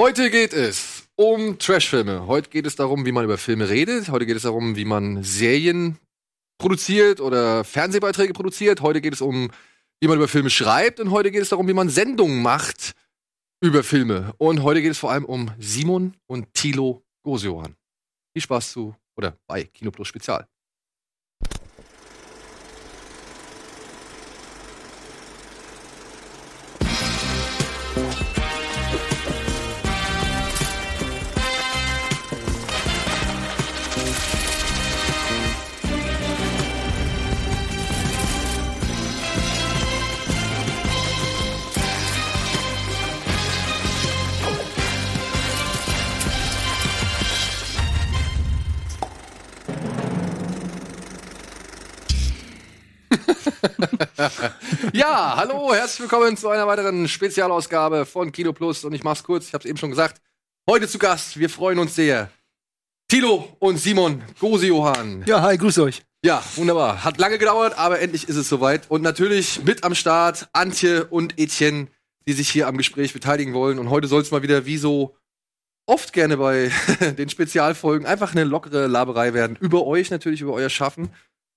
Heute geht es um Trashfilme. Heute geht es darum, wie man über Filme redet. Heute geht es darum, wie man Serien produziert oder Fernsehbeiträge produziert. Heute geht es um, wie man über Filme schreibt. Und heute geht es darum, wie man Sendungen macht über Filme. Und heute geht es vor allem um Simon und Thilo Gosejohann. Viel Spaß zu oder bei Kino Plus Spezial. ja, hallo, herzlich willkommen zu einer weiteren Spezialausgabe von Kino Plus. Und ich mach's kurz, ich hab's eben schon gesagt. Heute zu Gast, wir freuen uns sehr. Tilo und Simon Gosejohann. Ja, hi, grüß euch. Ja, wunderbar. Hat lange gedauert, aber endlich ist es soweit. Und natürlich mit am Start Antje und Etienne, die sich hier am Gespräch beteiligen wollen. Und heute soll es mal wieder wie so oft gerne bei den Spezialfolgen einfach eine lockere Laberei werden. Über euch natürlich, über euer Schaffen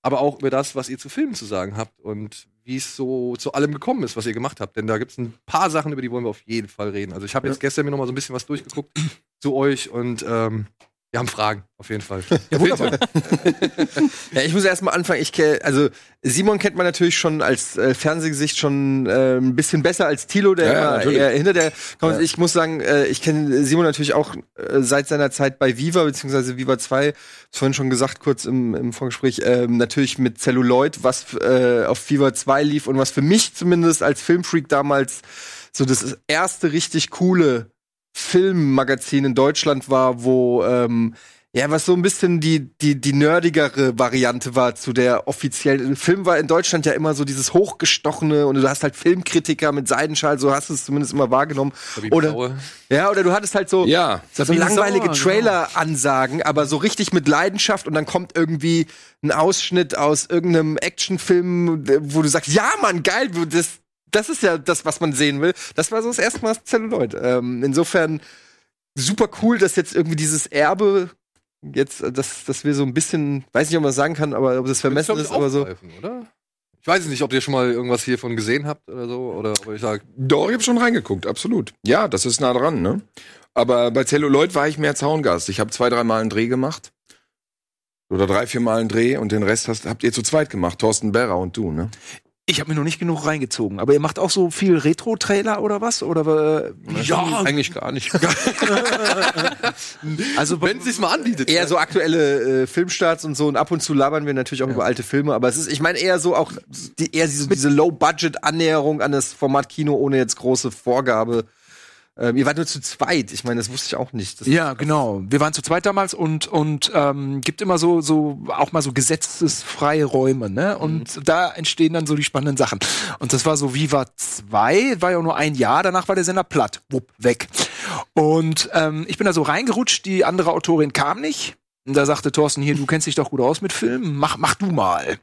aber auch über das, was ihr zu Filmen zu sagen habt und wie es so zu allem gekommen ist, was ihr gemacht habt. Denn da gibt es ein paar Sachen, über die wollen wir auf jeden Fall reden. Also ich habe jetzt gestern mir noch mal so ein bisschen was durchgeguckt zu euch und ähm, wir haben Fragen, auf jeden Fall. Ja, wunderbar. ja, ich muss erst mal anfangen. Ich also Simon kennt man natürlich schon als äh, Fernsehgesicht schon äh, ein bisschen besser als Tilo, der ja, immer eher hinter der. Ja. Ich muss sagen, äh, ich kenne Simon natürlich auch äh, seit seiner Zeit bei Viva beziehungsweise Viva 2. Vorhin schon gesagt, kurz im, im Vorgespräch, äh, natürlich mit Celluloid, was äh, auf Viva 2 lief und was für mich zumindest als Filmfreak damals so das erste richtig coole Filmmagazin in Deutschland war, wo ähm, ja, was so ein bisschen die, die, die nerdigere Variante war zu der offiziellen. Film war in Deutschland ja immer so dieses hochgestochene und du hast halt Filmkritiker mit Seidenschal, so hast du es zumindest immer wahrgenommen. Oder, ja, oder du hattest halt so, ja, so, so langweilige Trailer-Ansagen, aber so richtig mit Leidenschaft und dann kommt irgendwie ein Ausschnitt aus irgendeinem Actionfilm, wo du sagst, ja, Mann, geil, das, das ist ja das, was man sehen will. Das war so das erste Mal Celluloid. Ähm, insofern super cool, dass jetzt irgendwie dieses Erbe jetzt, dass, dass wir so ein bisschen, weiß nicht, ob man das sagen kann, aber ob das vermessen ist, aber so. Oder? Ich weiß nicht, ob ihr schon mal irgendwas hiervon gesehen habt oder so, oder ob ich sage. Doch, ich habe schon reingeguckt, absolut. Ja, das ist nah dran, ne? Aber bei Celluloid war ich mehr Zaungast. Ich habe zwei, drei Mal einen Dreh gemacht. Oder drei, vier Mal einen Dreh und den Rest hast, habt ihr zu zweit gemacht, Thorsten Berra und du, ne? Ich habe mir noch nicht genug reingezogen. Aber ihr macht auch so viel Retro-Trailer oder was? Oder äh, ja, eigentlich gar nicht. also wenn es sich mal anbietet. Eher so aktuelle äh, Filmstarts und so und ab und zu labern wir natürlich auch ja. über alte Filme. Aber es ist, ich meine eher so auch die, eher diese, diese Low-Budget-Annäherung an das Format Kino ohne jetzt große Vorgabe ähm, ihr wart nur zu zweit. Ich meine, das wusste ich auch nicht. Das ja, genau. Wir waren zu zweit damals und und ähm, gibt immer so so auch mal so gesetzesfreie Räume, ne? Und mhm. da entstehen dann so die spannenden Sachen. Und das war so Viva 2, war ja nur ein Jahr. Danach war der Sender platt, wupp, weg. Und ähm, ich bin da so reingerutscht. Die andere Autorin kam nicht. Und da sagte Thorsten, hier, du kennst dich doch gut aus mit Filmen, mach, mach du mal.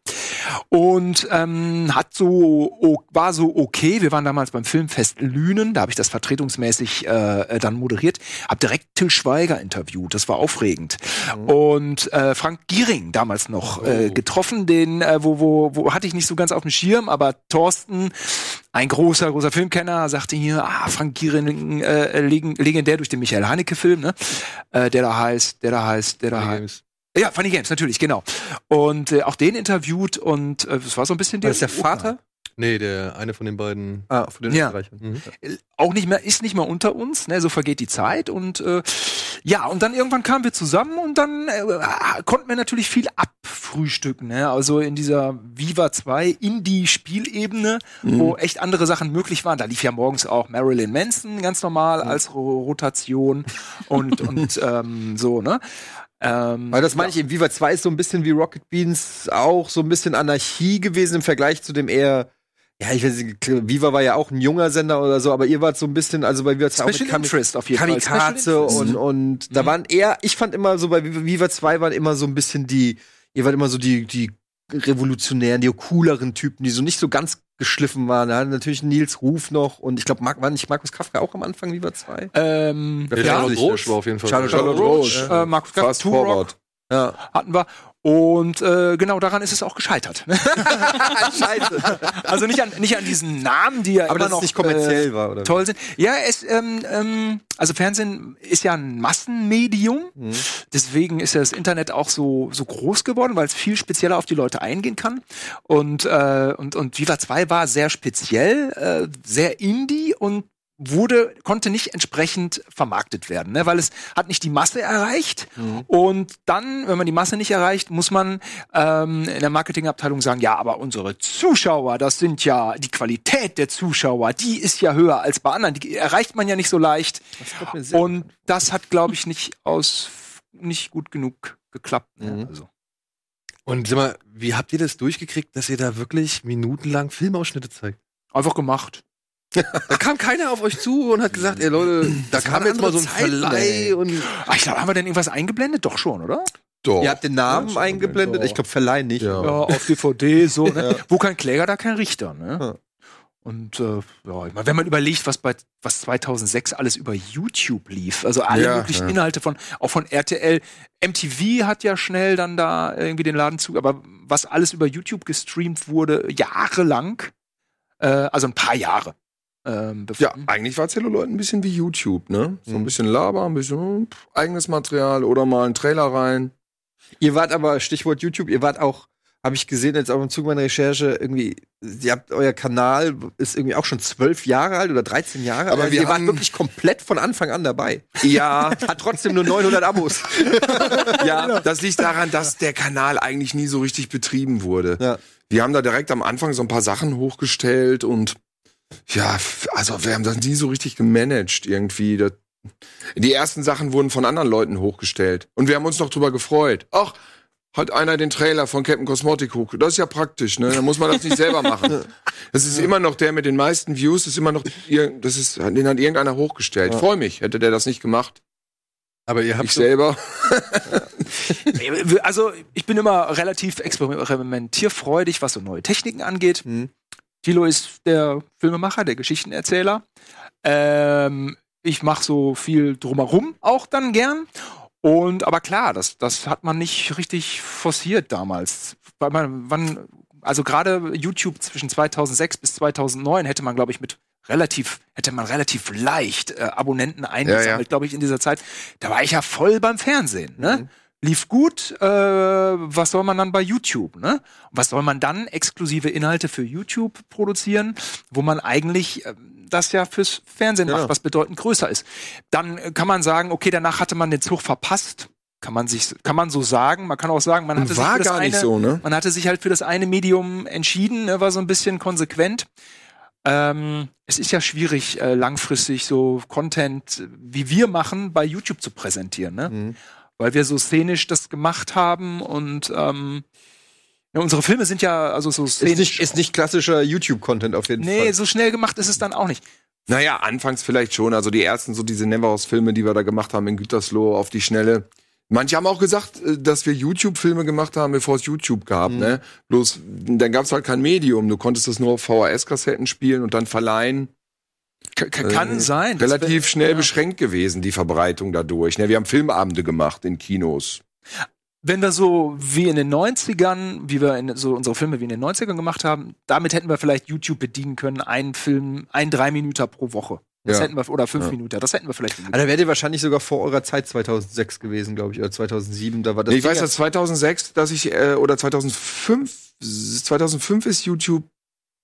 Und ähm, hat so, war so okay. Wir waren damals beim Filmfest Lünen, da habe ich das vertretungsmäßig äh, dann moderiert. Hab direkt Till Schweiger interviewt, das war aufregend. Mhm. Und äh, Frank Giering damals noch äh, oh. getroffen, den, äh, wo, wo, wo hatte ich nicht so ganz auf dem Schirm, aber Thorsten ein großer, großer Filmkenner sagte hier, ah, Frank Giering, äh, legendär durch den Michael Haneke-Film, ne? Äh, der da heißt, der da heißt, der da heißt. Ja, Funny Games, natürlich, genau. Und äh, auch den interviewt und äh, es war so ein bisschen der. War das der Vater? Nee, der eine von den beiden. Ah, von den ja. Mhm. Äh, auch nicht mehr, ist nicht mehr unter uns, ne, so vergeht die Zeit und äh, ja, und dann irgendwann kamen wir zusammen und dann äh, konnten wir natürlich viel abfrühstücken, ne? Also in dieser Viva 2 Indie-Spielebene, mhm. wo echt andere Sachen möglich waren. Da lief ja morgens auch Marilyn Manson ganz normal mhm. als Rotation und, und ähm, so, ne? Ähm, Weil das meine ja. ich, Viva 2 ist so ein bisschen wie Rocket Beans auch so ein bisschen Anarchie gewesen im Vergleich zu dem eher ja, ich weiß nicht, Viva war ja auch ein junger Sender oder so, aber ihr wart so ein bisschen, also bei Viva 2 Special auch mit Interest auf jeden Kamikaze und, und mhm. da waren eher, ich fand immer so, bei Viva 2 waren immer so ein bisschen die, ihr wart immer so die, die revolutionären, die cooleren Typen, die so nicht so ganz geschliffen waren. Da natürlich Nils Ruf noch und ich glaube, war nicht Markus Kafka auch am Anfang lieber zwei? Ähm, ja, Charlotte Roche war auf jeden Fall. Charlotte, Roche, äh, Markus Kafka, ja. hatten wir. Und äh, genau daran ist es auch gescheitert. Scheiße. Also nicht an, nicht an diesen Namen, die ja Aber immer noch nicht kommerziell äh, war, oder? toll sind. Ja, es, ähm, ähm, also Fernsehen ist ja ein Massenmedium. Mhm. Deswegen ist ja das Internet auch so, so groß geworden, weil es viel spezieller auf die Leute eingehen kann. Und, äh, und, und Viva 2 war sehr speziell, äh, sehr indie und wurde, konnte nicht entsprechend vermarktet werden, ne? weil es hat nicht die Masse erreicht. Mhm. Und dann, wenn man die Masse nicht erreicht, muss man ähm, in der Marketingabteilung sagen, ja, aber unsere Zuschauer, das sind ja die Qualität der Zuschauer, die ist ja höher als bei anderen. Die erreicht man ja nicht so leicht. Das Und das hat, glaube ich, nicht aus nicht gut genug geklappt. Ne? Mhm. Also. Und sag mal, wie habt ihr das durchgekriegt, dass ihr da wirklich minutenlang Filmausschnitte zeigt? Einfach gemacht da kam keiner auf euch zu und hat gesagt, ey Leute, da das kam jetzt mal so ein Zeiten, Verleih und. Ach, ich glaube, haben wir denn irgendwas eingeblendet? Doch schon, oder? Doch. Ihr habt den Namen ja, eingeblendet, doch. ich glaube Verleih nicht. Ja. ja, auf DVD, so, ne? ja. Wo kein Kläger, da kein Richter, ne? Und äh, ja, ich meine, wenn man überlegt, was bei was 2006 alles über YouTube lief, also alle ja, möglichen ja. Inhalte von auch von RTL, MTV hat ja schnell dann da irgendwie den Laden zu, aber was alles über YouTube gestreamt wurde, jahrelang, äh, also ein paar Jahre. Ähm, ja, eigentlich war Celluloid ein bisschen wie YouTube, ne? So ein mhm. bisschen Laber, ein bisschen hm, eigenes Material oder mal ein Trailer rein. Ihr wart aber, Stichwort YouTube, ihr wart auch, habe ich gesehen jetzt auch im Zuge meiner Recherche, irgendwie, ihr habt, euer Kanal ist irgendwie auch schon zwölf Jahre alt oder 13 Jahre alt. Aber also wir ihr wart wirklich komplett von Anfang an dabei. Ja. Hat trotzdem nur 900 Abos. ja, das liegt daran, dass der Kanal eigentlich nie so richtig betrieben wurde. Ja. Wir haben da direkt am Anfang so ein paar Sachen hochgestellt und ja, also wir haben das nie so richtig gemanagt irgendwie. Das, die ersten Sachen wurden von anderen Leuten hochgestellt. Und wir haben uns noch drüber gefreut. Ach, hat einer den Trailer von Captain Cosmotic hoch. Das ist ja praktisch, ne? Da muss man das nicht selber machen. Das ist immer noch der mit den meisten Views, das ist immer noch, das ist, den hat irgendeiner hochgestellt. Ja. Freu mich, hätte der das nicht gemacht. Aber ihr habt ich selber. also ich bin immer relativ experimentierfreudig, was so neue Techniken angeht. Hm. Thilo ist der Filmemacher, der Geschichtenerzähler. Ähm, ich mache so viel drumherum auch dann gern. Und aber klar, das, das hat man nicht richtig forciert damals. Weil man, wann, also gerade YouTube zwischen 2006 bis 2009 hätte man, glaube ich, mit relativ, hätte man relativ leicht äh, Abonnenten eingesammelt, ja, ja. glaube ich, in dieser Zeit. Da war ich ja voll beim Fernsehen. Ne? Mhm lief gut, äh, was soll man dann bei YouTube, ne? Was soll man dann exklusive Inhalte für YouTube produzieren, wo man eigentlich äh, das ja fürs Fernsehen ja. macht, was bedeutend größer ist. Dann äh, kann man sagen, okay, danach hatte man den Zug verpasst. Kann man sich, kann man so sagen. Man kann auch sagen, man hatte, sich für, das eine, so, ne? man hatte sich halt für das eine Medium entschieden, ne, war so ein bisschen konsequent. Ähm, es ist ja schwierig, äh, langfristig so Content, wie wir machen, bei YouTube zu präsentieren. Ne? Mhm weil wir so szenisch das gemacht haben und ähm, ja, unsere Filme sind ja also so szenisch. Ist nicht, ist nicht klassischer YouTube-Content auf jeden nee, Fall. Nee, so schnell gemacht ist es dann auch nicht. Naja, anfangs vielleicht schon. Also die ersten, so diese Neverhouse-Filme, die wir da gemacht haben in Gütersloh auf die Schnelle. Manche haben auch gesagt, äh, dass wir YouTube-Filme gemacht haben, bevor es YouTube gab. Mhm. Ne? Bloß, dann gab es halt kein Medium. Du konntest das nur auf VHS-Kassetten spielen und dann verleihen. Kann äh, sein. Relativ schnell ja. beschränkt gewesen, die Verbreitung dadurch. Ne, wir haben Filmabende gemacht in Kinos. Wenn wir so wie in den 90ern, wie wir in, so unsere Filme wie in den 90ern gemacht haben, damit hätten wir vielleicht YouTube bedienen können, einen Film, ein drei Minuten pro Woche. Das ja. hätten wir, oder fünf ja. Minuten, das hätten wir vielleicht. Aber da wärt ihr wahrscheinlich sogar vor eurer Zeit 2006 gewesen, glaube ich, oder 2007. Da war das nee, ich weiß, dass 2006, dass ich, äh, oder 2005, 2005 ist YouTube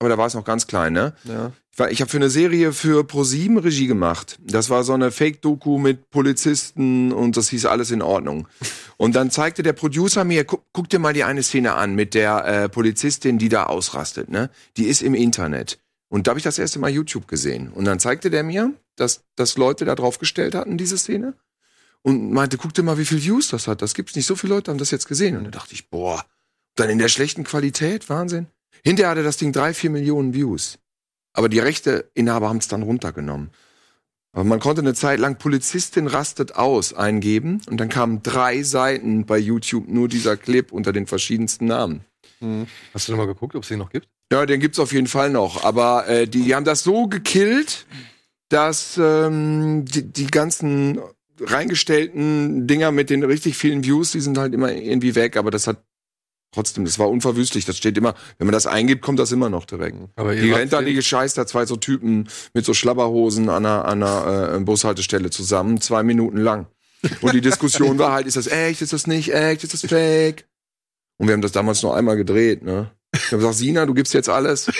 aber da war es noch ganz klein, ne? Ja. Ich, habe für eine Serie für Pro7 Regie gemacht. Das war so eine Fake-Doku mit Polizisten und das hieß alles in Ordnung. Und dann zeigte der Producer mir, guck, guck dir mal die eine Szene an mit der äh, Polizistin, die da ausrastet, ne? Die ist im Internet. Und da habe ich das erste Mal YouTube gesehen. Und dann zeigte der mir, dass, dass Leute da drauf gestellt hatten, diese Szene. Und meinte, guck dir mal, wie viel Views das hat. Das gibt's nicht. So viele Leute haben das jetzt gesehen. Und da dachte ich, boah, dann in der schlechten Qualität, Wahnsinn. Hinterher hatte das Ding drei, vier Millionen Views. Aber die Rechteinhaber haben es dann runtergenommen. Aber man konnte eine Zeit lang Polizistin rastet aus eingeben und dann kamen drei Seiten bei YouTube nur dieser Clip unter den verschiedensten Namen. Mhm. Hast du noch mal geguckt, ob es den noch gibt? Ja, den gibt's auf jeden Fall noch. Aber äh, die, die haben das so gekillt, dass ähm, die, die ganzen reingestellten Dinger mit den richtig vielen Views, die sind halt immer irgendwie weg. Aber das hat trotzdem, das war unverwüstlich. Das steht immer, wenn man das eingibt, kommt das immer noch direkt. Aber die rennt da die gescheißt da zwei so Typen mit so Schlabberhosen an einer, an einer äh, Bushaltestelle zusammen, zwei Minuten lang. Und die Diskussion war halt, ist das echt, ist das nicht echt, ist das fake? Und wir haben das damals nur einmal gedreht, ne? Ich habe gesagt, Sina, du gibst jetzt alles.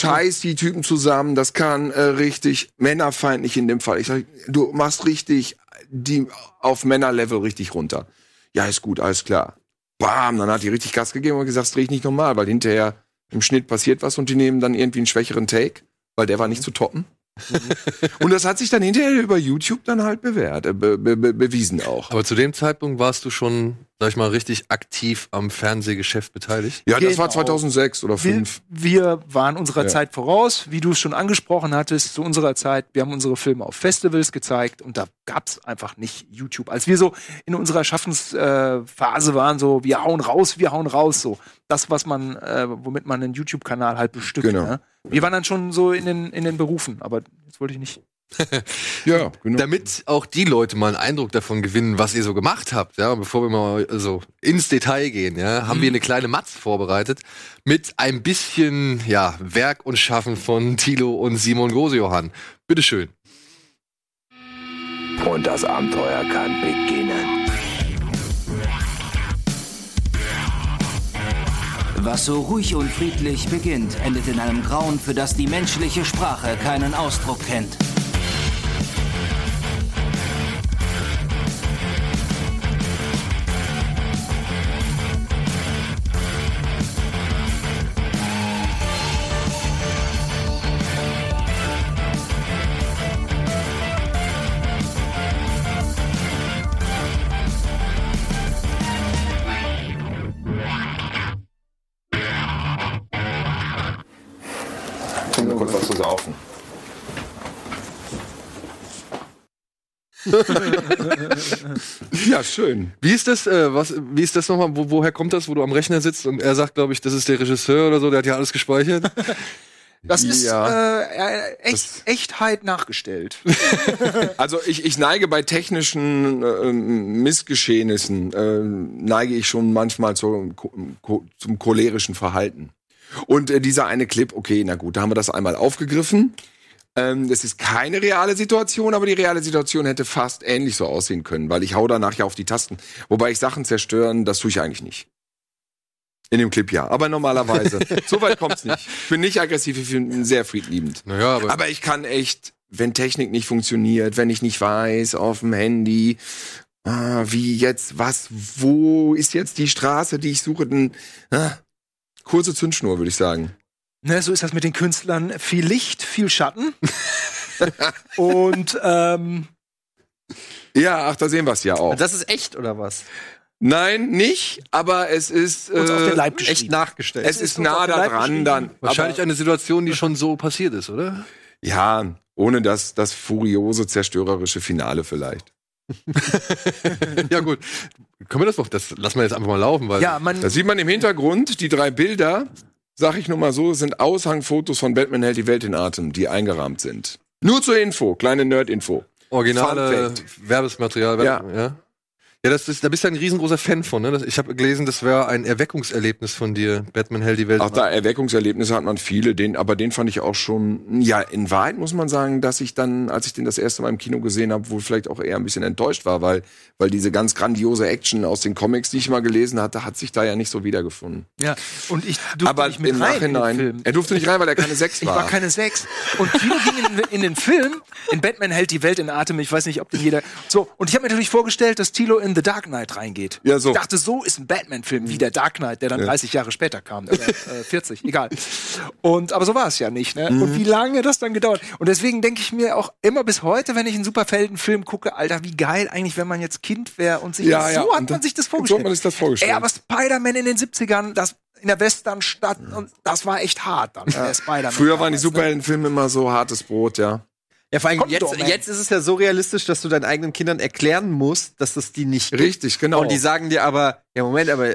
Scheiß die Typen zusammen, das kann äh, richtig männerfeindlich in dem Fall. Ich sag, du machst richtig die auf Männerlevel richtig runter. Ja, ist gut, alles klar. Bam, dann hat die richtig Gas gegeben und gesagt, das dreh ich nicht nochmal, weil hinterher im Schnitt passiert was und die nehmen dann irgendwie einen schwächeren Take, weil der war nicht zu toppen. und das hat sich dann hinterher über YouTube dann halt bewährt, äh, be be bewiesen auch. Aber zu dem Zeitpunkt warst du schon, sag ich mal, richtig aktiv am Fernsehgeschäft beteiligt? Ja, genau. das war 2006 oder 2005. Wir, wir waren unserer ja. Zeit voraus, wie du es schon angesprochen hattest, zu unserer Zeit. Wir haben unsere Filme auf Festivals gezeigt und da gab es einfach nicht YouTube. Als wir so in unserer Schaffensphase äh, waren, so wir hauen raus, wir hauen raus, so das, was man, äh, womit man einen YouTube-Kanal halt bestückt. Genau. Ne? Wir waren dann schon so in den, in den Berufen, aber jetzt wollte ich nicht. ja, genau. Damit auch die Leute mal einen Eindruck davon gewinnen, was ihr so gemacht habt, ja, bevor wir mal so ins Detail gehen, ja, haben mhm. wir eine kleine Matz vorbereitet mit ein bisschen, ja, Werk und Schaffen von Thilo und Simon Grosejohann. Bitteschön. Und das Abenteuer kann beginnen. Was so ruhig und friedlich beginnt, endet in einem Grauen, für das die menschliche Sprache keinen Ausdruck kennt. Ja, schön. Wie ist das, äh, was, wie ist das nochmal, wo, woher kommt das, wo du am Rechner sitzt und er sagt, glaube ich, das ist der Regisseur oder so, der hat ja alles gespeichert? Das ist ja, äh, echt, Echtheit nachgestellt. also ich, ich neige bei technischen äh, Missgeschehnissen, äh, neige ich schon manchmal zu, zum cholerischen Verhalten. Und äh, dieser eine Clip, okay, na gut, da haben wir das einmal aufgegriffen. Ähm, das ist keine reale Situation, aber die reale Situation hätte fast ähnlich so aussehen können, weil ich hau danach ja auf die Tasten. Wobei ich Sachen zerstören, das tue ich eigentlich nicht. In dem Clip ja, aber normalerweise. so weit kommt's nicht. Ich bin nicht aggressiv, ich bin sehr friedliebend. Naja, aber, aber ich kann echt, wenn Technik nicht funktioniert, wenn ich nicht weiß auf dem Handy, ah, wie jetzt, was, wo ist jetzt die Straße, die ich suche, dann ah, kurze Zündschnur, würde ich sagen. Ne, so ist das mit den Künstlern. Viel Licht, viel Schatten. und ähm, ja, ach, da sehen wir es ja auch. Das ist echt oder was? Nein, nicht, aber es ist äh, auf den Leib echt nachgestellt. Es ist, ist nah da dran dann. Wahrscheinlich eine Situation, die schon so passiert ist, oder? Ja, ohne das, das furiose, zerstörerische Finale vielleicht. ja, gut. Können wir das doch, das lassen wir jetzt einfach mal laufen, weil. Ja, man. Da sieht man im Hintergrund die drei Bilder sag ich nur mal so, sind Aushangfotos von Batman hält die Welt in Atem, die eingerahmt sind. Nur zur Info, kleine Nerd-Info. Originale Werbesmaterial. Ja. ja. Ja, das ist, da bist du ein riesengroßer Fan von, ne? Ich habe gelesen, das wäre ein Erweckungserlebnis von dir. Batman hält die Welt. Ach, da Erweckungserlebnisse hat man viele, den, aber den fand ich auch schon, ja, in Wahrheit muss man sagen, dass ich dann, als ich den das erste Mal im Kino gesehen habe, wohl vielleicht auch eher ein bisschen enttäuscht war, weil, weil diese ganz grandiose Action aus den Comics, die ich mal gelesen hatte, hat sich da ja nicht so wiedergefunden. Ja, und ich durfte aber nicht mit im rein Nachhinein, in den Film. Er durfte nicht rein, weil er keine Sechs war. Ich war keine Sechs. Und Kino ging in, in den Film, in Batman hält die Welt in Atem, ich weiß nicht, ob den jeder, so, und ich habe mir natürlich vorgestellt, dass Tilo in The Dark Knight rein reingeht. Ja, so. Ich dachte, so ist ein Batman-Film wie der Dark Knight, der dann ja. 30 Jahre später kam. Oder äh, 40, egal. Und, aber so war es ja nicht. Ne? Mhm. Und wie lange das dann gedauert. Und deswegen denke ich mir auch immer bis heute, wenn ich einen Superheldenfilm gucke, Alter, wie geil eigentlich, wenn man jetzt Kind wäre und sich ja, das, ja. so hat man sich das vorgestellt. So hat man sich das vorgestellt. Ey, aber Spider-Man in den 70ern, das in der Westernstadt und das war echt hart dann. Ja. Früher waren die ne? Superheldenfilme immer so hartes Brot, ja. Ja, vor allem jetzt, jetzt ist es ja so realistisch, dass du deinen eigenen Kindern erklären musst, dass das die nicht gibt. Richtig, genau. Und die sagen dir aber, ja Moment, aber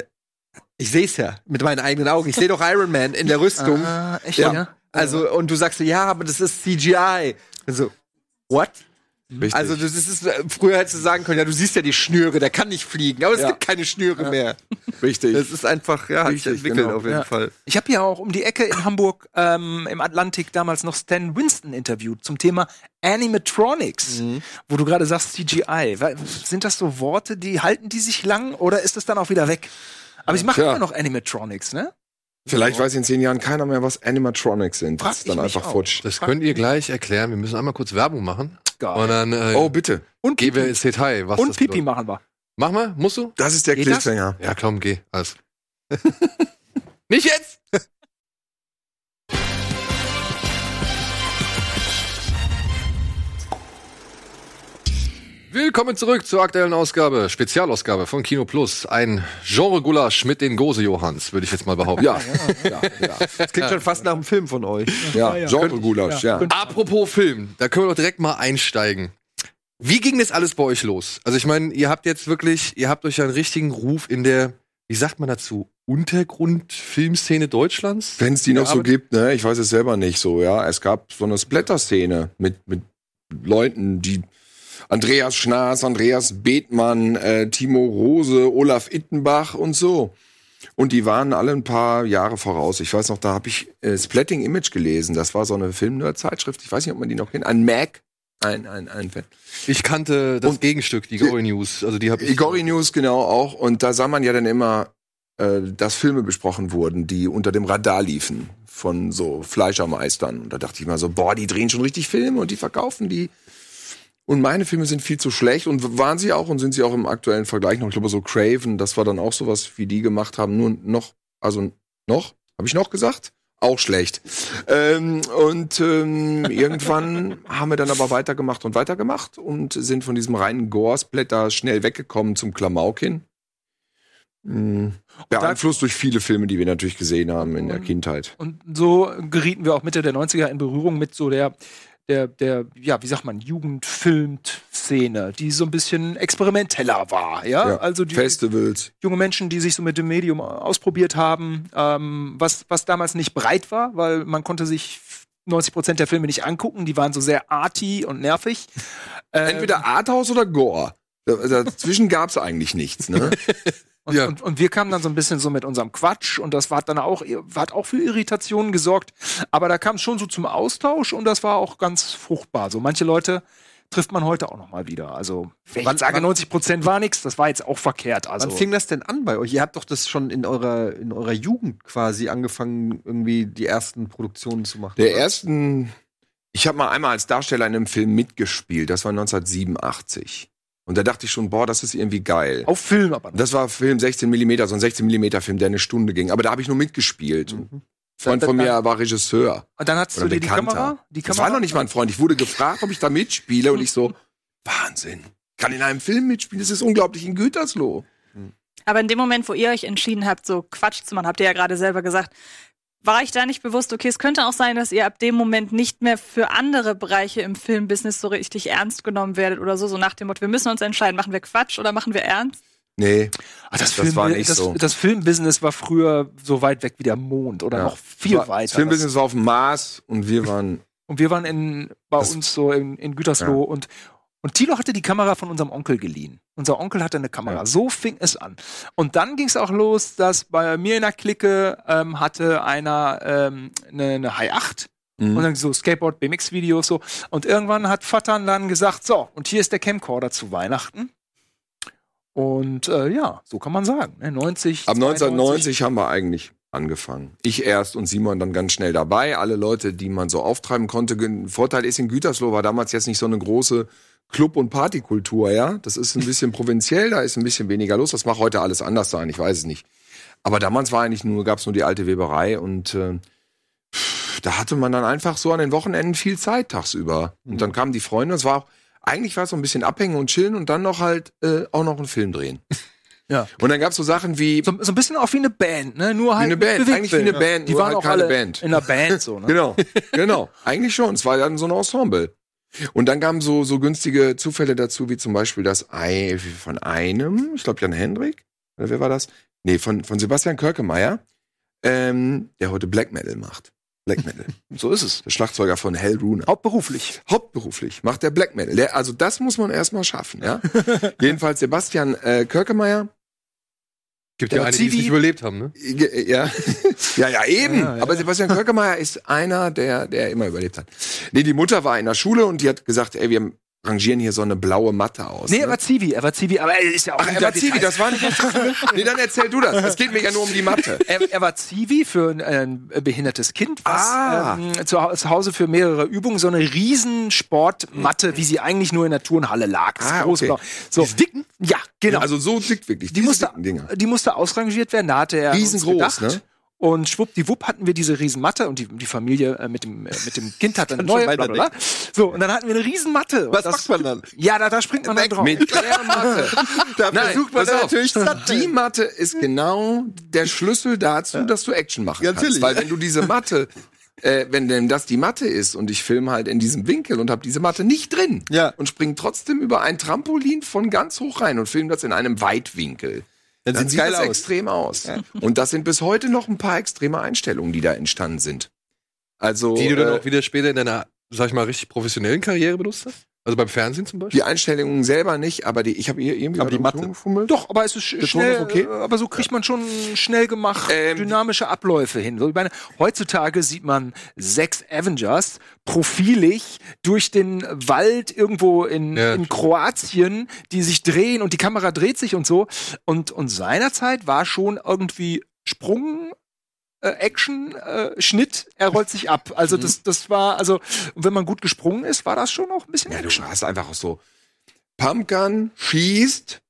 Ich sehe es ja mit meinen eigenen Augen. Ich sehe doch Iron Man in der Rüstung. Ah, echt, ja. ja? Also, und du sagst so, ja, aber das ist CGI. Also, what? Richtig. Also, das ist, äh, früher hättest du sagen können, ja, du siehst ja die Schnüre, der kann nicht fliegen, aber es Ja. gibt keine Schnüre mehr. richtig. Das ist einfach, ja, hat sich Richtig, entwickelt genau. auf jeden Ja. Fall. Ich habe ja auch um die Ecke in Hamburg ähm, im Atlantik damals noch Stan Winston interviewt zum Thema Animatronics, wo du gerade sagst CGI. Sind das so Worte, die halten die sich lang oder ist es dann auch wieder weg? Aber sie machen Tja. immer noch Animatronics, ne? Vielleicht weiß in zehn Jahren keiner mehr, was Animatronics sind. Das ist dann einfach auch. futsch. Das könnt ihr gleich erklären. Wir müssen einmal kurz Werbung machen. Geil. Und dann äh, Oh, bitte. Und gehen wir Pipi. ins Detail. Was Und das Pipi bedeutet. machen wir. Mach mal, musst du? Das ist der Geht das? Cliffhanger. Ja, komm, geh. Alles. Nicht jetzt! Willkommen zurück zur aktuellen Ausgabe, Spezialausgabe von Kino Plus. Ein Genre-Gulasch mit den Gose-Johans, würde ich jetzt mal behaupten. Ja, ja, ja. Das klingt schon fast nach einem Film von euch. ja. Genre-Gulasch, ja. Apropos Film, da können wir doch direkt mal einsteigen. Wie ging das alles bei euch los? Also ich meine, ihr habt jetzt wirklich, ihr habt euch ja einen richtigen Ruf in der, wie sagt man dazu, Untergrundfilmszene Deutschlands? Wenn es die noch so gibt, ne? Ich weiß es selber nicht so, ja. Es gab so eine Splatter-Szene mit, mit Leuten, die Andreas Schnaas, Andreas Bethmann, äh, Timo Rose, Olaf Ittenbach und so. Und die waren alle ein paar Jahre voraus. Ich weiß noch, da habe ich äh, Splatting Image gelesen. Das war so eine Film-Zeitschrift. Ich weiß nicht, ob man die noch kennt. Ein Mac. Ein, ein, ein Fan. Ich kannte das Und- Gegenstück, die Gory News. Also die habe ich. Igori News genau auch. Und da sah man ja dann immer, äh, dass Filme besprochen wurden, die unter dem Radar liefen von so Fleischermeistern. Und da dachte ich mal so, boah, die drehen schon richtig Filme und die verkaufen die. Und meine Filme sind viel zu schlecht und waren sie auch und sind sie auch im aktuellen Vergleich noch. Ich glaube, so Craven, das war dann auch sowas, wie die gemacht haben, nur noch, also noch, habe ich noch gesagt? Auch schlecht. Ähm, und ähm, irgendwann haben wir dann aber weitergemacht und weitergemacht und sind von diesem reinen Gore-Splatter schnell weggekommen zum Klamauk hin. Mhm. Beeinflusst durch viele Filme, die wir natürlich gesehen haben in der Kindheit. Und so gerieten wir auch Mitte der 90er in Berührung mit so der, der, der, ja, wie sagt man, Jugendfilmt-Szene, die so ein bisschen experimenteller war, ja? Ja, Also die Festivals. junge Menschen, die sich so mit dem Medium ausprobiert haben, ähm, was, was damals nicht breit war, weil man konnte sich 90 Prozent der Filme nicht angucken, die waren so sehr arty und nervig. Ähm, Entweder Arthouse oder Gore. Da- Dazwischen gab's eigentlich nichts, ne? Und, Ja. und, und wir kamen dann so ein bisschen so mit unserem Quatsch und das war dann auch, hat auch für Irritationen gesorgt. Aber da kam es schon so zum Austausch und das war auch ganz fruchtbar. So manche Leute trifft man heute auch noch mal wieder. Also wenn ich Wann- jetzt sage, wann- 90 Prozent war nichts, das war jetzt auch verkehrt. Also Wann fing das denn an bei euch? Ihr habt doch das schon in eurer, in eurer Jugend quasi angefangen, irgendwie die ersten Produktionen zu machen. Der oder? ersten, ich habe mal einmal als Darsteller in einem Film mitgespielt, das war 1987. Und da dachte ich schon, boah, das ist irgendwie geil. auf Film aber noch. Das war Film 16 mm, so ein 16 mm Film, der eine Stunde ging. Aber da habe ich nur mitgespielt. Mhm. Ein Freund von mir war Regisseur. Und dann hattest du dir die. Kamera, die Das Kamera war noch nicht mal ein Freund. Ich wurde gefragt, ob ich da mitspiele und ich so, Wahnsinn. Kann in einem Film mitspielen, das ist unglaublich in Gütersloh. Aber in dem Moment, wo ihr euch entschieden habt, so Quatsch zu machen, habt ihr ja gerade selber gesagt, war ich da nicht bewusst, okay, es könnte auch sein, dass ihr ab dem Moment nicht mehr für andere Bereiche im Filmbusiness so richtig ernst genommen werdet oder so, so nach dem Motto, wir müssen uns entscheiden, machen wir Quatsch oder machen wir ernst? Nee, Ah, das, Das Film, war nicht das, so. das Filmbusiness war früher so weit weg wie der Mond oder Ja. noch viel das weiter. Filmbusiness war auf dem Mars und wir waren Und wir waren in, bei Das- uns so in, in Gütersloh und, und Thilo hatte die Kamera von unserem Onkel geliehen. Unser Onkel hatte eine Kamera. Ja. So fing es an. Und dann ging es auch los, dass bei mir in der Clique ähm, hatte einer ähm, eine, eine High 8 Mhm. und dann so Skateboard, BMX-Videos so. Und irgendwann hat Vattern dann gesagt, so, und hier ist der Camcorder zu Weihnachten. Und äh, ja, so kann man sagen. Ne? 90, Ab 92. 1990 haben wir eigentlich angefangen. Ich erst und Simon dann ganz schnell dabei. Alle Leute, die man so auftreiben konnte. Vorteil ist, in Gütersloh war damals jetzt nicht so eine große Club- und Partykultur, ja. Das ist ein bisschen provinziell, da ist ein bisschen weniger los. Das mag heute alles anders sein, ich weiß es nicht. Aber damals war eigentlich nur, gab's nur die alte Weberei und äh, da hatte man dann einfach so an den Wochenenden viel Zeit tagsüber. Und dann kamen die Freunde, es war auch, eigentlich war es so ein bisschen abhängen und chillen und dann noch halt äh, auch noch einen Film drehen. Ja. Und dann gab's so Sachen wie, So, so ein bisschen auch wie eine Band, ne? Nur halt eine mit Band, eigentlich wie eine Band, Die nur waren halt auch keine alle Band. in einer Band so, ne? Genau, genau. Eigentlich schon. Es war dann so ein Ensemble. Und dann kamen so, so günstige Zufälle dazu, wie zum Beispiel das Ei von einem, ich glaube Jan Hendrik, oder wer war das? Nee, von, von Sebastian Körkemeyer, ähm, der heute Black Metal macht. Black Metal. So ist es. Der Schlagzeuger von Hell Rune. Hauptberuflich. Hauptberuflich macht der Black Metal. Der, also das muss man erstmal schaffen, ja. Jedenfalls Sebastian äh, Körkemeyer. Gibt ja einige, die es nicht überlebt haben, ne? äh, Ja, ja, ja, eben. Ja, ja. Aber Sebastian Körkemeyer ist einer, der, der immer überlebt hat. Nee, die Mutter war in der Schule und die hat gesagt, ey, wir rangieren hier so eine blaue Matte aus. Nee, ne? er war Zivi, er war Zivi, aber er ist ja auch Ach, er war Zivi, das war nicht Nee, dann erzähl du das. Es geht mir ja nur um die Mathe. er, er war Zivi für ein, ein behindertes Kind, was Ah. ähm, zu, zu Hause für mehrere Übungen so eine riesen Sportmatte, wie sie eigentlich nur in der Turnhalle lag. Das Ah, große okay. Blau. So, dicken? Ja, genau. Also so dick wirklich. die musste, Dinger. die musste ausrangiert werden. Da hatte er Riesengroß, gedacht. ne? Und schwuppdiwupp hatten wir diese Riesenmatte und die, die Familie äh, mit, dem, äh, mit dem Kind Kann schon neue. Bla, bla. So, und dann hatten wir eine Riesenmatte. Was Und macht man dann? Ja, da, da springt man dann drauf. Mit der Matte. Da Nein, versucht man auf. natürlich satt. Die Matte ist genau der Schlüssel dazu, dass du Action machen Ja, kannst. natürlich. Weil wenn du diese Matte, äh, wenn denn das die Matte ist und ich filme halt in diesem Winkel und habe diese Matte nicht drin Ja. und spring trotzdem über ein Trampolin von ganz hoch rein und film das in einem Weitwinkel. Dann Dann sieht geil das aus. extrem aus. Und das sind bis heute noch ein paar extreme Einstellungen, die da entstanden sind. Also Die du dann äh, auch wieder später in deiner, sag ich mal, richtig professionellen Karriere benutzt hast? Also beim Fernsehen zum Beispiel? die Einstellungen selber nicht, aber die, ich habe hier irgendwie Aber die. Ton gefummelt. Doch, aber es ist sch- schnell, ist okay? äh, aber so kriegt man schon schnell gemacht Ähm, dynamische Abläufe hin. So, ich meine, heutzutage sieht man sechs Avengers profilig durch den Wald irgendwo in, Ja, in Kroatien, die sich drehen und die Kamera dreht sich und so. Und, und seinerzeit war schon irgendwie Sprung, äh, Action, äh, Schnitt, er rollt sich ab. Also das, das war, also, wenn man gut gesprungen ist, war das schon auch ein bisschen Ja, du Action. hast einfach auch so. Pumpgun schießt,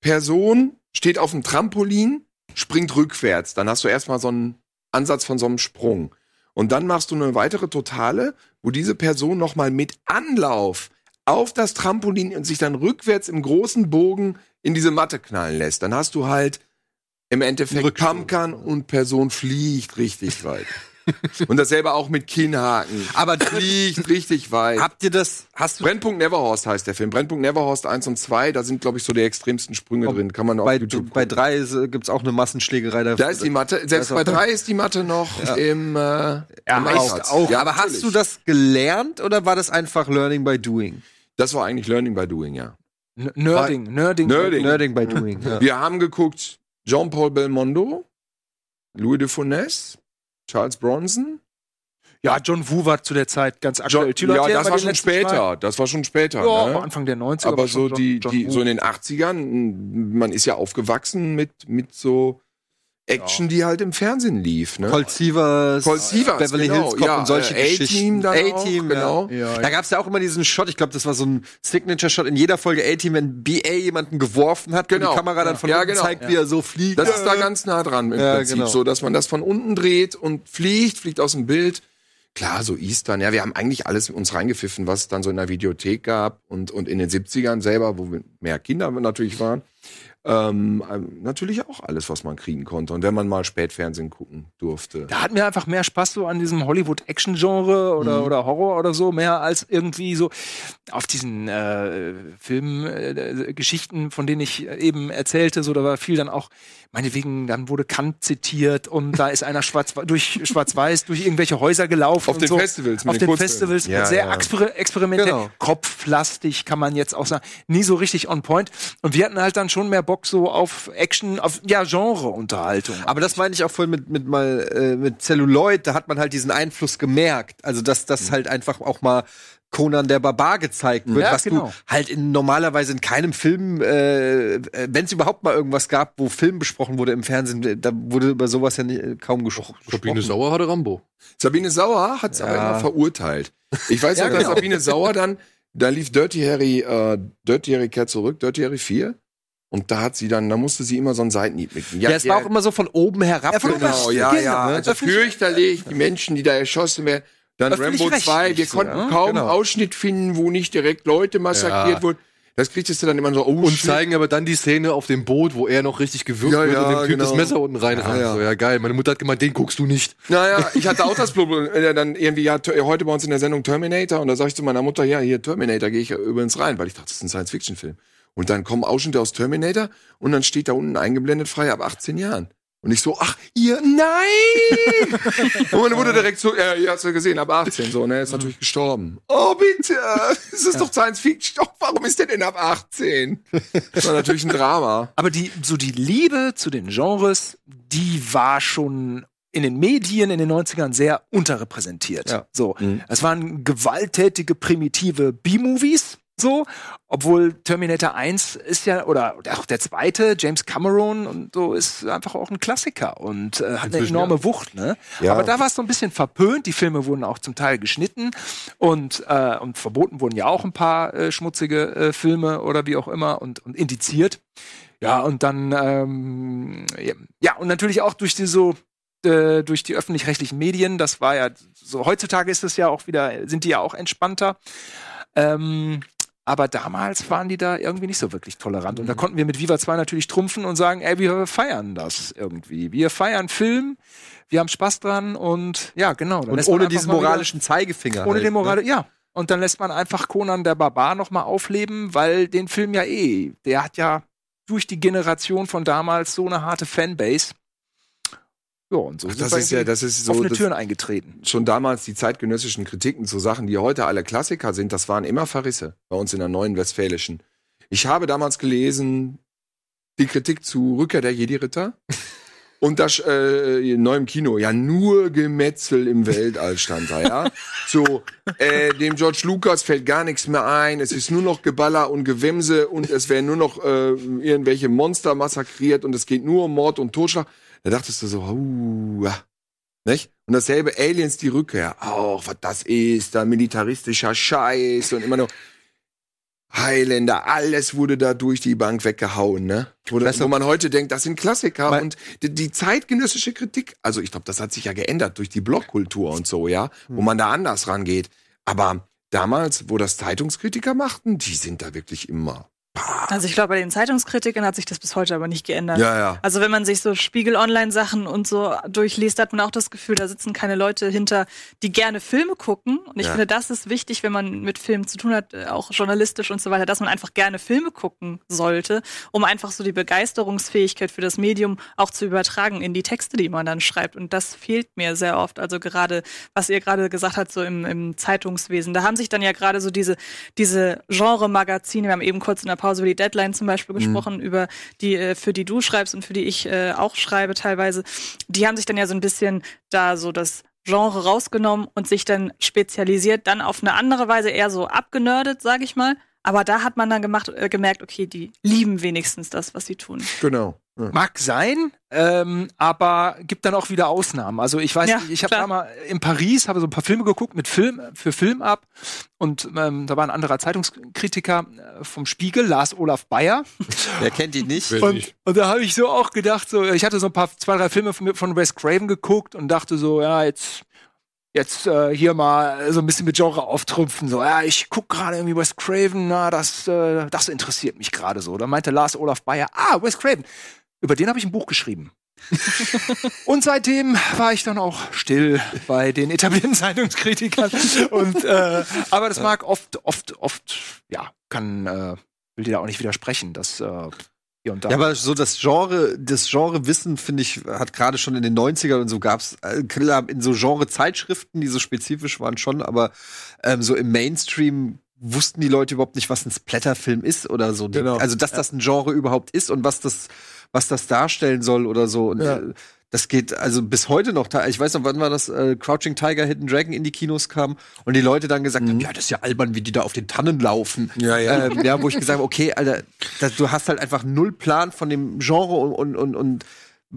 Person steht auf dem Trampolin, springt rückwärts. Dann hast du erstmal so einen Ansatz von so einem Sprung. Und dann machst du eine weitere Totale, wo diese Person nochmal mit Anlauf auf das Trampolin und sich dann rückwärts im großen Bogen in diese Matte knallen lässt. Dann hast du halt im Endeffekt. Pumpgun und Person fliegt richtig weit. und dasselbe auch mit Kinnhaken. Aber Fliegt richtig weit. habt ihr das, hast du Brennpunkt Neverhorst heißt der Film. Brennpunkt Neverhorst 1 und 2, da sind, glaube ich, so die extremsten Sprünge drin. Kann man auf bei, YouTube bei gucken. drei ist, äh, gibt's auch eine Massenschlägerei. Da ist die Matte, selbst bei 3 ist die Matte noch im, äh, Ja, im auch, Einsatz. auch. Ja, aber natürlich. hast du das gelernt oder war das einfach Learning by Doing? Das war eigentlich Learning by Doing, ja. N- Nerding, Nerding. Nerding. Learning by Doing. Ja. Wir haben geguckt Jean-Paul Belmondo, Louis de Funès, Charles Bronson. Ja, John Woo war zu der Zeit ganz aktuell. John, ja, das war schon später. Zwei- Das war schon später. Ja, ne? Anfang der 90er. aber so die, John die so in den 80ern, m, man ist ja aufgewachsen mit mit so Action, die halt im Fernsehen lief, ne? Colt Sievers, Colt Sievers, Beverly genau, Hills Cop ja, und solche äh, Geschichten. A-Team genau. Ja. Da gab's ja auch immer diesen Shot, ich glaube, das war so ein Signature-Shot in jeder Folge A-Team, wenn BA jemanden geworfen hat, Genau. die Kamera dann von Ja, unten genau. zeigt, wie er so fliegt. Das ist da ganz nah dran im Ja, Prinzip, genau. so dass man das von unten dreht und fliegt, fliegt aus dem Bild. Klar, so Eastern, ja, wir haben eigentlich alles uns reingepfiffen, was es dann so in der Videothek gab und, und in den 70ern selber, wo wir mehr Kinder natürlich waren. Ähm, ähm, natürlich auch alles, was man kriegen konnte. Und wenn man mal Spätfernsehen gucken durfte. Da hatten wir einfach mehr Spaß so an diesem Hollywood-Action-Genre oder, Mhm. oder Horror oder so, mehr als irgendwie so auf diesen äh, Filmgeschichten, äh, von denen ich eben erzählte, so da war viel dann auch, meinetwegen, dann wurde Kant zitiert und da ist einer schwarz, durch Schwarz-Weiß durch irgendwelche Häuser gelaufen. Auf den so. Festivals, mit Auf den den. Festivals, Ja, sehr ja. exper experimentell, Genau. kopflastig, kann man jetzt auch sagen, nie so richtig on point. Und wir hatten halt dann schon mehr Bock so auf Action, auf, ja, Genre-Unterhaltung. Aber das meine ich auch vorhin mit, mit mal äh, mit Celluloid, da hat man halt diesen Einfluss gemerkt. Also dass das halt einfach auch mal Conan der Barbar gezeigt wird, Ja, was genau. du halt in, normalerweise in keinem Film, äh, wenn es überhaupt mal irgendwas gab, wo Film besprochen wurde im Fernsehen, da wurde über sowas ja nie, äh, kaum gespro Sabine gesprochen. Sauer hatte Rambo. Sabine Sauer hat es aber Ja. immer verurteilt. Ich weiß Ja, ja, dass genau. Sabine Sauer dann, da lief Dirty Harry, äh, Dirty Harry kehrt zurück, Dirty Harry 4. Und da hat sie dann, da musste sie immer so ein Seitenhieb mitnehmen. Ja, es war auch immer so von oben herab. Ja, von Genau, ja, ja. ne? Also fürchterlich, die Menschen, die da erschossen werden. Dann Rambo Öffentlich-rechtlich 2, wir konnten ja, kaum genau. Ausschnitt finden, wo nicht direkt Leute massakriert Ja. wurden. Das kriegtest du dann immer so, oh, Und shit. zeigen aber dann die Szene auf dem Boot, wo er noch richtig gewürgt Ja, wird ja, und dem Typ genau. das Messer unten reinrammt. Ja, ja. So, ja, geil. Meine Mutter hat gemeint, den guckst du nicht. Naja, ich hatte auch das Problem, äh, dann irgendwie, ja, heute bei uns in der Sendung Terminator und da sag ich zu meiner Mutter, ja, hier Terminator gehe ich übrigens rein, weil ich dachte, das ist ein Science-Fiction-Film. Und dann kommen Ausschnitte aus Terminator und dann steht da unten eingeblendet frei ab 18 Jahren. Und ich so, ach, ihr, nein! und meine Mutter direkt so, ja, ihr hast ja gesehen, ab 18, so, ne, ist natürlich gestorben. Oh, bitte! Es ist doch Science Fiction. Warum ist der denn ab 18? Das war natürlich ein Drama. Aber die, so die Liebe zu den Genres, die war schon in den Medien in den 90ern sehr unterrepräsentiert. Ja. So. Es waren gewalttätige, primitive B-Movies. So, obwohl Terminator 1 ist ja, oder auch der zweite, James Cameron und so, ist einfach auch ein Klassiker und äh, hat eine Inzwischen, enorme Wucht, ne? Ja. Aber da war es so ein bisschen verpönt. Die Filme wurden auch zum Teil geschnitten und, äh, und verboten wurden ja auch ein paar äh, schmutzige äh, Filme oder wie auch immer und, und indiziert. Ja, und dann, ähm, ja, ja, und natürlich auch durch die so, äh, durch die öffentlich-rechtlichen Medien, das war ja so, heutzutage ist es ja auch wieder, sind die ja auch entspannter. Ähm, aber damals waren die da irgendwie nicht so wirklich tolerant. Und da konnten wir mit Viva 2 natürlich trumpfen und sagen, ey, wir feiern das irgendwie. Wir feiern Film, wir haben Spaß dran und ja, genau. Und ohne diesen mal wieder- moralischen Zeigefinger. ohne halt, den ne? Moral, ja. Und dann lässt man einfach Conan der Barbar noch mal aufleben, weil den Film ja eh, der hat ja durch die Generation von damals so eine harte Fanbase. Ja, und so Ach, das ist ja, das ist so, offene das, Türen eingetreten. schon damals die zeitgenössischen Kritiken zu Sachen, die heute alle Klassiker sind, das waren immer Verrisse bei uns in der neuen Westfälischen. Ich habe damals gelesen die Kritik zu Rückkehr der Jedi-Ritter und das äh, neu im Kino. Ja, nur Gemetzel im Weltall stand da, ja. So, äh, dem George Lucas fällt gar nichts mehr ein. Es ist nur noch Geballer und Gewimse und es werden nur noch äh, irgendwelche Monster massakriert und es geht nur um Mord und Totschlag. Da dachtest du so, uh, nicht? Und dasselbe Aliens die Rückkehr. Auch, was das ist, da militaristischer Scheiß und immer noch Highlander, alles wurde da durch die Bank weggehauen, ne? Wo, Weißt du- wo man heute denkt, das sind Klassiker Weil- und die, die zeitgenössische Kritik, also ich glaube, das hat sich ja geändert durch die Blogkultur und so, ja, wo man da anders rangeht. Aber damals, wo das Zeitungskritiker machten, die sind da wirklich immer. Also ich glaube, bei den Zeitungskritikern hat sich das bis heute aber nicht geändert. Ja, ja. Also wenn man sich so Spiegel-Online-Sachen und so durchliest, hat man auch das Gefühl, da sitzen keine Leute hinter, die gerne Filme gucken. Und ich Ja. finde, das ist wichtig, wenn man mit Filmen zu tun hat, äh, auch journalistisch und so weiter, dass man einfach gerne Filme gucken sollte, um einfach so die Begeisterungsfähigkeit für das Medium auch zu übertragen in die Texte, die man dann schreibt. Und das fehlt mir sehr oft. Also gerade, was ihr gerade gesagt habt, so im, im Zeitungswesen. Da haben sich dann ja gerade so diese, diese Genre-Magazine, wir haben eben kurz in der Pause über die Deadline zum Beispiel gesprochen, über die, äh, für die du schreibst und für die ich äh, auch schreibe teilweise. Die haben sich dann ja so ein bisschen da so das Genre rausgenommen und sich dann spezialisiert, dann auf eine andere Weise eher so abgenördet, sage ich mal. Aber da hat man dann gemacht, äh, gemerkt, okay, die lieben wenigstens das, was sie tun. Genau. Ja. Mag sein, ähm, aber gibt dann auch wieder Ausnahmen. Also ich weiß, Ja, nicht, ich habe da mal in Paris habe so ein paar Filme geguckt mit Film für Film ab und ähm, da war ein anderer Zeitungskritiker äh, vom Spiegel, Lars Olaf Bayer. Wer kennt ihn nicht? Und, nicht. und da habe ich so auch gedacht, so ich hatte so ein paar zwei drei Filme von, von Wes Craven geguckt und dachte so, ja jetzt jetzt äh, hier mal so ein bisschen mit Genre auftrumpfen. So, ja, ich guck gerade irgendwie Wes Craven, na, das, äh, das interessiert mich gerade so. Da meinte Lars Olaf Bayer, ah, Wes Craven. Über den habe ich ein Buch geschrieben. und seitdem war ich dann auch still bei den etablierten Zeitungskritikern. Und äh, aber das mag oft, oft, oft, ja, kann, äh, will dir da auch nicht widersprechen, dass äh. Ja, aber so das Genre, das Genrewissen, finde ich, hat gerade schon in den 90ern und so gab's äh, klar, in so Genre-Zeitschriften, die so spezifisch waren schon, aber ähm, so im Mainstream wussten die Leute überhaupt nicht, was ein Splatterfilm ist oder so. Genau. Also, dass das ein Genre überhaupt ist und was das, was das darstellen soll oder so. Und Ja. Das geht also bis heute noch. Ich weiß noch, wann war das äh, Crouching Tiger, Hidden Dragon in die Kinos kam und die Leute dann gesagt haben, ja, das ist ja albern, wie die da auf den Tannen laufen. Ja, ja. Ähm, ja, wo ich gesagt habe, okay, Alter, das, du hast halt einfach null Plan von dem Genre und, und, und, und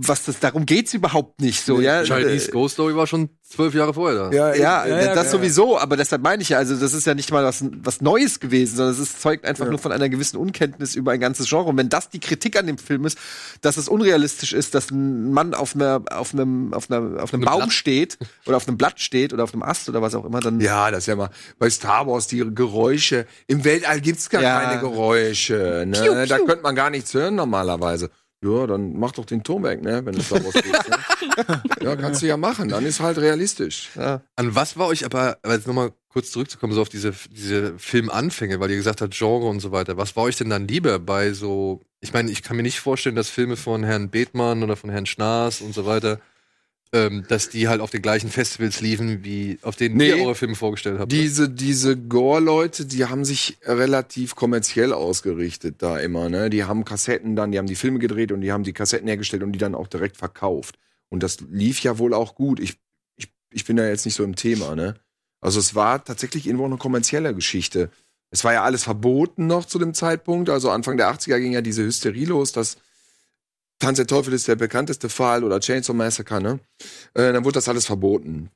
was das, darum geht's überhaupt nicht so, ja. Chinese Äh, Ghost Story war schon zwölf Jahre vorher da. ja, ja, ja, das ja. sowieso, aber deshalb meine ich ja, also das ist ja nicht mal was, was Neues gewesen, sondern es ist, zeugt einfach nur von einer gewissen Unkenntnis über ein ganzes Genre. Und wenn das die Kritik an dem Film ist, dass es unrealistisch ist, dass ein Mann auf einer, auf einem, auf einer, auf einem einem Baum Blatt. steht oder auf einem Blatt steht oder auf einem Ast oder was auch immer, dann Ja, das ist ja mal bei Star Wars die Geräusche. Im Weltall gibt's gar Ja. keine Geräusche. Ne? Piu, piu. Da könnte man gar nichts hören normalerweise. Ja, dann mach doch den Turm weg, ne, wenn du Star Wars gehst, ne? Ja, kannst du ja machen. Dann ist halt realistisch. An was war euch aber, aber jetzt nochmal kurz zurückzukommen, so auf diese, diese Filmanfänge, weil ihr gesagt habt, Genre und so weiter. Was war euch denn dann lieber bei so, ich meine, ich kann mir nicht vorstellen, dass Filme von Herrn Bethmann oder von Herrn Schnaas und so weiter, ähm, dass die halt auf den gleichen Festivals liefen, wie auf denen Nee. ihr eure Filme vorgestellt habt. Diese, diese Gore-Leute, die haben sich relativ kommerziell ausgerichtet da immer, ne? Die haben Kassetten dann, die haben die Filme gedreht und die haben die Kassetten hergestellt und die dann auch direkt verkauft. Und das lief ja wohl auch gut. Ich, ich, ich bin da jetzt nicht so im Thema, ne? Also es war tatsächlich irgendwo eine kommerzielle Geschichte. Es war ja alles verboten noch zu dem Zeitpunkt. Also Anfang der 80er ging ja diese Hysterie los, dass Tanz der Teufel ist der bekannteste Fall oder Chainsaw Massacre, ne? Äh, dann wurde das alles verboten.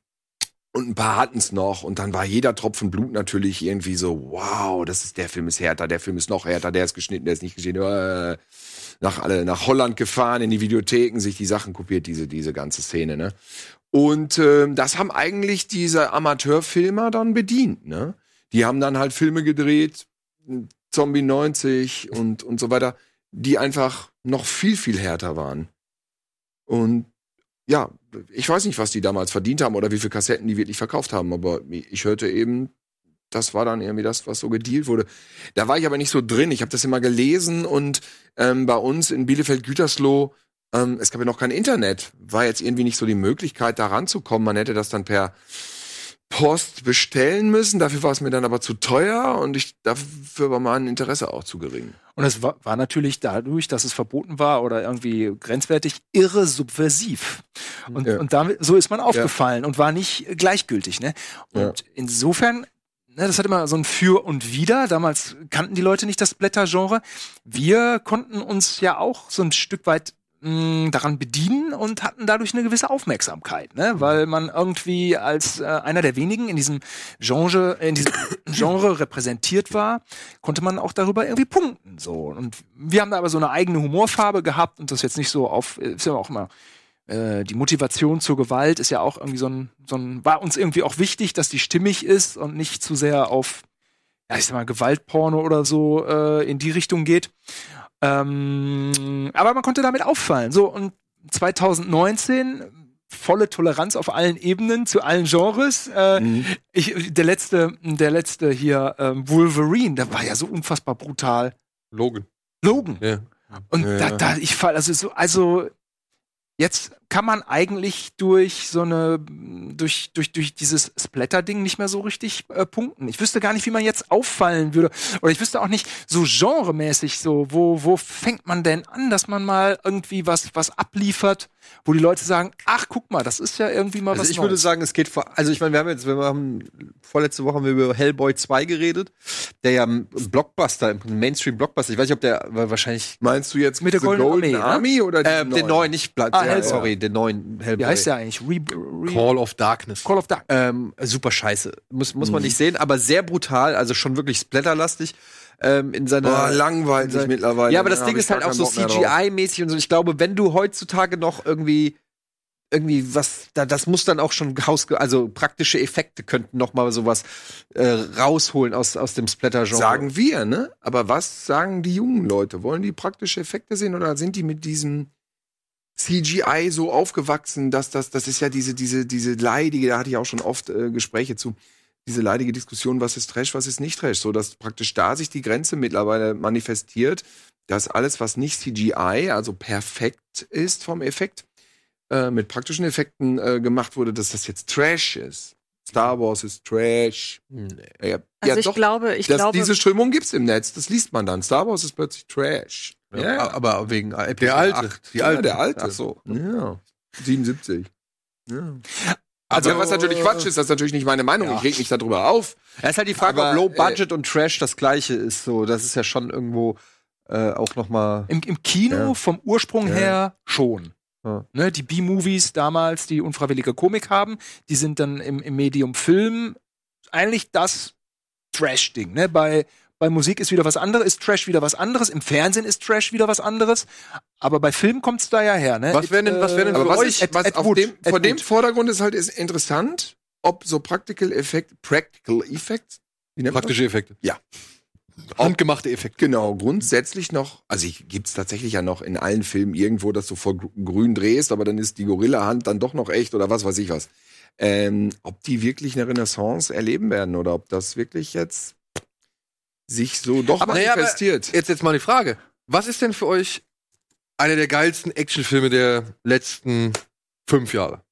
Und ein paar hatten es noch. Und dann war jeder Tropfen Blut natürlich irgendwie so, wow, das ist, der Film ist härter, der Film ist noch härter, der ist geschnitten, der ist nicht geschnitten. Äh, nach, alle, nach Holland gefahren, in die Videotheken, sich die Sachen kopiert, diese, diese ganze Szene, ne? Und ähm, das haben eigentlich diese Amateurfilmer dann bedient, ne? Die haben dann halt Filme gedreht, Zombie 90 und, und so weiter, die einfach noch viel, viel härter waren. Und ja, ich weiß nicht, was die damals verdient haben oder wie viele Kassetten die wirklich verkauft haben, aber ich hörte eben, das war dann irgendwie das, was so gedealt wurde. Da war ich aber nicht so drin. Ich habe das immer gelesen und ähm, bei uns in Bielefeld-Gütersloh, ähm, es gab ja noch kein Internet, war jetzt irgendwie nicht so die Möglichkeit, da ranzukommen. Man hätte das dann per Post bestellen müssen. Dafür war es mir dann aber zu teuer und ich dafür war mein Interesse auch zu gering. Und es war, war natürlich dadurch, dass es verboten war oder irgendwie grenzwertig, irre subversiv. Und, Ja. und damit, so ist man aufgefallen und war nicht gleichgültig. Ne? Und Ja. insofern, ne, das hat immer so ein Für und Wider. Damals kannten die Leute nicht das Blättergenre. Wir konnten uns ja auch so ein Stück weit mh, daran bedienen und hatten dadurch eine gewisse Aufmerksamkeit, ne? weil man irgendwie als äh, einer der wenigen in diesem Genre, in diesem Genre repräsentiert war, konnte man auch darüber irgendwie punkten. So. Und wir haben da aber so eine eigene Humorfarbe gehabt und das jetzt nicht so auf, ist ja auch immer äh, die Motivation zur Gewalt ist ja auch irgendwie so ein, so ein, war uns irgendwie auch wichtig, dass die stimmig ist und nicht zu sehr auf, ja, ich sag mal, Gewaltporno oder so äh, in die Richtung geht. Ähm, aber man konnte damit auffallen. So, und 2019 volle Toleranz auf allen Ebenen zu allen Genres. Äh, Mhm. ich, der letzte, der letzte hier, ähm, Wolverine, der war ja so unfassbar brutal. Logan. Logan. Ja. Und Ja. da, da, ich fall, also so, also jetzt kann man eigentlich durch so eine, durch, durch, durch dieses Splatter-Ding nicht mehr so richtig äh, punkten. Ich wüsste gar nicht, wie man jetzt auffallen würde. Oder ich wüsste auch nicht, so genremäßig, so, wo, wo fängt man denn an, dass man mal irgendwie was, was abliefert, wo die Leute sagen, ach, guck mal, das ist ja irgendwie mal Also was ich würde Neues. sagen, es geht vor. Also ich meine, wir haben jetzt, wir haben vorletzte Woche haben wir über Hellboy 2 geredet, der ja ein Blockbuster, ein Mainstream-Blockbuster. Ich weiß nicht, ob der wahrscheinlich Meinst du jetzt Mit der The Goldenen Golden Armee, ne? Army oder die äh, den neuen, nicht Ah, Hellboy. sorry, den neuen Hellboy. wie heißt der eigentlich? Re, Re, Call of Darkness. Call of Dark. Ähm, super scheiße. Muss, muss man nicht sehen, aber sehr brutal, also schon wirklich splatterlastig. Ähm, in seiner. Boah, langweilig in seiner- mittlerweile. Ja, aber das Da Ding ist halt auch so. CGI-mäßig und so. Ich glaube, wenn du heutzutage noch irgendwie irgendwie was, da, das muss dann auch schon Haus, also praktische Effekte könnten noch mal sowas äh, rausholen aus, aus dem Splatter-Genre. Sagen wir, ne? Aber was sagen die jungen Leute? Wollen die praktische Effekte sehen oder sind die mit diesem CGI so aufgewachsen, dass das, das ist ja diese, diese, diese leidige, da hatte ich auch schon oft äh, Gespräche zu, diese leidige Diskussion, was ist Trash, was ist nicht Trash, so dass praktisch da sich die Grenze mittlerweile manifestiert, dass alles, was nicht CGI, also perfekt ist vom Effekt, äh, mit praktischen Effekten äh, gemacht wurde, dass das jetzt Trash ist. Star Wars ist Trash. Ja, Also ja, ich doch. glaube, ich Das, glaube, diese Strömung gibt's im Netz, das liest man dann. Star Wars ist plötzlich Trash. Ja, aber wegen Episode Der alte. 8. Die Ja, alte. der alte. Ach so. Ja. 77. Ja. Also- Also, was natürlich Quatsch ist, das ist natürlich nicht meine Meinung. Ja. Ich reg mich darüber auf. Ja, ist halt die Frage, Aber, ob Low äh, Budget und Trash das gleiche ist. So, das ist ja schon irgendwo äh, auch noch mal. Im, Im Kino Ja. vom Ursprung Ja. her schon. Ja. Ne, die B-Movies damals, die unfreiwillige Komik haben, die sind dann im, im Medium Film eigentlich das Trash-Ding. Ne? Bei, bei Musik ist wieder was anderes, ist Trash wieder was anderes, im Fernsehen ist Trash wieder was anderes, aber bei Film kommt's da ja her. Ne? Was wären denn- was wären denn Äh, für was, euch- ist, was Ed auf Wood, dem, Ed vor dem. Vordergrund ist halt ist interessant, ob so Practical Effect, Practical Effects, wie nennt man das? Praktische Effekte. Ja. Handgemachte Effekte. Genau, grundsätzlich noch, also ich, gibt's tatsächlich ja noch in allen Filmen irgendwo, dass du vor Gr- grün drehst, aber dann ist die Gorilla-Hand dann doch noch echt oder was weiß ich was. ähm, ob die wirklich eine Renaissance erleben werden oder ob das wirklich jetzt sich so doch Aber, naja, aber manifestiert. jetzt, jetzt mal die Frage. Was ist denn für euch einer der geilsten Actionfilme der letzten fünf Jahre?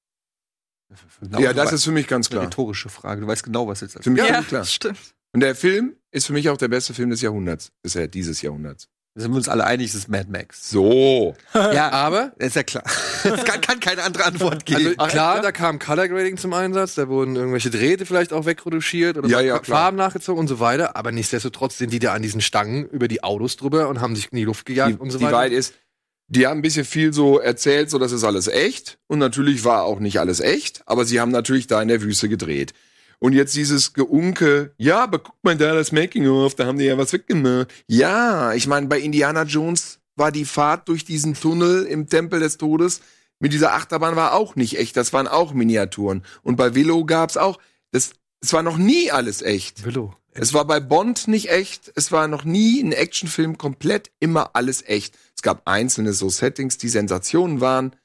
ja, das ist für mich ganz eine klar. rhetorische Frage. Du weißt genau, was jetzt. Für mich Ja, ganz klar. stimmt. Und der Film ist für mich auch der beste Film des Jahrhunderts, bisher dieses Jahrhunderts. Da sind wir uns alle einig, es ist Mad Max. So. Ja, Aber ist ja klar. Es kann, kann keine andere Antwort Also geben. klar, da kam Color Grading zum Einsatz, da wurden irgendwelche Drähte vielleicht auch wegretuschiert oder Ja, ja. Farben nachgezogen und so weiter, aber nichtsdestotrotz sind die da an diesen Stangen über die Autos drüber und haben sich in die Luft gejagt Die, und so die weiter. Wahrheit ist, die haben ein bisschen viel so erzählt, so das ist alles echt. Und natürlich war auch nicht alles echt, aber sie haben natürlich da in der Wüste gedreht. Und jetzt dieses Geunke, ja, aber guck mal da das Making-of, da haben die ja was weggemacht. Ja, ich meine, bei Indiana Jones war die Fahrt durch diesen Tunnel im Tempel des Todes mit dieser Achterbahn war auch nicht echt, das waren auch Miniaturen. Und bei Willow gab's auch, das, es war noch nie alles echt. Willow. Es war bei Bond nicht echt. Es war noch nie ein Actionfilm komplett immer alles echt. Es gab einzelne so Settings, die Sensationen waren,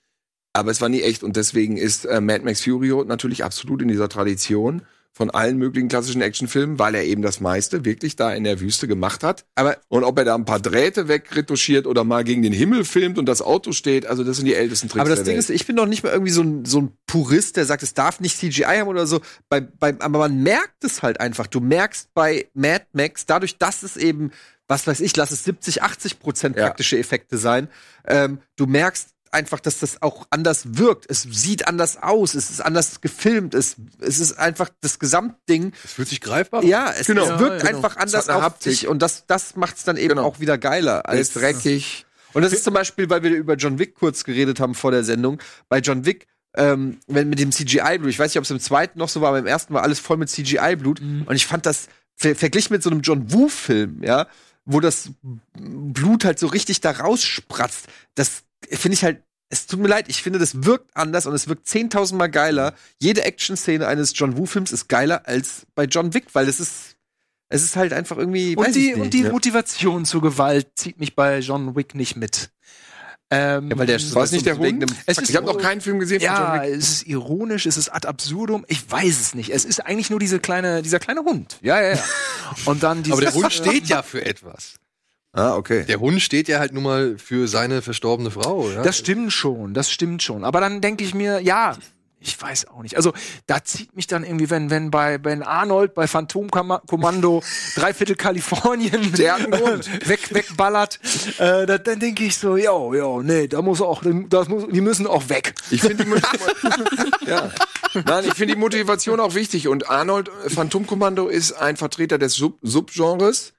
aber es war nie echt. Und deswegen ist äh, Mad Max Fury Road natürlich absolut in dieser Tradition von allen möglichen klassischen Actionfilmen, weil er eben das meiste wirklich da in der Wüste gemacht hat. Aber Und ob er da ein paar Drähte wegretuschiert oder mal gegen den Himmel filmt und das Auto steht, also das sind die ältesten Tricks Aber das Ding Welt. ist, ich bin doch nicht mal irgendwie so ein, so ein Purist, der sagt, es darf nicht CGI haben oder so. Bei, bei, aber man merkt es halt einfach. Du merkst bei Mad Max, dadurch, dass es eben, was weiß ich, lass es 70, 80 Prozent Ja. praktische Effekte sein, ähm, du merkst einfach, dass das auch anders wirkt. Es sieht anders aus, es ist anders gefilmt, es, es ist einfach das Gesamtding. Das fühlt sich greifbar. Ja, es, Genau. es wirkt Ja, genau. einfach Es anders auf Haptik. dich und das, das macht es dann eben Genau. auch wieder geiler. Der ist dreckig. Und das ist zum Beispiel, weil wir über John Wick kurz geredet haben vor der Sendung. Bei John Wick, ähm, wenn mit dem CGI-Blut, ich weiß nicht, ob es im zweiten noch so war, aber im ersten war alles voll mit CGI-Blut. Und ich fand das ver verglichen mit so einem John Woo-Film, ja, wo das Blut halt so richtig da rausspratzt. Das finde ich halt. Es tut mir leid, ich finde, das wirkt anders und es wirkt 10.000 Mal geiler. Jede Action-Szene eines John Woo-Films ist geiler als bei John Wick, weil es ist, es ist halt einfach irgendwie. Und die, ich nicht. und die ja. Motivation zur Gewalt zieht mich bei John Wick nicht mit. Ähm, Ja, weil der War es nicht der Hund? Es ist Ich habe noch keinen Film gesehen von John ja, Wick. es ist ironisch, es ist ad absurdum. Ich weiß es nicht. Es ist eigentlich nur diese kleine, dieser kleine Hund. Ja, ja, ja. Und dann dieses, Aber der Hund steht ja für etwas. Ah, okay. Der Hund steht ja halt nun mal für seine verstorbene Frau. Ja? Das stimmt schon, das stimmt schon. Aber dann denke ich mir, ja, ich weiß auch nicht. Also da zieht mich dann irgendwie, wenn, wenn bei Ben Arnold bei Phantomkommando dreiviertel Kalifornien weg, wegballert, äh, da, dann denke ich so, ja, ja, nee, da muss auch, das muss, die müssen auch weg. Ich finde die, ja. Nein, ich finde die Motivation auch wichtig. Und Arnold äh, Phantomkommando ist ein Vertreter des Sub Subgenres.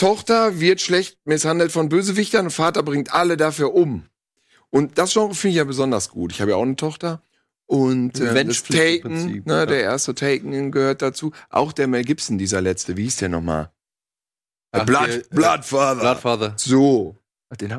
Tochter wird schlecht misshandelt von Bösewichtern und Vater bringt alle dafür um. Und das Genre finde ich ja besonders gut. Ich habe ja auch eine Tochter. Und äh, das Taken, Prinzip, ne, ja. der erste Taken gehört dazu. Auch der Mel Gibson, dieser letzte. Wie hieß der nochmal? Ach, Blood, der- Bloodfather. Bloodfather. So.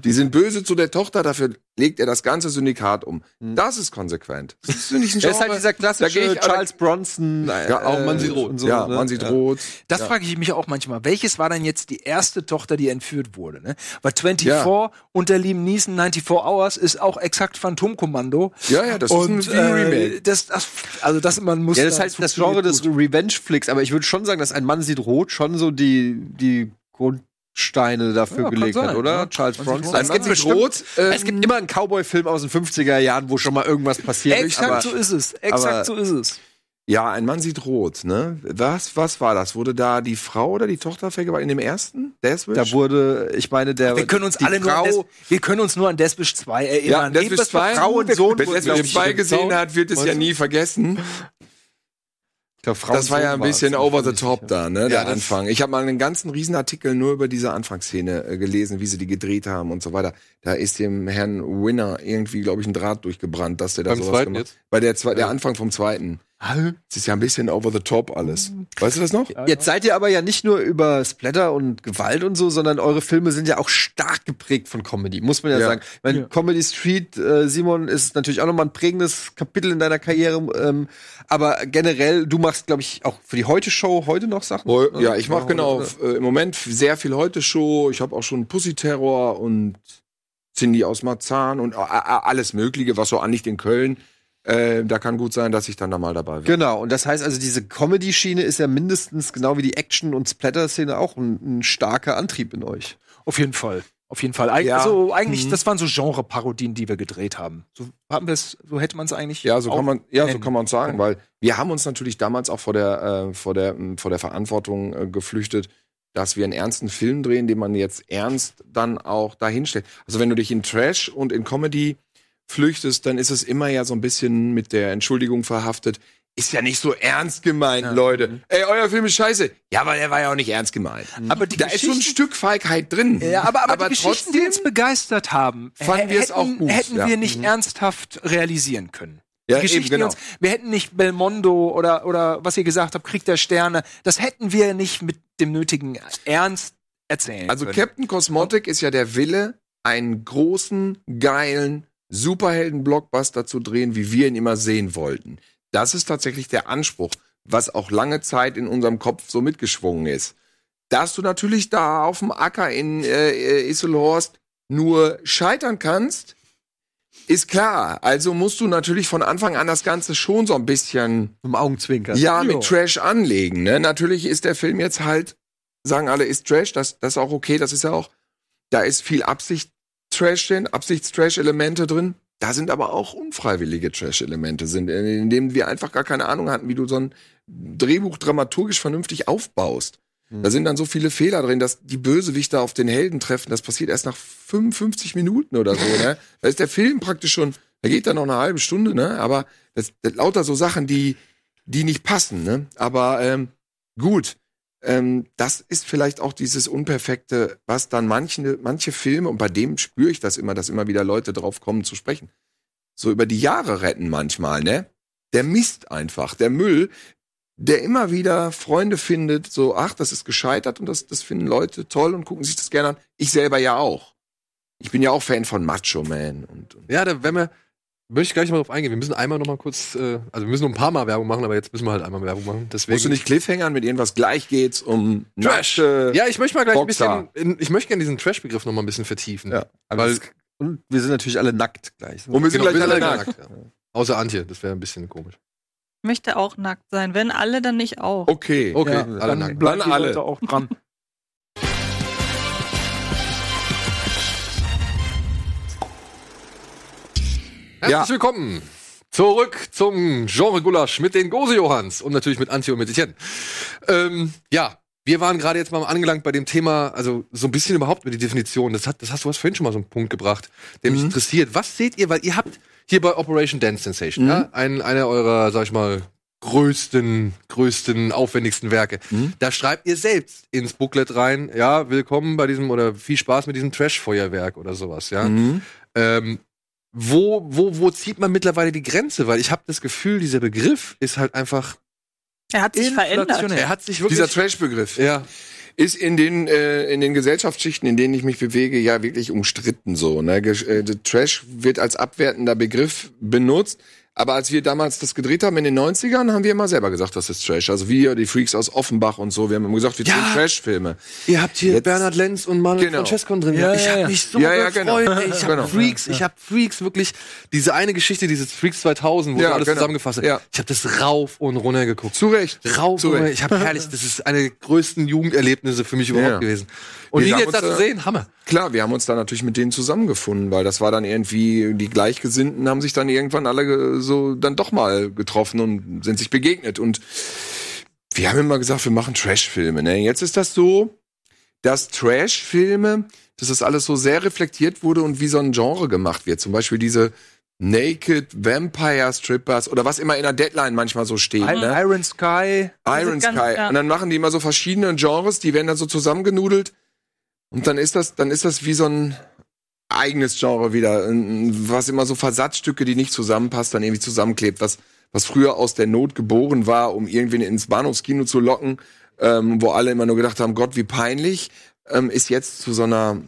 Die sind böse zu der Tochter, dafür legt er das ganze Syndikat um. Hm. Das ist konsequent. Das ist nicht ein Der ist halt Genre. dieser klassische ich- Charles Bronson. äh, Ja, auch man sieht rot. und so, ja, ne? man sieht Ja. rot. Das Ja. frage ich mich auch manchmal. Welches war denn jetzt die erste Tochter, die entführt wurde? Ne? Weil 24 Ja. unter Liam Neeson 94 Hours ist auch exakt Phantomkommando. Ja, ja, das Und ist ein äh, Remake. das, das, also das man muss. Ja, das ist halt das Genre des Revenge-Flicks, aber ich würde schon sagen, dass ein Mann sieht rot schon so die, die Grundsteine dafür Ja, gelegt hat, sein, oder? ja. Charles Man sieht Bronson. Mann sieht bestimmt- rot. ähm, Es gibt immer einen Cowboy-Film aus den 50er Jahren, wo schon mal irgendwas passiert ist. Exakt aber- so ist es. Exakt aber- so ist es. ja, ein Mann sieht rot, ne? Was, was war das? Wurde da die Frau oder die Tochter vergewaltigt? In dem ersten? Deathwish? Da wurde, ich meine, der. Wir können uns alle nur an Frau, Des, wir können uns nur an Deathwish 2 erinnern. ja, Deathwish Irgendwas 2. Frau und Sohn mit ich, zwei gesehen gezaubert. hat, wird es ja nie vergessen. Glaub, Das war ja ein bisschen over the top da, ne? Der Ja, das- Anfang. Ich habe mal einen ganzen Riesenartikel nur über diese Anfangsszene äh, gelesen, wie sie die gedreht haben und so weiter. Da ist dem Herrn Winner irgendwie, glaube ich, ein Draht durchgebrannt, dass der da Beim sowas zweiten gemacht jetzt? Bei der, zwei, der Anfang vom zweiten. Es ist ja ein bisschen over the top alles. Weißt du das noch? Jetzt seid ihr aber ja nicht nur über Splatter und Gewalt und so, sondern eure Filme sind ja auch stark geprägt von Comedy, muss man ja, Ja. sagen. Ich meine, Ja. Comedy Street, äh, Simon, ist natürlich auch nochmal ein prägendes Kapitel in deiner Karriere. Ähm, aber generell, du machst, glaube ich, auch für die Heute-Show heute noch Sachen. Ne? ja, ich mache genau äh, im Moment sehr viel Heute-Show. Ich habe auch schon Pussy Terror und Cindy aus Marzahn und a- alles Mögliche, was so anliegt in Köln. Äh, da kann gut sein, dass ich dann da mal dabei bin. Genau, und das heißt also, diese Comedy-Schiene ist ja mindestens genau wie die Action- und Splatter-Szene auch ein, ein starker Antrieb in euch. Auf jeden Fall. Auf jeden Fall. Eig Ja. Also eigentlich, Mhm. das waren so Genre-Parodien, die wir gedreht haben. So haben wir es, so hätte man es eigentlich. Ja, so kann man, ja, so kann man sagen, weil wir haben uns natürlich damals auch vor der, äh, vor der, mh, vor der Verantwortung äh, geflüchtet, dass wir einen ernsten Film drehen, den man jetzt ernst dann auch dahin stellt. Also wenn du dich in Trash und in Comedy flüchtest, dann ist es immer ja so ein bisschen mit der Entschuldigung verhaftet. Ist ja nicht so ernst gemeint, Leute. Ey, euer Film ist scheiße. Ja, aber der war ja auch nicht ernst gemeint. Aber die da ist so ein Stück Feigheit drin. Ja, aber, aber, die Geschichten, die trotzdem- uns begeistert haben, Fanden wir es hätten, auch gut, hätten ja. wir nicht Mhm. ernsthaft realisieren können. Ja, die Geschichten, eben, genau. die uns, wir hätten nicht Belmondo oder, oder was ihr gesagt habt, Krieg der Sterne, das hätten wir nicht mit dem nötigen Ernst erzählen Also können. Captain Cosmotic ist ja der Wille, einen großen, geilen Superhelden-Blockbuster zu drehen, wie wir ihn immer sehen wollten. Das ist tatsächlich der Anspruch, was auch lange Zeit in unserem Kopf so mitgeschwungen ist. Dass du natürlich da auf dem Acker in äh, Isselhorst nur scheitern kannst, ist klar. Also musst du natürlich von Anfang an das Ganze schon so ein bisschen Im Augenzwinkern. ja, mit Trash anlegen. Ne? Natürlich ist der Film jetzt halt, sagen alle, ist Trash, das, das ist auch okay, das ist ja auch, da ist viel Absicht-Trash drin, Absichts-Trash-Elemente drin. Da sind aber auch unfreiwillige Trash-Elemente, sind, in denen wir einfach gar keine Ahnung hatten, wie du so ein Drehbuch dramaturgisch vernünftig aufbaust. Da sind dann so viele Fehler drin, dass die Bösewichter auf den Helden treffen. Das passiert erst nach 55 Minuten oder so. Ne? Da ist der Film praktisch schon, da geht dann noch eine halbe Stunde, ne? Aber das, das lauter so Sachen, die, die nicht passen, ne? Aber ähm, gut, ähm, das ist vielleicht auch dieses Unperfekte, was dann manche, manche Filme, und bei dem spüre ich das immer, dass immer wieder Leute drauf kommen zu sprechen, so über die Jahre retten manchmal, ne? Der Mist einfach, der Müll, der immer wieder Freunde findet, so, ach, das ist gescheitert und das, das finden Leute toll und gucken sich das gerne an. Ich selber ja auch. Ich bin ja auch Fan von Macho Man und, und Ja, da wenn wir, möchte ich gleich mal drauf eingehen. Wir müssen einmal noch mal kurz, äh, also wir müssen noch ein paar Mal Werbung machen, aber jetzt müssen wir halt einmal Werbung machen. Deswegen. musst du nicht Cliffhangern mit irgendwas gleich geht's um Trash. ja, ich möchte mal gleich ein Boxer. bisschen, in, ich möchte gerne diesen Trash-Begriff noch mal ein bisschen vertiefen. Ja. Weil, Und wir sind natürlich alle nackt gleich. Und wir sind genau, gleich wir alle sind nackt. ja. Außer Antje, das wäre ein bisschen komisch. Möchte auch nackt sein. Wenn alle, dann nicht auch. Okay. Okay, Ja, alle dann nackt. bleiben alle. Leute auch dran. Herzlich Ja. willkommen zurück zum Genre Gulasch mit den Gose Johanns und natürlich mit Antje und mit Etienne. Ähm, ja, wir waren gerade jetzt mal angelangt bei dem Thema, also so ein bisschen überhaupt über die Definition. Das, hat, das hast du hast vorhin schon mal so einen Punkt gebracht, der Mhm. mich interessiert. Was seht ihr, weil ihr habt hier bei Operation Dance Sensation, ja, Mhm. ein, einer eurer, sag ich mal, größten, größten, aufwendigsten Werke. Mhm. Da schreibt ihr selbst ins Booklet rein, ja, willkommen bei diesem oder viel Spaß mit diesem Trash-Feuerwerk oder sowas, ja. Mhm. Ähm, wo, wo, wo zieht man mittlerweile die Grenze? Weil ich habe das Gefühl, dieser Begriff ist halt einfach, Er hat sich verändert. er hat sich wirklich. Dieser Trash-Begriff ja, ist in den, äh, in den Gesellschaftsschichten, in denen ich mich bewege, ja wirklich umstritten so. Ne? Äh, der Trash wird als abwertender Begriff benutzt. Aber als wir damals das gedreht haben in den 90ern, haben wir immer selber gesagt, das ist Trash. Also wir, die Freaks aus Offenbach und so, wir haben immer gesagt, wir Ja. drehen Trash-Filme. ihr habt hier Jetzt- Bernhard Lenz und Manuel Genau. Francesco drin. Ja, ich ja, habe ja. mich so Ja, ja, gefreut. genau. Ich Genau. habe Freaks, ich habe Freaks wirklich diese eine Geschichte, dieses Freaks 2000, wo Ja, alles genau. zusammengefasst hast. Ja. Ich habe das rauf und runter geguckt. Zu Recht. Rauf Zu und runter. Ich habe herrlich, das ist eine der größten Jugenderlebnisse für mich überhaupt gewesen. Und haben jetzt da zu sehen, Hammer. Klar, wir haben uns da natürlich mit denen zusammengefunden, weil das war dann irgendwie, die Gleichgesinnten haben sich dann irgendwann alle so dann doch mal getroffen und sind sich begegnet. Und wir haben immer gesagt, wir machen Trash-Filme. Ne? Jetzt ist das so, dass Trash-Filme, dass das alles so sehr reflektiert wurde und wie so ein Genre gemacht wird. Zum Beispiel diese Naked Vampire Strippers oder was immer in der Deadline manchmal so steht. I- Ne? Iron Sky. Iron ganz- Sky. ja. Und dann machen die immer so verschiedene Genres, die werden dann so zusammengenudelt. Und dann ist das, dann ist das wie so ein eigenes Genre wieder, was immer so Versatzstücke, die nicht zusammenpasst, dann irgendwie zusammenklebt, was, was früher aus der Not geboren war, um irgendwen ins Bahnhofskino zu locken, ähm, wo alle immer nur gedacht haben, Gott, wie peinlich, ähm, ist jetzt zu so einer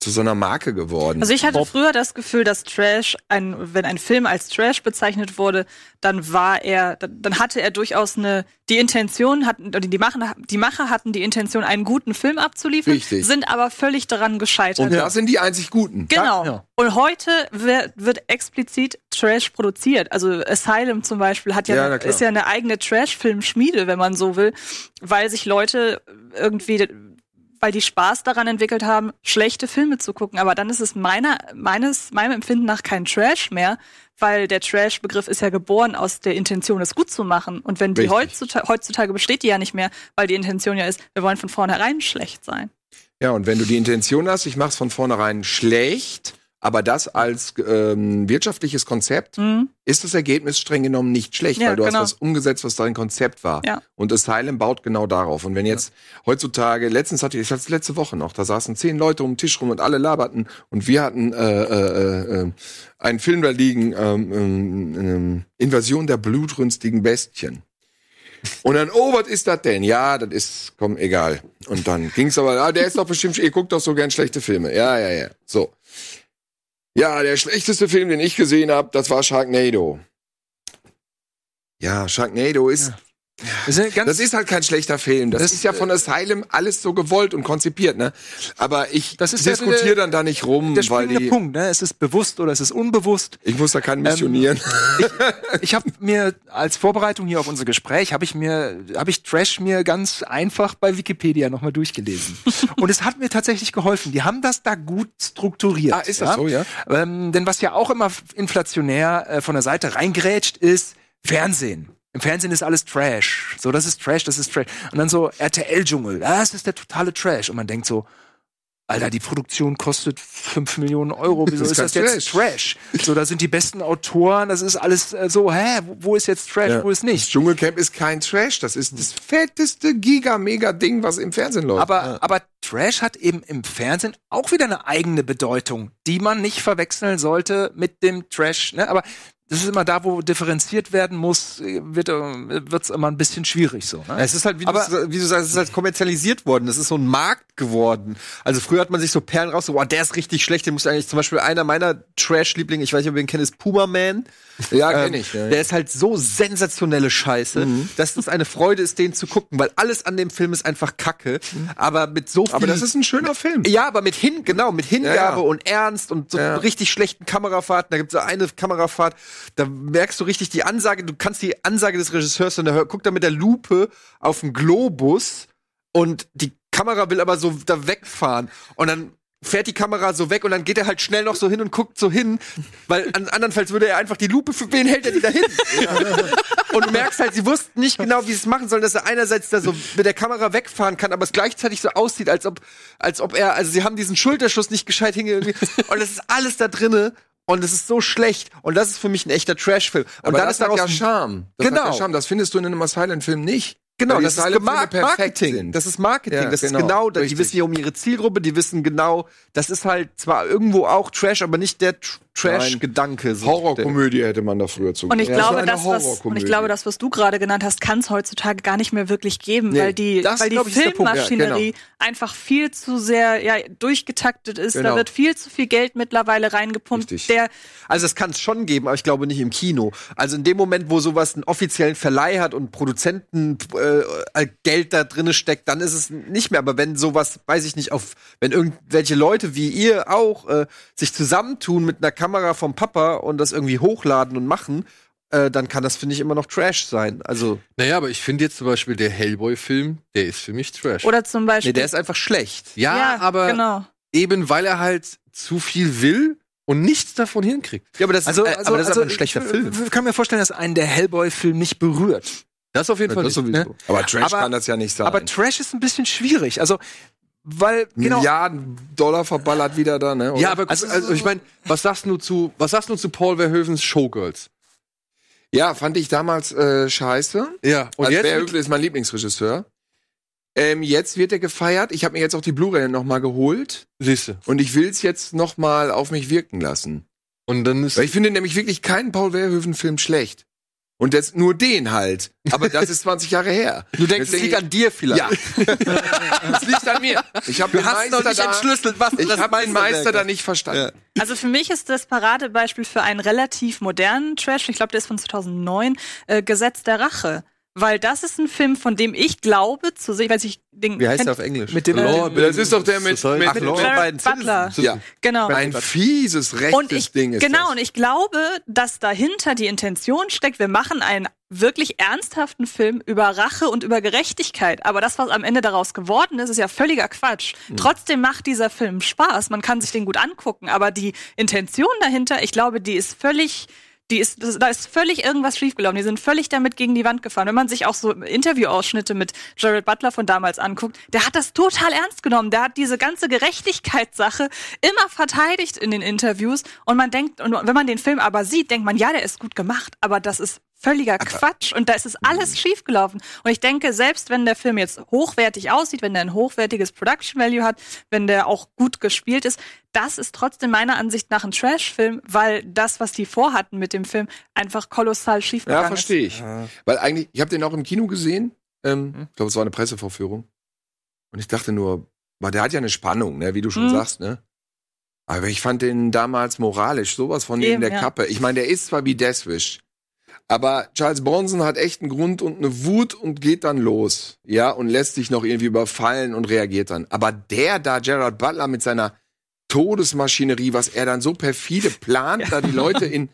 zu so einer Marke geworden. Also ich hatte früher das Gefühl, dass Trash, ein, wenn ein Film als Trash bezeichnet wurde, dann war er, dann hatte er durchaus eine, die Intention, hatten, die Macher, die Macher hatten die Intention, einen guten Film abzuliefern, Richtig. sind aber völlig daran gescheitert. Und da sind die einzig Guten. Genau. Ja. Und heute wird, wird explizit Trash produziert. Also Asylum zum Beispiel hat ja, Ja, ist ja eine eigene Trash-Film-Schmiede, wenn man so will, weil sich Leute irgendwie, weil die Spaß daran entwickelt haben, schlechte Filme zu gucken. Aber dann ist es meiner, meines, meinem Empfinden nach kein Trash mehr, weil der Trash-Begriff ist ja geboren aus der Intention, es gut zu machen. Und wenn die heutzutage, heutzutage besteht die ja nicht mehr, weil die Intention ja ist, wir wollen von vornherein schlecht sein. Ja, und wenn du die Intention hast, ich mach's von vornherein schlecht, aber das als ähm, wirtschaftliches Konzept, Mhm. ist das Ergebnis streng genommen nicht schlecht, Ja, weil du genau. hast was umgesetzt, was dein Konzept war. Ja. Und Asylum baut genau darauf. Und wenn jetzt heutzutage, letztens hatte ich, ich hatte es letzte Woche noch, da saßen zehn Leute um den Tisch rum und alle laberten und wir hatten äh, äh, äh, einen Film da liegen, ähm, ähm, ähm, Invasion der blutrünstigen Bestien. Und dann, oh, was ist das denn? Ja, das ist, komm, egal. Und dann ging's aber, ah, der ist doch bestimmt, ihr guckt doch so gern schlechte Filme. Ja, ja, ja. So. Ja, der schlechteste Film, den ich gesehen habe, das war Sharknado. Ja, Sharknado ist, Das ist das ist halt kein schlechter Film. Das, Das, ist ja von Asylum alles so gewollt und konzipiert, ne? Aber ich diskutiere der- dann da nicht rum, der weil die, Punkt. Ne? Es ist bewusst oder es ist unbewusst. ich muss da keinen missionieren. Ich habe mir als Vorbereitung hier auf unser Gespräch habe ich mir habe ich Trash mir ganz einfach bei Wikipedia nochmal durchgelesen und es hat mir tatsächlich geholfen. Die haben das da gut strukturiert. Ah, ist das so, ja? Ähm, denn was ja auch immer inflationär äh, von der Seite reingrätscht ist Fernsehen. Im Fernsehen ist alles Trash. So, das ist Trash, das ist Trash. Und dann so RTL-Dschungel. Das ist der totale Trash. Und man denkt so, Alter, die Produktion kostet 5 Millionen Euro. Wieso Das ist, ist das kein jetzt Trash? So, da sind die besten Autoren, das ist alles äh, so, hä, wo, wo ist jetzt Trash, Ja. wo ist Das nicht? Dschungelcamp ist kein Trash, das ist das fetteste Giga-Mega-Ding, was im Fernsehen läuft. Aber, aber Trash hat eben im Fernsehen auch wieder eine eigene Bedeutung, die man nicht verwechseln sollte mit dem Trash. Ne? Aber das ist immer da, wo differenziert werden muss, äh, wird es immer ein bisschen schwierig so. Ne? Es ist halt, wie, Aber- du, wie du sagst, es ist halt kommerzialisiert worden. Es ist so ein Markt geworden. Also früher hat man sich so Perlen raus, so, oh, der ist richtig schlecht, den muss eigentlich zum Beispiel einer meiner Trash-Lieblinge, ich weiß nicht, ob ihr ihn kennt, ist Puma Man. Ja, Ähm, ich. Ja, Der ist halt so sensationelle Scheiße, dass es eine Freude ist, den zu gucken, weil alles an dem Film ist einfach Kacke. Aber mit so viel. Aber das ist ein schöner Film. ja, aber mit hin, genau, mit Hingabe Ja, ja. und Ernst und so Ja. richtig schlechten Kamerafahrten. Da gibt es so eine Kamerafahrt, da merkst du richtig die Ansage, du kannst die Ansage des Regisseurs und der guckt da mit der Lupe auf den Globus und die Kamera will aber so da wegfahren und dann fährt die Kamera so weg und dann geht er halt schnell noch so hin und guckt so hin, weil an andernfalls würde er einfach die Lupe, für wen hält er die da hin? Und du merkst halt, sie wussten nicht genau, wie sie es machen sollen, dass er einerseits da so mit der Kamera wegfahren kann, aber es gleichzeitig so aussieht, als ob, als ob er, also sie haben diesen Schulterschuss nicht gescheit hingelegt. Und es ist alles da drinne und es ist so schlecht. Und das ist für mich ein echter Trash-Film. Und Aber dann das ist daraus hat ja Charme. Das Genau. Hat ja Charme. Das findest du in einem Asylum-Film nicht. Genau, die das ist Mar Marketing. Das ist Marketing. Ja, das ist genau, genau, die richtig. wissen ja um ihre Zielgruppe, die wissen genau, das ist halt zwar irgendwo auch Trash, aber nicht der Tr- Trash-Gedanke. so. Horrorkomödie hätte man da früher zu. Und ich, Ja, glaube, das, was, und ich glaube, das, was du gerade genannt hast, kann es heutzutage gar nicht mehr wirklich geben, Nee, weil die, das, weil die Punkt, ja, Filmmaschinerie einfach viel zu sehr ja, durchgetaktet ist. Genau. Da wird viel zu viel Geld mittlerweile reingepumpt. Also es kann es schon geben, aber ich glaube nicht im Kino. Also in dem Moment, wo sowas einen offiziellen Verleih hat und Produzenten äh, Geld da drinne steckt, dann ist es nicht mehr. Aber wenn sowas, weiß ich nicht, auf wenn irgendwelche Leute wie ihr auch äh, sich zusammentun mit einer Kamera vom Papa und das irgendwie hochladen und machen, äh, dann kann das finde ich immer noch Trash sein. Also Naja, aber ich finde jetzt zum Beispiel der Hellboy-Film, der ist für mich Trash. oder zum Beispiel. nee, der ist einfach schlecht. ja, aber genau. eben weil er halt zu viel will und nichts davon hinkriegt. Ja, aber das Also, ist, äh, aber das ist einfach ein schlechter ich, Film. Ich kann mir vorstellen, dass einen der Hellboy-Film nicht berührt. Das auf jeden Fall Das nicht. sowieso. ne? Aber Trash Aber- kann das ja nicht sein. Aber Trash ist ein bisschen schwierig. Also, weil, genau. Milliarden Dollar verballert wieder da, ne? oder? Ja, aber Also, also, ich meine, was sagst du zu, was sagst du zu Paul Verhoevens Showgirls? ja, fand ich damals äh, scheiße. Ja, und Und jetzt Verhoeven ist mein Lieblingsregisseur. Ähm, jetzt wird er gefeiert. Ich habe mir jetzt auch die Blu-ray noch mal geholt siehst du. und ich will es jetzt noch mal auf mich wirken lassen. Und dann ist Weil ich finde nämlich wirklich keinen Paul Verhoeven Film schlecht. Und das, nur den halt. Aber das ist 20 Jahre her. Du denkst, es liegt an dir vielleicht. Ja. das liegt an mir. Ich habe den hast noch Meister nicht da, entschlüsselt, was ich habe den Meisterwerk Meister da nicht verstanden. Also für mich ist das Paradebeispiel für einen relativ modernen Trash, ich glaube, der ist von 2009, äh, Gesetz der Rache. Weil das ist ein Film, von dem ich glaube zu sehen, weil ich den Wie heißt der auf Englisch? Mit dem Lord Das ist doch der mit, mit, Ach, mit. Jared beiden Butler. ja. Genau. Ein fieses, rechtes Und ich, Ding ist genau, das. und ich glaube, dass dahinter die Intention steckt, wir machen einen wirklich ernsthaften Film über Rache und über Gerechtigkeit. Aber das, was am Ende daraus geworden ist, ist ja völliger Quatsch. Mhm. Trotzdem macht dieser Film Spaß. Man kann sich den gut angucken. Aber die Intention dahinter, ich glaube, die ist völlig die ist, das, da ist völlig irgendwas schiefgelaufen. Die sind völlig damit gegen die Wand gefahren. Wenn man sich auch so Interviewausschnitte mit Jared Butler von damals anguckt, der hat das total ernst genommen. Der hat diese ganze Gerechtigkeitssache immer verteidigt in den Interviews. Und man denkt, und wenn man den Film aber sieht, denkt man, ja, der ist gut gemacht, aber das ist völliger Quatsch und da ist es alles schiefgelaufen. Und ich denke, selbst wenn der Film jetzt hochwertig aussieht, wenn der ein hochwertiges Production Value hat, wenn der auch gut gespielt ist, das ist trotzdem meiner Ansicht nach ein Trash-Film, weil das, was die vorhatten mit dem Film, einfach kolossal schief Ja, gegangen ist. verstehe ich. Weil eigentlich, ich habe den auch im Kino gesehen. Ähm, Ich glaube, es war eine Pressevorführung. Und ich dachte nur, weil der hat ja eine Spannung, ne, wie du schon Mhm. sagst, ne? Aber ich fand den damals moralisch sowas von neben Eben, der ja. Kappe. Ich meine, der ist zwar wie Deathwish, aber Charles Bronson hat echt einen Grund und eine Wut und geht dann los. Ja, und lässt sich noch irgendwie überfallen und reagiert dann. Aber der da, Gerard Butler mit seiner Todesmaschinerie, was er dann so perfide plant, da die Leute in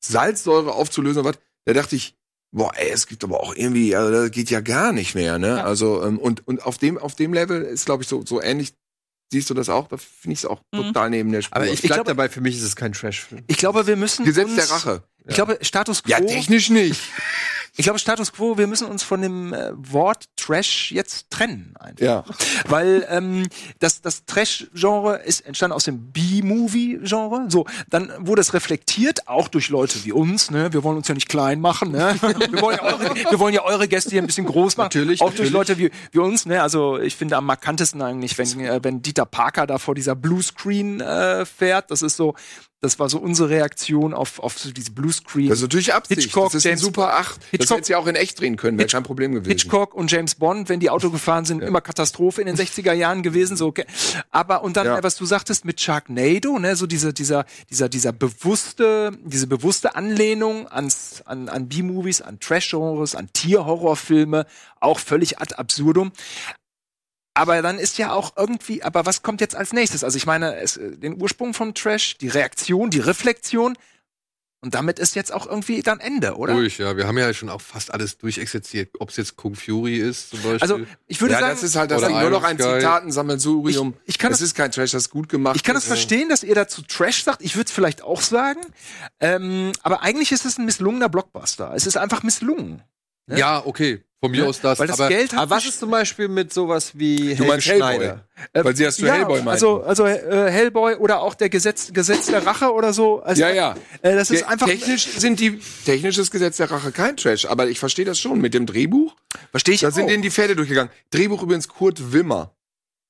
Salzsäure aufzulösen und was, da dachte ich, boah, ey, es gibt aber auch irgendwie, also das geht ja gar nicht mehr, ne? Ja. Also, ähm, und, und auf dem, auf dem Level ist, glaube ich, so, so ähnlich. Siehst du das auch? Da finde ich es auch Mhm. total neben der Spur. Aber ich Ich glaube- dabei, für mich ist es kein Trash-Film. Ich glaube, wir müssen Gesetz uns, der Rache. Ich glaube, Status Quo. Ja, technisch nicht. Ich glaube, Status Quo, wir müssen uns von dem äh, Wort Trash jetzt trennen. Einfach. Ja. Weil ähm, das, das Trash-Genre ist entstanden aus dem B-Movie-Genre. So, dann wurde es reflektiert, auch durch Leute wie uns. Ne? Wir wollen uns ja nicht klein machen. Ne? Wir, wollen ja eure, wir wollen ja eure Gäste hier ein bisschen groß machen. Natürlich, Auch durch natürlich. Leute wie, wie uns. Ne? Also ich finde am markantesten eigentlich, wenn, äh, wenn Dieter Parker da vor dieser Bluescreen äh, fährt. Das ist so, das war so unsere Reaktion auf, auf so diese Bluescreen. Das ist natürlich Absicht. Hitchcock, das ist James- super Acht. Das Hitchcock- hätte sie auch in echt drehen können, wäre kein Problem gewesen. Hitchcock und James Bond, wenn die Auto gefahren sind, immer Katastrophe in den 60er Jahren gewesen, so, okay. Aber, und dann, Ja. was du sagtest mit Sharknado, ne, so dieser, dieser, dieser, dieser bewusste, diese bewusste Anlehnung ans, an, an B-Movies, an Trash-Genres, an Tierhorrorfilme, auch völlig ad absurdum. Aber dann ist ja auch irgendwie, aber was kommt jetzt als nächstes? Also ich meine, es, äh, den Ursprung vom Trash, die Reaktion, die Reflexion, und damit ist jetzt auch irgendwie dann Ende, oder? Durch, ja. Wir haben ja schon auch fast alles durchexerziert. Ob es jetzt Kung Fury ist, zum Beispiel. Also ich würde ja, sagen, das ist halt das ist nur noch ein. Zitatensammelsurium. Ich- ich kann das das- ist kein Trash, das ist gut gemacht. Ich kann das ist. verstehen, dass ihr dazu Trash sagt. Ich würde es vielleicht auch sagen. Ähm, aber eigentlich ist es ein misslungener Blockbuster. Es ist einfach misslungen. ja, okay. Von mir aus das. Weil das aber Geld hat Aber was ist zum Beispiel mit sowas wie Du Helge Hellboy? Schneider? äh, Weil sie das zu ja, Hellboy meinten. Also, also äh, Hellboy oder auch der Gesetz, Gesetz der Rache oder so. Also, Ja, ja. Äh, das ist Der- einfach. technisch sind die technisches Gesetz der Rache kein Trash, aber ich verstehe das schon mit dem Drehbuch. Verstehe ich Da sind auch. denen die Pferde durchgegangen. Drehbuch übrigens Kurt Wimmer.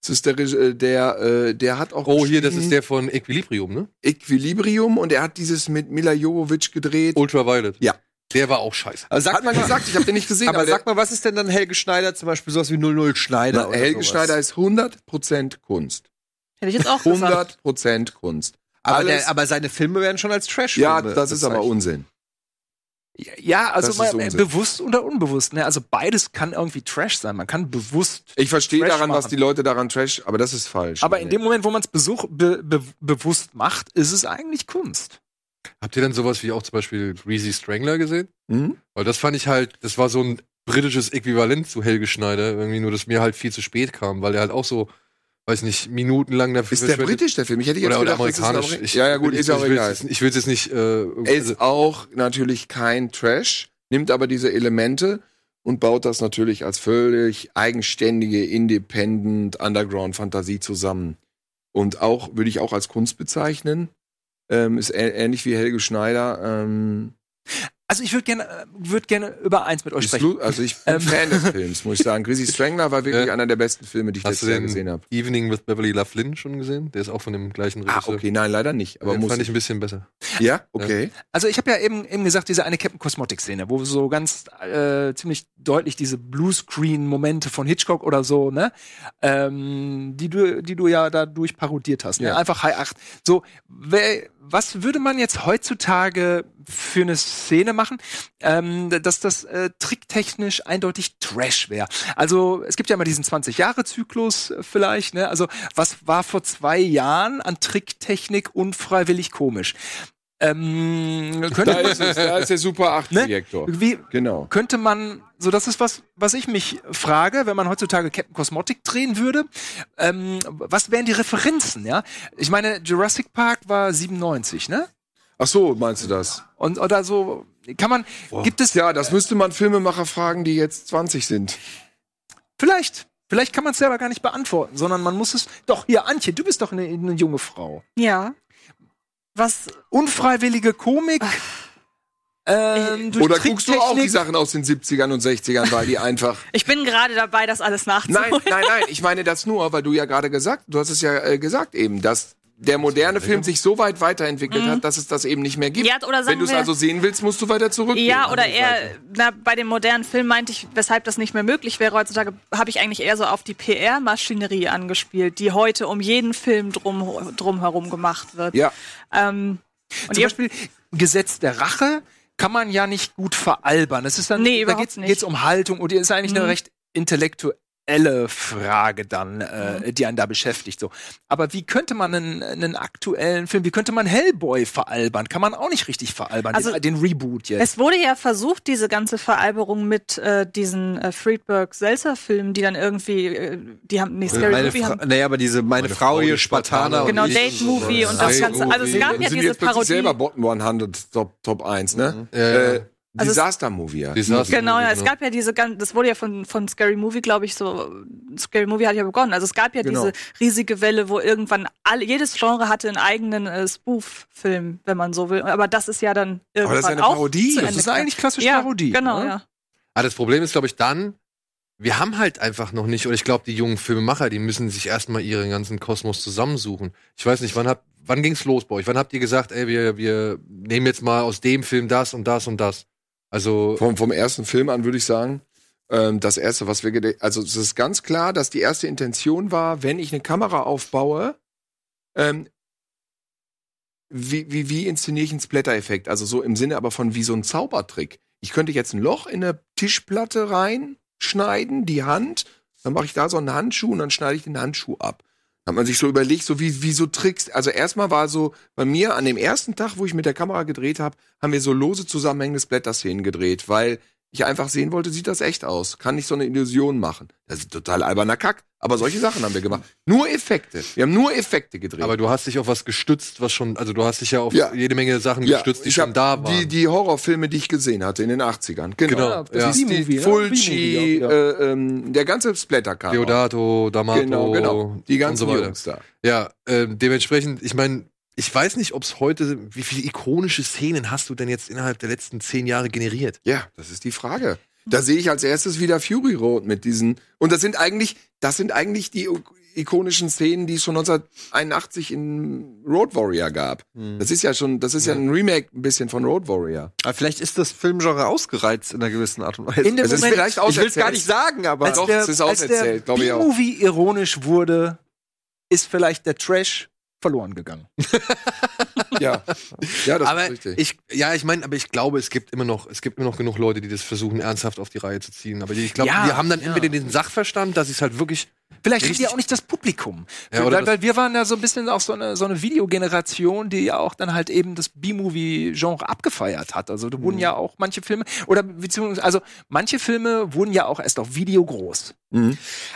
Das ist der, äh, der, äh, der hat auch oh, hier, das ist der von Equilibrium, ne? Equilibrium und er hat dieses mit Mila Jovovich gedreht. Ultraviolet. Ja. Der war auch scheiße. Also sag Hat mal, man gesagt, ich habe den nicht gesehen. aber der- sag mal, was ist denn dann Helge Schneider, zum Beispiel sowas wie 00 Schneider? Na, oder Helge sowas? Schneider ist 100% Kunst. Hätte ich jetzt auch gesagt. 100% Kunst. Aber, der, aber seine Filme werden schon als Trash ja, das ist aber Unsinn. ja, also mal, äh, bewusst oder unbewusst. Ne? Also beides kann irgendwie Trash sein. Man kann bewusst. Ich verstehe Trash daran, was machen. die Leute daran Trash, aber das ist falsch. Aber in dem Moment, wo man es be be bewusst macht, ist es eigentlich Kunst. Habt ihr dann sowas wie auch zum Beispiel Greasy Strangler gesehen? Hm? Weil das fand ich halt, das war so ein britisches Äquivalent zu Helge Schneider. Irgendwie nur, dass mir halt viel zu spät kam, weil der halt auch so, weiß nicht, minutenlang dafür Ist der britisch, der Film? Ich hätte jetzt oder, oder gedacht, ist ein amerikanisch. Ameri- ja, ja, gut, ich, ist ja auch egal. jetzt- Ich will es jetzt nicht. Äh, Er ist auch natürlich kein Trash, nimmt aber diese Elemente und baut das natürlich als völlig eigenständige, independent Underground-Fantasie zusammen. Und auch, würde ich auch als Kunst bezeichnen. Ähm, ist ähnlich wie Helge Schneider. Ähm, Also ich würde gerne, äh, würd gerne über eins mit euch sprechen. lu- Also ich bin Ähm. Fan des Films, muss ich sagen. Chrissy Strangler war wirklich Ja. einer der besten Filme, die ich letztes Jahr gesehen habe. Evening with Beverly Lovelyn schon gesehen? Der ist auch von dem gleichen Ah, Regisseur. okay, nein, leider nicht. Aber Den muss fand ich. ein bisschen besser. Ja, okay. Also ich habe ja eben, eben gesagt, diese eine Captain Cosmotic-Szene, wo so ganz äh, ziemlich deutlich diese Bluescreen-Momente von Hitchcock oder so, ne, ähm, die du, die du ja dadurch parodiert hast. Ne? Ja. Einfach High 8. So, wer, was würde man jetzt heutzutage für eine Szene machen, ähm, dass das äh, tricktechnisch eindeutig Trash wäre? Also es gibt ja immer diesen 20-Jahre-Zyklus äh, vielleicht, ne? Also was war vor zwei Jahren an Tricktechnik unfreiwillig komisch? Ähm, könnte Da man, ist es, da ist der Super 8 Ne? Projektor. wie, Genau. könnte man, so das ist was, was ich mich frage, wenn man heutzutage Captain Cosmotic drehen würde, ähm, was wären die Referenzen, ja? Ich meine, Jurassic Park war 97, ne? Ach so, meinst du das? Und oder so kann man, gibt es Ja, das müsste man Filmemacher fragen, die jetzt 20 sind. vielleicht, vielleicht kann man es selber gar nicht beantworten, sondern man muss es, doch, hier, Antje, du bist doch eine, eine junge Frau. Ja. Was, Unfreiwillige Komik, ähm, durch Oder guckst du auch die. Sachen aus den 70ern und 60ern, weil die einfach. ich bin gerade dabei, das alles nachzuholen. Nein, nein, nein, ich meine das nur, weil du ja gerade gesagt, du hast es ja äh, gesagt eben, dass der moderne Film sich so weit weiterentwickelt hat, dass es das eben nicht mehr gibt. Mhm. Ja, Wenn du es also sehen willst, musst du weiter zurückgehen. Ja, oder eher, na, bei dem modernen Film meinte ich, weshalb das nicht mehr möglich wäre heutzutage, habe ich eigentlich eher so auf die PR-Maschinerie angespielt, die heute um jeden Film drum, drum herum gemacht wird. Ja, Ähm, und Zum Beispiel Gesetz der Rache kann man ja nicht gut veralbern. Es ist dann, Nee, da nicht. geht's um Haltung und ist eigentlich eine Mhm. recht intellektuelle Frage dann, äh, die einen da beschäftigt. So, aber wie könnte man einen, einen aktuellen Film, wie könnte man Hellboy veralbern? Kann man auch nicht richtig veralbern. Also, den, den Reboot jetzt. es wurde ja versucht, diese ganze Veralberung mit äh, diesen äh, Friedberg-Seltzer-Filmen, die dann irgendwie, äh, die haben, nee, Scary Meine Movie Fra haben, nee, aber diese meine, Frau hier Spartaner. Genau, und ich- Date-Movie und das Ganze. Also es gab ja sind diese Parodie. selber Bottom 100 Top, Top 1, ne? Ja, ja. Äh, Also es- Disaster-Movie, ja. Disaster Genau, ja, Movie, es gab ja diese ganz, das wurde ja von, von Scary Movie, glaube ich, so, Scary Movie hat ja begonnen. Also es gab ja Genau. diese riesige Welle, wo irgendwann alle, jedes Genre hatte einen eigenen äh, Spoof-Film, wenn man so will. Aber das ist ja dann irgendwann das ist eine auch Parodie. Das ist eigentlich klassisch ja, Parodie, Genau, ne? ja. Ah, das Problem ist, glaube ich, dann, wir haben halt einfach noch nicht, oder ich glaube, die jungen Filmemacher, die müssen sich erstmal ihren ganzen Kosmos zusammensuchen. Ich weiß nicht, wann habt, wann ging's los bei euch? Wann habt ihr gesagt, ey, wir, wir nehmen jetzt mal aus dem Film das und das und das? Also, Vom, vom ersten Film an würde ich sagen, ähm, das erste, was wir also es ist ganz klar, dass die erste Intention war, wenn ich eine Kamera aufbaue, ähm, wie, wie, wie inszeniere ich einen Splatter-Effekt? Also so im Sinne aber von wie so ein Zaubertrick. Ich könnte jetzt ein Loch in eine Tischplatte reinschneiden, die Hand, dann mache ich da so einen Handschuh und dann schneide ich den Handschuh ab. Hat man sich so überlegt, so wie, wie so Tricks. Also erstmal war so bei mir an dem ersten Tag, wo ich mit der Kamera gedreht habe, haben wir so lose zusammenhängende Splatter-Szenen gedreht, weil ich einfach sehen wollte, sieht das echt aus? Kann ich so eine Illusion machen? Das ist total alberner Kack. Aber solche Sachen haben wir gemacht. Nur Effekte. Wir haben nur Effekte gedreht. aber du hast dich auf was gestützt, was schon, also du hast dich ja auf Ja. jede Menge Sachen gestützt, die ich schon da waren. Die, die Horrorfilme, die ich gesehen hatte in den 80ern. Genau. Genau, Ja, ja. das ist Die ne? Fulci, äh, ähm, der ganze Splatter-Cast. Deodato, D'Amato Genau, genau. Die ganzen und so weiter. Jungs da. Ja, ähm, dementsprechend, ich meine, ich weiß nicht, ob es heute, wie viele ikonische Szenen hast du denn jetzt innerhalb der letzten zehn Jahre generiert? Ja, das ist die Frage. Da sehe ich als erstes wieder Fury Road mit diesen. Und das sind eigentlich, das sind eigentlich die ikonischen Szenen, die es schon 1981 in Road Warrior gab. Das ist ja schon, das ist ja ein Remake ein bisschen von Road Warrior. Aber vielleicht ist das Filmgenre ausgereizt in einer gewissen Art und Weise. In dem Es ist Moment, vielleicht ich will es gar nicht sagen, aber als Doch, der, es ist als der auserzählt, glaub ich auch. B-Movie ironisch wurde, ist vielleicht der Trash verloren gegangen. Ja, ja das aber ist richtig. ich, ja, ich meine, aber ich glaube, es gibt immer noch, es gibt immer noch genug Leute, die das versuchen, ernsthaft auf die Reihe zu ziehen. Aber ich glaube, Ja, die haben dann ja. entweder den Sachverstand, dass es halt wirklich Vielleicht sind ja auch nicht das Publikum. Ja, weil, das- weil wir waren ja so ein bisschen auch so eine, so eine Videogeneration, die ja auch dann halt eben das B-Movie-Genre abgefeiert hat. Also da Mhm. wurden ja auch manche Filme, oder beziehungsweise, also manche Filme wurden ja auch erst auf Video groß.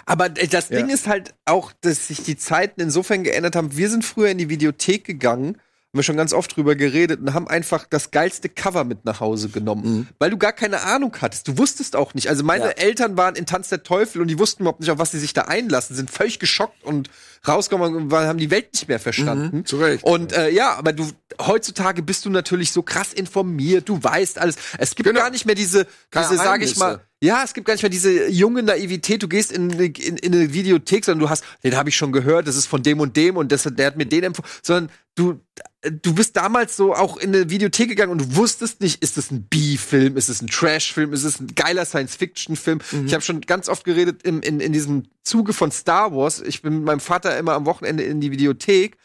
Aber äh, das Ding ist halt auch, dass sich die Zeiten insofern geändert haben. Wir sind früher in die Videothek gegangen, haben wir schon ganz oft drüber geredet und haben einfach das geilste Cover mit nach Hause genommen, weil du gar keine Ahnung hattest. Du wusstest auch nicht. Also meine Ja. Eltern waren in Tanz der Teufel und die wussten überhaupt nicht, auf was sie sich da einlassen, sind völlig geschockt und rausgekommen und haben die Welt nicht mehr verstanden. Zu Recht. Und äh, ja, aber du heutzutage bist du natürlich so krass informiert, du weißt alles. Es gibt Genau. gar nicht mehr diese, Keine diese, sag ich mal, ja, es gibt gar nicht mehr diese junge Naivität. Du gehst in, in, in eine Videothek, sondern du hast, den habe ich schon gehört, das ist von dem und dem und das, der hat mir den empfohlen, sondern du, du bist damals so auch in eine Videothek gegangen und du wusstest nicht, ist es ein B-Film, ist es ein Trash-Film, ist es ein geiler Science-Fiction-Film. Ich habe schon ganz oft geredet im, in, in diesem Zuge von Star Wars. Ich bin mit meinem Vater immer am Wochenende in die Videothek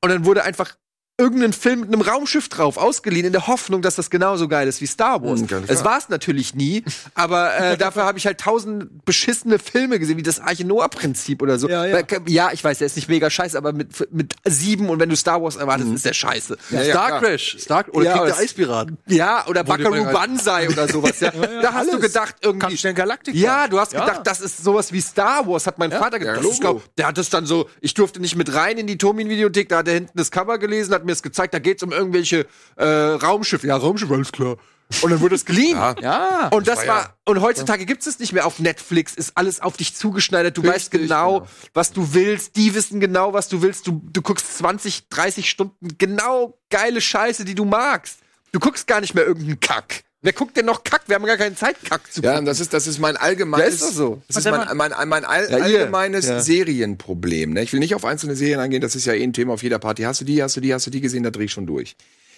und dann wurde einfach irgendeinen Film mit einem Raumschiff drauf ausgeliehen in der Hoffnung, dass das genauso geil ist wie Star Wars. Mhm, ganz es war es natürlich nie, aber äh, dafür habe ich halt tausend beschissene Filme gesehen, wie das Arche Noah Prinzip oder so. Ja, ja. Weil, ja, ich weiß, der ist nicht mega scheiße, aber mit mit sieben und wenn du Star Wars erwartest, ist der scheiße. Ja, ja, Star klar. Crash, Star oder Ja, Krieg der Eispiraten. Ja, oder Buckaroo mir- Banzai oder sowas. Ja. da hast du gedacht irgendwie Kampf der Galaktik. ja, du hast Ja. gedacht, das ist sowas wie Star Wars, hat mein Vater gedacht. ja, der hat es dann so, ich durfte nicht mit rein in die Tomin-Videothek, da hat er hinten das Cover gelesen, hat mir es gezeigt, da geht's um irgendwelche äh, Raumschiffe. Ja, Raumschiffe, alles klar. Und dann wurde es geliehen. Ja. Ja. Und das war war, ja- und heutzutage gibt's es nicht mehr auf Netflix, ist alles auf dich zugeschneidert, du weißt Richtig, genau, genau. was du willst, die wissen genau, was du willst, du, du guckst 20, 30 Stunden genau geile Scheiße, die du magst. Du guckst gar nicht mehr irgendeinen Kack. Wer guckt denn noch Kack? Wir haben gar keine Zeit, Kack zu Ja, gucken. das ist, das ist mein allgemeines, Ja, ist doch so. das ist mein, mein, mein all, Ja, allgemeines Ja. Serienproblem. Ne? Ich will nicht auf einzelne Serien eingehen, das ist ja eh ein Thema auf jeder Party. Hast du die, hast du die, hast du die gesehen, da dreh ich schon durch.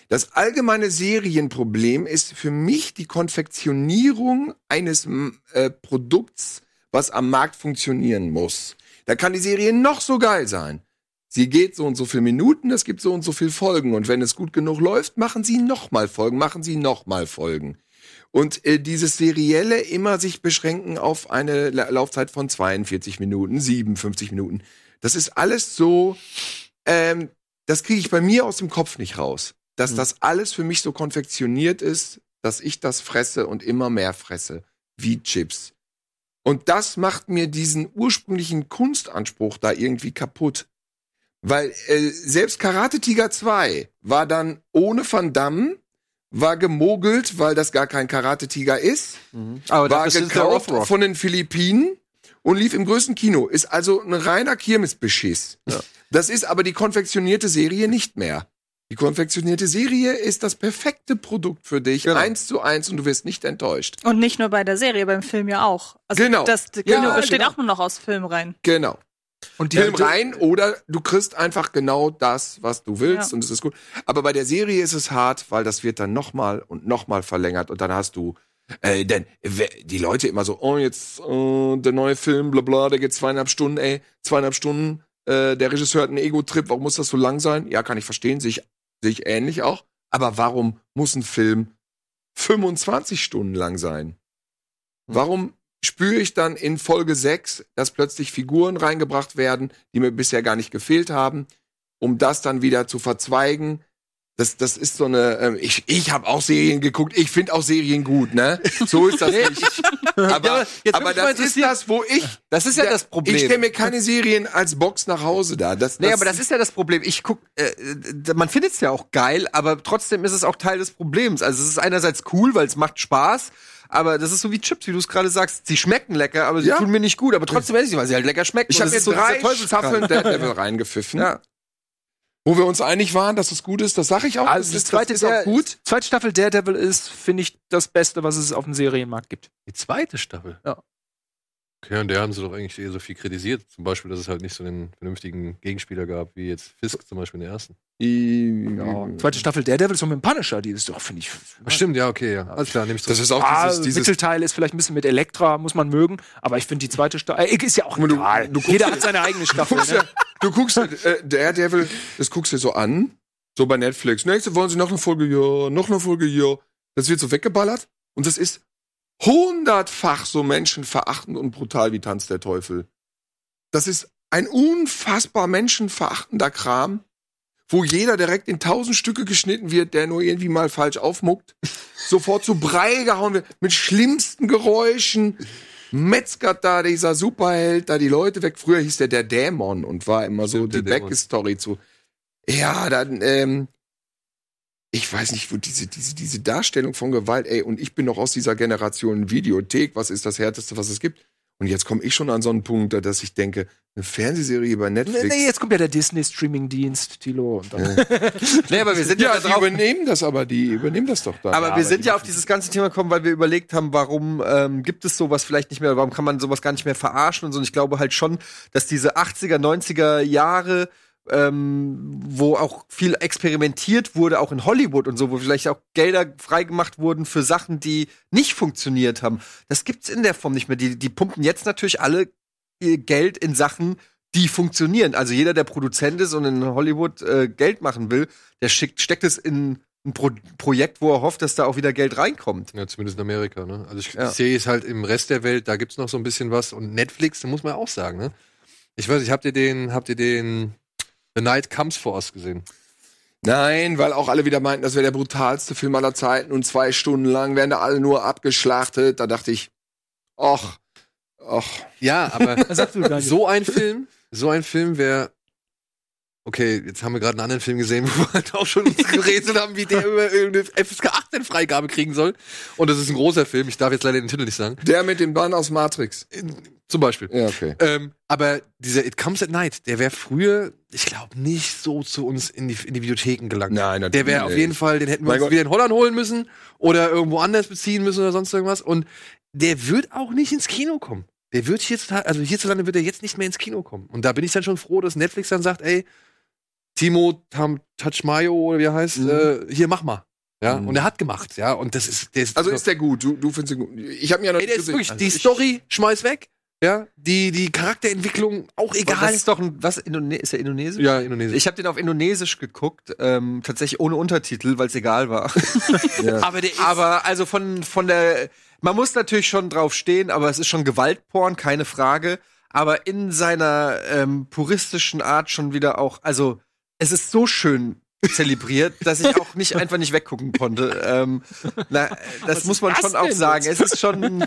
Das allgemeine Serienproblem ist für mich die Konfektionierung eines äh, Produkts, was am Markt funktionieren muss. Da kann die Serie noch so geil sein. Sie geht so und so viele Minuten, es gibt so und so viele Folgen. Und wenn es gut genug läuft, machen sie noch mal Folgen, machen sie noch mal Folgen. Und äh, dieses serielle immer sich beschränken auf eine La Laufzeit von 42 Minuten, 57 Minuten. Das ist alles so, ähm, das kriege ich bei mir aus dem Kopf nicht raus. Dass das alles für mich so konfektioniert ist, dass ich das fresse und immer mehr fresse, wie Chips. Und das macht mir diesen ursprünglichen Kunstanspruch da irgendwie kaputt. Weil äh, selbst Karate Tiger 2 war dann ohne Van Damme, war gemogelt, weil das gar kein Karate Tiger ist, Aber war gekauft von den Philippinen und lief im größten Kino. Ist also ein reiner Kirmesbeschiss. Das ist aber die konfektionierte Serie nicht mehr. Die konfektionierte Serie ist das perfekte Produkt für dich, Genau. eins zu eins und du wirst nicht enttäuscht. Und nicht nur bei der Serie, beim Film ja auch. Also Genau. das Kino Ja, besteht genau. auch nur noch aus Filmreihen. Genau. Und die Film rein oder du kriegst einfach genau das, was du willst Ja. und es ist gut. Aber bei der Serie ist es hart, weil das wird dann nochmal und nochmal verlängert und dann hast du äh, denn die Leute immer so, oh jetzt äh, der neue Film, bla bla, der geht zweieinhalb Stunden, ey, zweieinhalb Stunden. Äh, der Regisseur hat einen Ego-Trip, warum muss das so lang sein? Ja, kann ich verstehen, sehe ich, sehe ich ähnlich auch. Aber warum muss ein Film 25 Stunden lang sein? Warum spüre ich dann in Folge 6, dass plötzlich Figuren reingebracht werden, die mir bisher gar nicht gefehlt haben, um das dann wieder zu verzweigen? Das, das ist so eine. Ähm, ich ich habe auch Serien geguckt. Ich finde auch Serien gut, ne? So ist das nicht. Aber, jetzt aber das ist das, wo ich. Das ist ja das Problem. Ich stelle mir keine Serien als Box nach Hause da. Das, Nee, aber das ist ja das Problem. Ich guck, äh, man findet es ja auch geil, aber trotzdem ist es auch Teil des Problems. Also es ist einerseits cool, weil es macht Spaß, aber das ist so wie Chips, wie du es gerade sagst. Sie schmecken lecker, aber sie Ja. tun mir nicht gut. Aber trotzdem esse ich weil sie halt lecker schmecken. Ich habe das ist so drei. Staffeln Daredevil reingepfiffen. Ja. Wo wir uns einig waren, dass es gut ist, das sage ich auch. Also das ist, zweite, das ist auch gut. zweite Staffel Daredevil ist, finde ich, das Beste, was es auf dem Serienmarkt gibt. Die zweite Staffel? Ja. Okay, und der haben sie doch eigentlich eher so viel kritisiert. Zum Beispiel, dass es halt nicht so einen vernünftigen Gegenspieler gab, wie jetzt Fisk zum Beispiel in der ersten. Ja. Zweite Staffel Daredevil ist so mit dem Punisher, die ist doch, finde ich. Stimmt, ja, okay, ja. Alles klar, nehme ich Das zurück. ist auch Ah, dieses, dieses Mittelteil ist vielleicht ein bisschen mit Elektra, muss man mögen, aber ich finde die zweite Staffel, äh, ist ja auch du- egal. du Jeder hat seine eigene Staffel. guckst Ne? ja, du guckst äh, Daredevil, das guckst du so an, so bei Netflix. Nächste wollen sie noch eine Folge, ja, noch eine Folge, ja. Das wird so weggeballert und das ist hundertfach so menschenverachtend und brutal wie Tanz der Teufel. Das ist ein unfassbar menschenverachtender Kram, wo jeder direkt in tausend Stücke geschnitten wird, der nur irgendwie mal falsch aufmuckt, sofort zu Brei gehauen wird, mit schlimmsten Geräuschen, metzgert da dieser Superheld da die Leute weg. Früher hieß der der Dämon und war immer so Stimmt, der die. Backstory zu. Ja, dann, ähm, ich weiß nicht, wo diese, diese, diese Darstellung von Gewalt, ey, und ich bin noch aus dieser Generation Videothek, was ist das Härteste, was es gibt? Und jetzt komme ich schon an so einen Punkt, dass ich denke, eine Fernsehserie bei Netflix. Nee, nee, jetzt kommt ja der Disney-Streaming-Dienst, Tilo. Und dann Nee, aber wir sind ja, ja, die drauf, übernehmen das aber, die übernehmen das doch dann. aber wir sind ja auf dieses ganze Thema gekommen, weil wir überlegt haben, warum ähm, gibt es sowas vielleicht nicht mehr, warum kann man sowas gar nicht mehr verarschen und so. Und ich glaube halt schon, dass diese 80er, 90er Jahre, ähm, wo auch viel experimentiert wurde, auch in Hollywood und so, wo vielleicht auch Gelder freigemacht wurden für Sachen, die nicht funktioniert haben. Das gibt's in der Form nicht mehr. Die, die pumpen jetzt natürlich alle ihr Geld in Sachen, die funktionieren. Also jeder, der Produzent ist und in Hollywood äh, Geld machen will, der schickt, steckt es in ein Pro Projekt, wo er hofft, dass da auch wieder Geld reinkommt. Ja, zumindest in Amerika, ne? Also ich, Ja. ich sehe es halt im Rest der Welt, da gibt's noch so ein bisschen was. Und Netflix, da muss man auch sagen, ne? Ich weiß nicht, habt ihr den, habt ihr den The Night Comes for Us gesehen? Nein, weil auch alle wieder meinten, das wäre der brutalste Film aller Zeiten und zwei Stunden lang werden da alle nur abgeschlachtet. Da dachte ich, ach, ach, Ja, aber so ein Film, so ein Film wäre. Okay, jetzt haben wir gerade einen anderen Film gesehen, wo wir halt auch schon gerätselt haben, wie der über irgendeine FSK 18 Freigabe kriegen soll. Und das ist ein großer Film, ich darf jetzt leider den Titel nicht sagen. der mit dem Bann aus Matrix. Zum Beispiel. Ja, okay. Ähm, aber dieser It Comes at Night, der wäre früher, ich glaube, nicht so zu uns in die, in die Videotheken gelangt. Nein, natürlich Der wäre auf jeden Fall, den hätten wir Mein uns Gott. wieder in Holland holen müssen oder irgendwo anders beziehen müssen oder sonst irgendwas. Und der wird auch nicht ins Kino kommen. Der wird hierzulande, also hierzulande wird er jetzt nicht mehr ins Kino kommen. Und da bin ich dann schon froh, dass Netflix dann sagt, ey, Timo Tam Tachmayo oder wie er heißt, Mhm. äh, hier mach mal. Ja, Mhm. und er hat gemacht, ja, und das ist, der ist Also ist der gut? Du, du findest ihn gut? Ich habe ihn ja noch ey, nicht der ist gesehen. wirklich, Also die Story schmeiß weg, ja, die, die Charakterentwicklung auch Das egal. ist doch ein, was, Indone ist der Indonesisch? Ja, Indonesien. Ich habe den auf Indonesisch geguckt, ähm, tatsächlich ohne Untertitel, weil es egal war. Aber der ist aber also von, von der, man muss natürlich schon drauf stehen, aber es ist schon Gewaltporn, keine Frage. Aber in seiner ähm, puristischen Art schon wieder auch, also es ist so schön zelebriert, dass ich auch nicht einfach nicht weggucken konnte. Ähm, na, das muss man das schon auch sagen. Es ist schon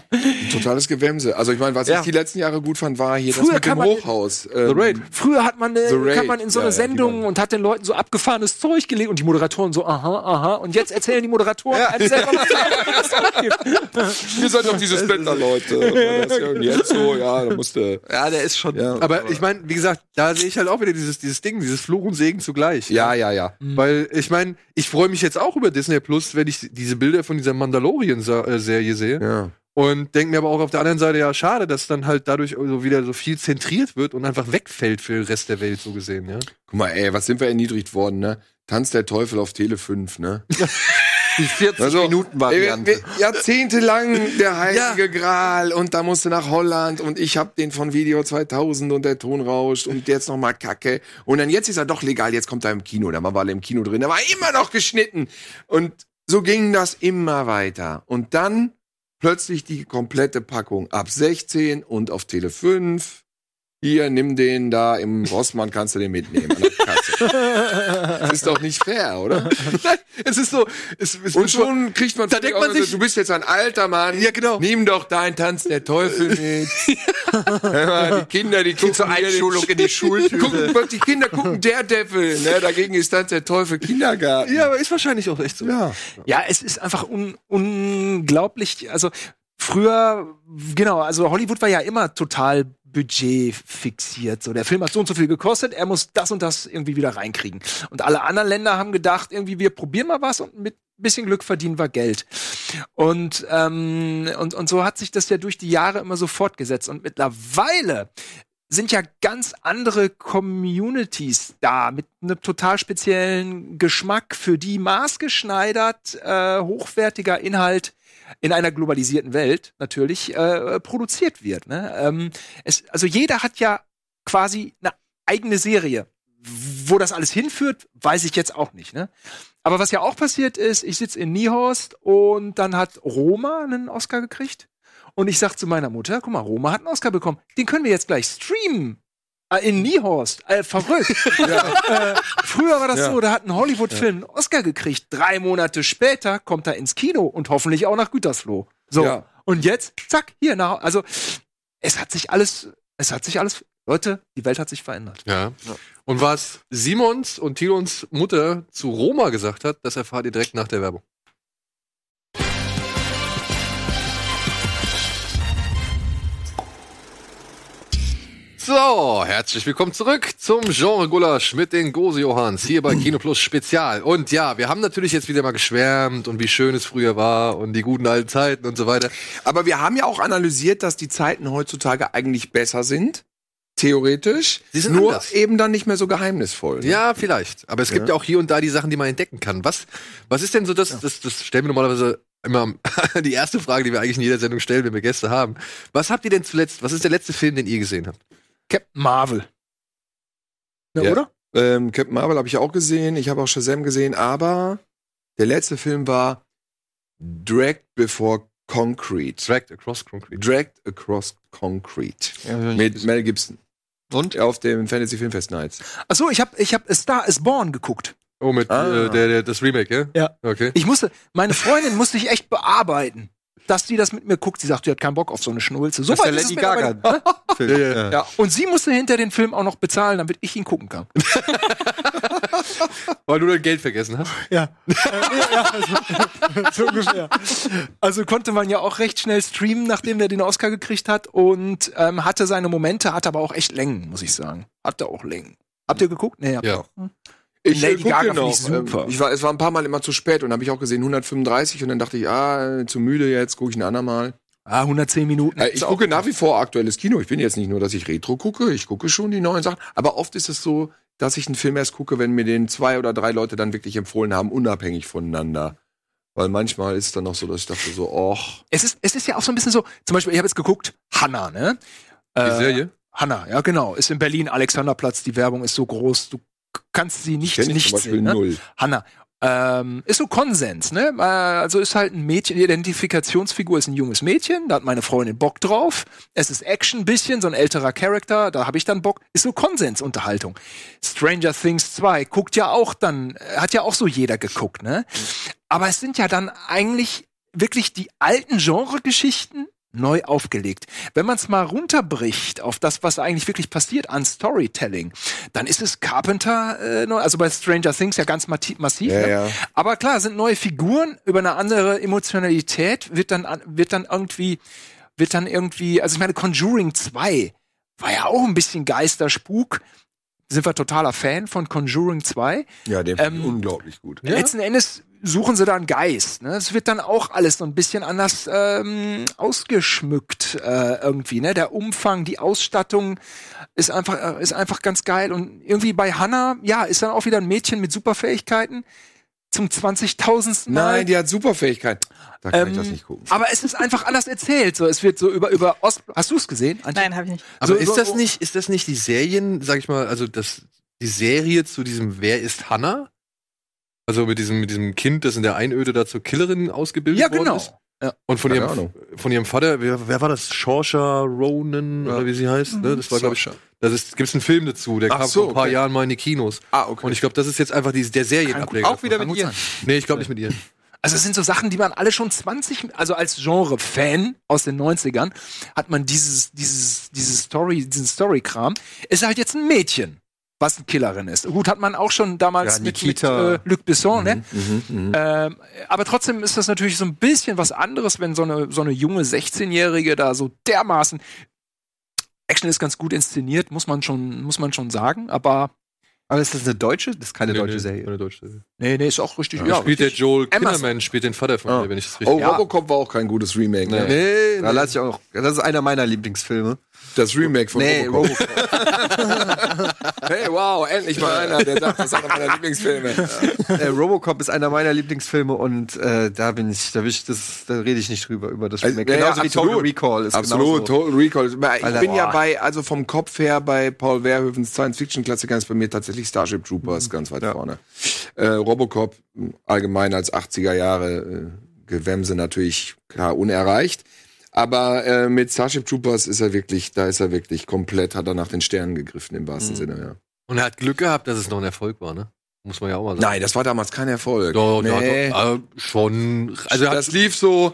Totales Gewämse. Also ich meine, was Ja. ich die letzten Jahre gut fand, war hier Früher das mit dem Hochhaus. Ähm, Raid. Früher hat man, The äh, Raid. kam man in so Ja, eine ja, Sendung und hat den Leuten so abgefahrenes Zeug gelegt und die Moderatoren so, aha, aha. Und jetzt erzählen die Moderatoren einem selber, was. Ihr seid doch diese ja jetzt so, ja, da musste. ja, der ist schon Ja, Aber ich meine, wie gesagt, da sehe ich halt auch wieder dieses, dieses Ding, dieses Fluch und Segen zugleich. ja, ja. ja. Weil ich meine, ich freue mich jetzt auch über Disney Plus, wenn ich diese Bilder von dieser Mandalorian-Serie sehe. ja. Und denke mir aber auch auf der anderen Seite, ja, schade, dass dann halt dadurch so wieder so viel zentriert wird und einfach wegfällt für den Rest der Welt, so gesehen, ja. Guck mal, ey, was sind wir erniedrigt worden, ne? Tanz der Teufel auf Tele 5, ne? die 40 Also, Jahrzehntelang der heilige Gral und da musste nach Holland und ich hab den von Video 2000 und der Ton rauscht und jetzt noch mal Kacke. Und dann jetzt ist er doch legal, jetzt kommt er im Kino, da waren wir alle im Kino drin, da war immer noch geschnitten. Und so ging das immer weiter. Und dann plötzlich die komplette Packung ab 16 und auf Tele 5 hier, nimm den da im Rossmann, kannst du den mitnehmen. Der Kasse. Das ist doch nicht fair, oder? Nein, es ist so, es, es Und schon, schon kriegt man, Da denkt man sich- du bist jetzt ein alter Mann. Ja, genau. Nimm doch dein Tanz der Teufel mit. Die Kinder, die gucken zur Einschulung in die Schultüte. Gucken, die Kinder gucken Daredevil, ne? Dagegen ist Tanz der Teufel Kindergarten. ja, aber ist wahrscheinlich auch echt so. ja. Ja, es ist einfach un unglaublich. Also früher, genau, also Hollywood war ja immer total Budget fixiert. So, der Film hat so und so viel gekostet, er muss das und das irgendwie wieder reinkriegen. Und alle anderen Länder haben gedacht, irgendwie, wir probieren mal was und mit bisschen Glück verdienen wir Geld. Und, ähm, und, und so hat sich das ja durch die Jahre immer so fortgesetzt. Und mittlerweile sind ja ganz andere Communities da mit einem total speziellen Geschmack, für die maßgeschneidert äh, hochwertiger Inhalt in einer globalisierten Welt natürlich äh, produziert wird. Ne? Ähm, es, also jeder hat ja quasi eine eigene Serie. Wo das alles hinführt, weiß ich jetzt auch nicht. Ne? Aber was ja auch passiert ist, ich sitze in Niehorst und dann hat Roma einen Oscar gekriegt. Und ich sag zu meiner Mutter, guck mal, Roma hat einen Oscar bekommen. Den können wir jetzt gleich streamen. Äh, In Niehorst. Äh, verrückt. äh, früher war das Ja. so, da hat ein Hollywood-Film einen Oscar gekriegt. Drei Monate später kommt er ins Kino und hoffentlich auch nach Gütersloh. So. Ja. Und jetzt, zack, hier nach. Also, es hat sich alles, es hat sich alles, Leute, die Welt hat sich verändert. Ja. Und was Simons und Tilons Mutter zu Roma gesagt hat, das erfahrt ihr direkt nach der Werbung. So, herzlich willkommen zurück zum Genre Gulasch mit den Gose Johans hier bei Kino Plus Spezial. Und ja, wir haben natürlich jetzt wieder mal geschwärmt und wie schön es früher war und die guten alten Zeiten und so weiter. Aber wir haben ja auch analysiert, dass die Zeiten heutzutage eigentlich besser sind. Theoretisch. Sie sind nur anders. eben dann nicht mehr so geheimnisvoll. ne? Ja, vielleicht. Aber es gibt ja auch hier und da die Sachen, die man entdecken kann. Was, was ist denn so das, das, das stellen wir normalerweise immer die erste Frage, die wir eigentlich in jeder Sendung stellen, wenn wir Gäste haben. Was habt ihr denn zuletzt, was ist der letzte Film, den ihr gesehen habt? Captain Marvel. Ne, Ja. Oder? Ähm, Captain Marvel habe ich auch gesehen. Ich habe auch Shazam gesehen. Aber der letzte Film war Dragged Before Concrete. Dragged Across Concrete. Dragged Across Concrete. Ja, Mit gesehen. Mel Gibson. Und? Auf dem Fantasy Filmfest Nights. Achso, ich habe ich hab A Star is Born geguckt. Oh, mit Ah. äh, der, der, das Remake, ja? Ja. Okay. Ich musste, meine Freundin musste ich echt bearbeiten, dass die das mit mir guckt. Sie sagt, sie hat keinen Bock auf so eine Schnulze. So Das ist der weit ist mittlerweile- Gaga. Film. Ja, ja. Und sie musste hinter den Film auch noch bezahlen, damit ich ihn gucken kann. Weil du dein Geld vergessen hast. Ja. ja also, so ungefähr. Also konnte man ja auch recht schnell streamen, nachdem der den Oscar gekriegt hat und ähm, hatte seine Momente, hatte aber auch echt Längen, muss ich sagen. Hatte auch Längen. Habt ihr geguckt? Nee, habt ihr Ja. auch. Ich Lady äh, Gaga noch. ich super. Ähm, Ich war, es war ein paar Mal immer zu spät und habe ich auch gesehen 135 und dann dachte ich, ah, zu müde jetzt, gucke ich ein andermal. Ah, 110 Minuten. Äh, ich gucke nach wie vor aktuelles Kino. Ich bin jetzt nicht nur, dass ich Retro gucke, ich gucke schon die neuen Sachen. Aber oft ist es so, dass ich einen Film erst gucke, wenn mir den zwei oder drei Leute dann wirklich empfohlen haben, unabhängig voneinander. Weil manchmal ist es dann noch so, dass ich dachte so, och, Es ist, es ist ja auch so ein bisschen so, zum Beispiel, ich habe jetzt geguckt, Hanna, ne? Die Äh, Serie? Hanna, ja genau, ist in Berlin, Alexanderplatz, die Werbung ist so groß, du kannst sie nicht, nicht sehen. Ne? null. Hanna. Ähm, ist so Konsens, ne? Äh, Also ist halt ein Mädchen, die Identifikationsfigur ist ein junges Mädchen, da hat meine Freundin Bock drauf. Es ist Action ein bisschen, so ein älterer Charakter, da habe ich dann Bock. Ist so Konsensunterhaltung. Stranger Things 2 guckt ja auch dann, äh, hat ja auch so jeder geguckt, ne? Aber es sind ja dann eigentlich wirklich die alten Genregeschichten neu aufgelegt. Wenn man es mal runterbricht auf das, was eigentlich wirklich passiert an Storytelling, dann ist es Carpenter, äh, neu- also bei Stranger Things ja ganz massiv. Ja, ne? ja. Aber klar, sind neue Figuren über eine andere Emotionalität, wird dann, an- wird dann irgendwie, wird dann irgendwie, also ich meine, Conjuring 2 war ja auch ein bisschen Geisterspuk. Sind wir totaler Fan von Conjuring 2. Ja, ich Ähm, unglaublich gut. Letzten Endes suchen sie da einen Geist. Ne? Es wird dann auch alles so ein bisschen anders ähm, ausgeschmückt äh, irgendwie. Ne? Der Umfang, die Ausstattung ist einfach, äh, ist einfach ganz geil. Und irgendwie bei Hannah, ja, ist dann auch wieder ein Mädchen mit Superfähigkeiten zum 20.000. Mal. Nein, die hat Superfähigkeit. Da kann ich Ähm, das nicht gucken. Aber es ist einfach anders erzählt. So, es wird so über über Ost. Hast du es gesehen? Antje? Nein, habe ich nicht. Aber So- ist das nicht, ist das nicht die Serien, sag ich mal, also das, die Serie zu diesem Wer ist Hannah? Also mit diesem, mit diesem Kind, das in der Einöde da zur Killerin ausgebildet Ja, worden genau. ist? Und von Keine ihrem, Ahnung. von ihrem Vater, wer, wer war das? Saoirse Ronan oder wie sie heißt? Ne? Das war, glaube ich, das ist, gibt's einen Film dazu, der Ach kam so, vor ein paar okay. Jahren mal in die Kinos. Ah, okay. Und ich glaube, das ist jetzt einfach die, der Serienableger. Auch wieder mit ihr. Nee, ich glaube nicht mit ihr. Also es sind so Sachen, die man alle schon 20, also als Genre-Fan aus den 90ern, hat man dieses, dieses, dieses Story, diesen Story-Kram. Ist halt jetzt ein Mädchen, was eine Killerin ist. Gut, hat man auch schon damals Ja, mit, mit Nikita. äh, Luc Besson, ne? Mhm, Ähm, aber trotzdem ist das natürlich so ein bisschen was anderes, wenn so eine, so eine junge 16-Jährige da so dermaßen Action ist ganz gut inszeniert, muss man schon, muss man schon sagen, aber Aber ist das eine deutsche? Das ist keine Nee, deutsche nee, Serie. Keine deutsche Serie. nee, nee, ist auch richtig. Ja, Ja, spielt der richtig. Joel Amazon. Kinnaman, spielt den Vater von Ah. ihr, wenn ich das richtig Oh, Ja. Robocop war auch kein gutes Remake. Ne? Nee, Da lasse ich auch. Das ist einer meiner Lieblingsfilme. Das Remake von Nee, Robocop. Robocop. Hey, wow, endlich mal einer, der sagt, das ist einer meiner Lieblingsfilme. äh, Robocop ist einer meiner Lieblingsfilme und äh, da bin ich, da, bin ich das, da rede ich nicht drüber über das Also, Remake. ja, ja, Genauso wie absolut. Total Recall ist Absolut, genauso. Total Recall. Ich Alter, bin ja boah. bei, also vom Kopf her, bei Paul Verhoevens Science-Fiction-Klassiker ist bei mir tatsächlich Starship Troopers ganz weit Ja. vorne. Äh, Robocop allgemein als 80er Jahre äh, Gewämse natürlich klar unerreicht. Aber äh, mit Starship Troopers ist er wirklich, da ist er wirklich komplett, hat er nach den Sternen gegriffen im wahrsten Mhm. Sinne, ja. Und er hat Glück gehabt, dass es noch ein Erfolg war, ne? Muss man ja auch mal sagen. Nein, das war damals kein Erfolg. Doch, Nee. doch, doch, äh, schon. Also das lief so,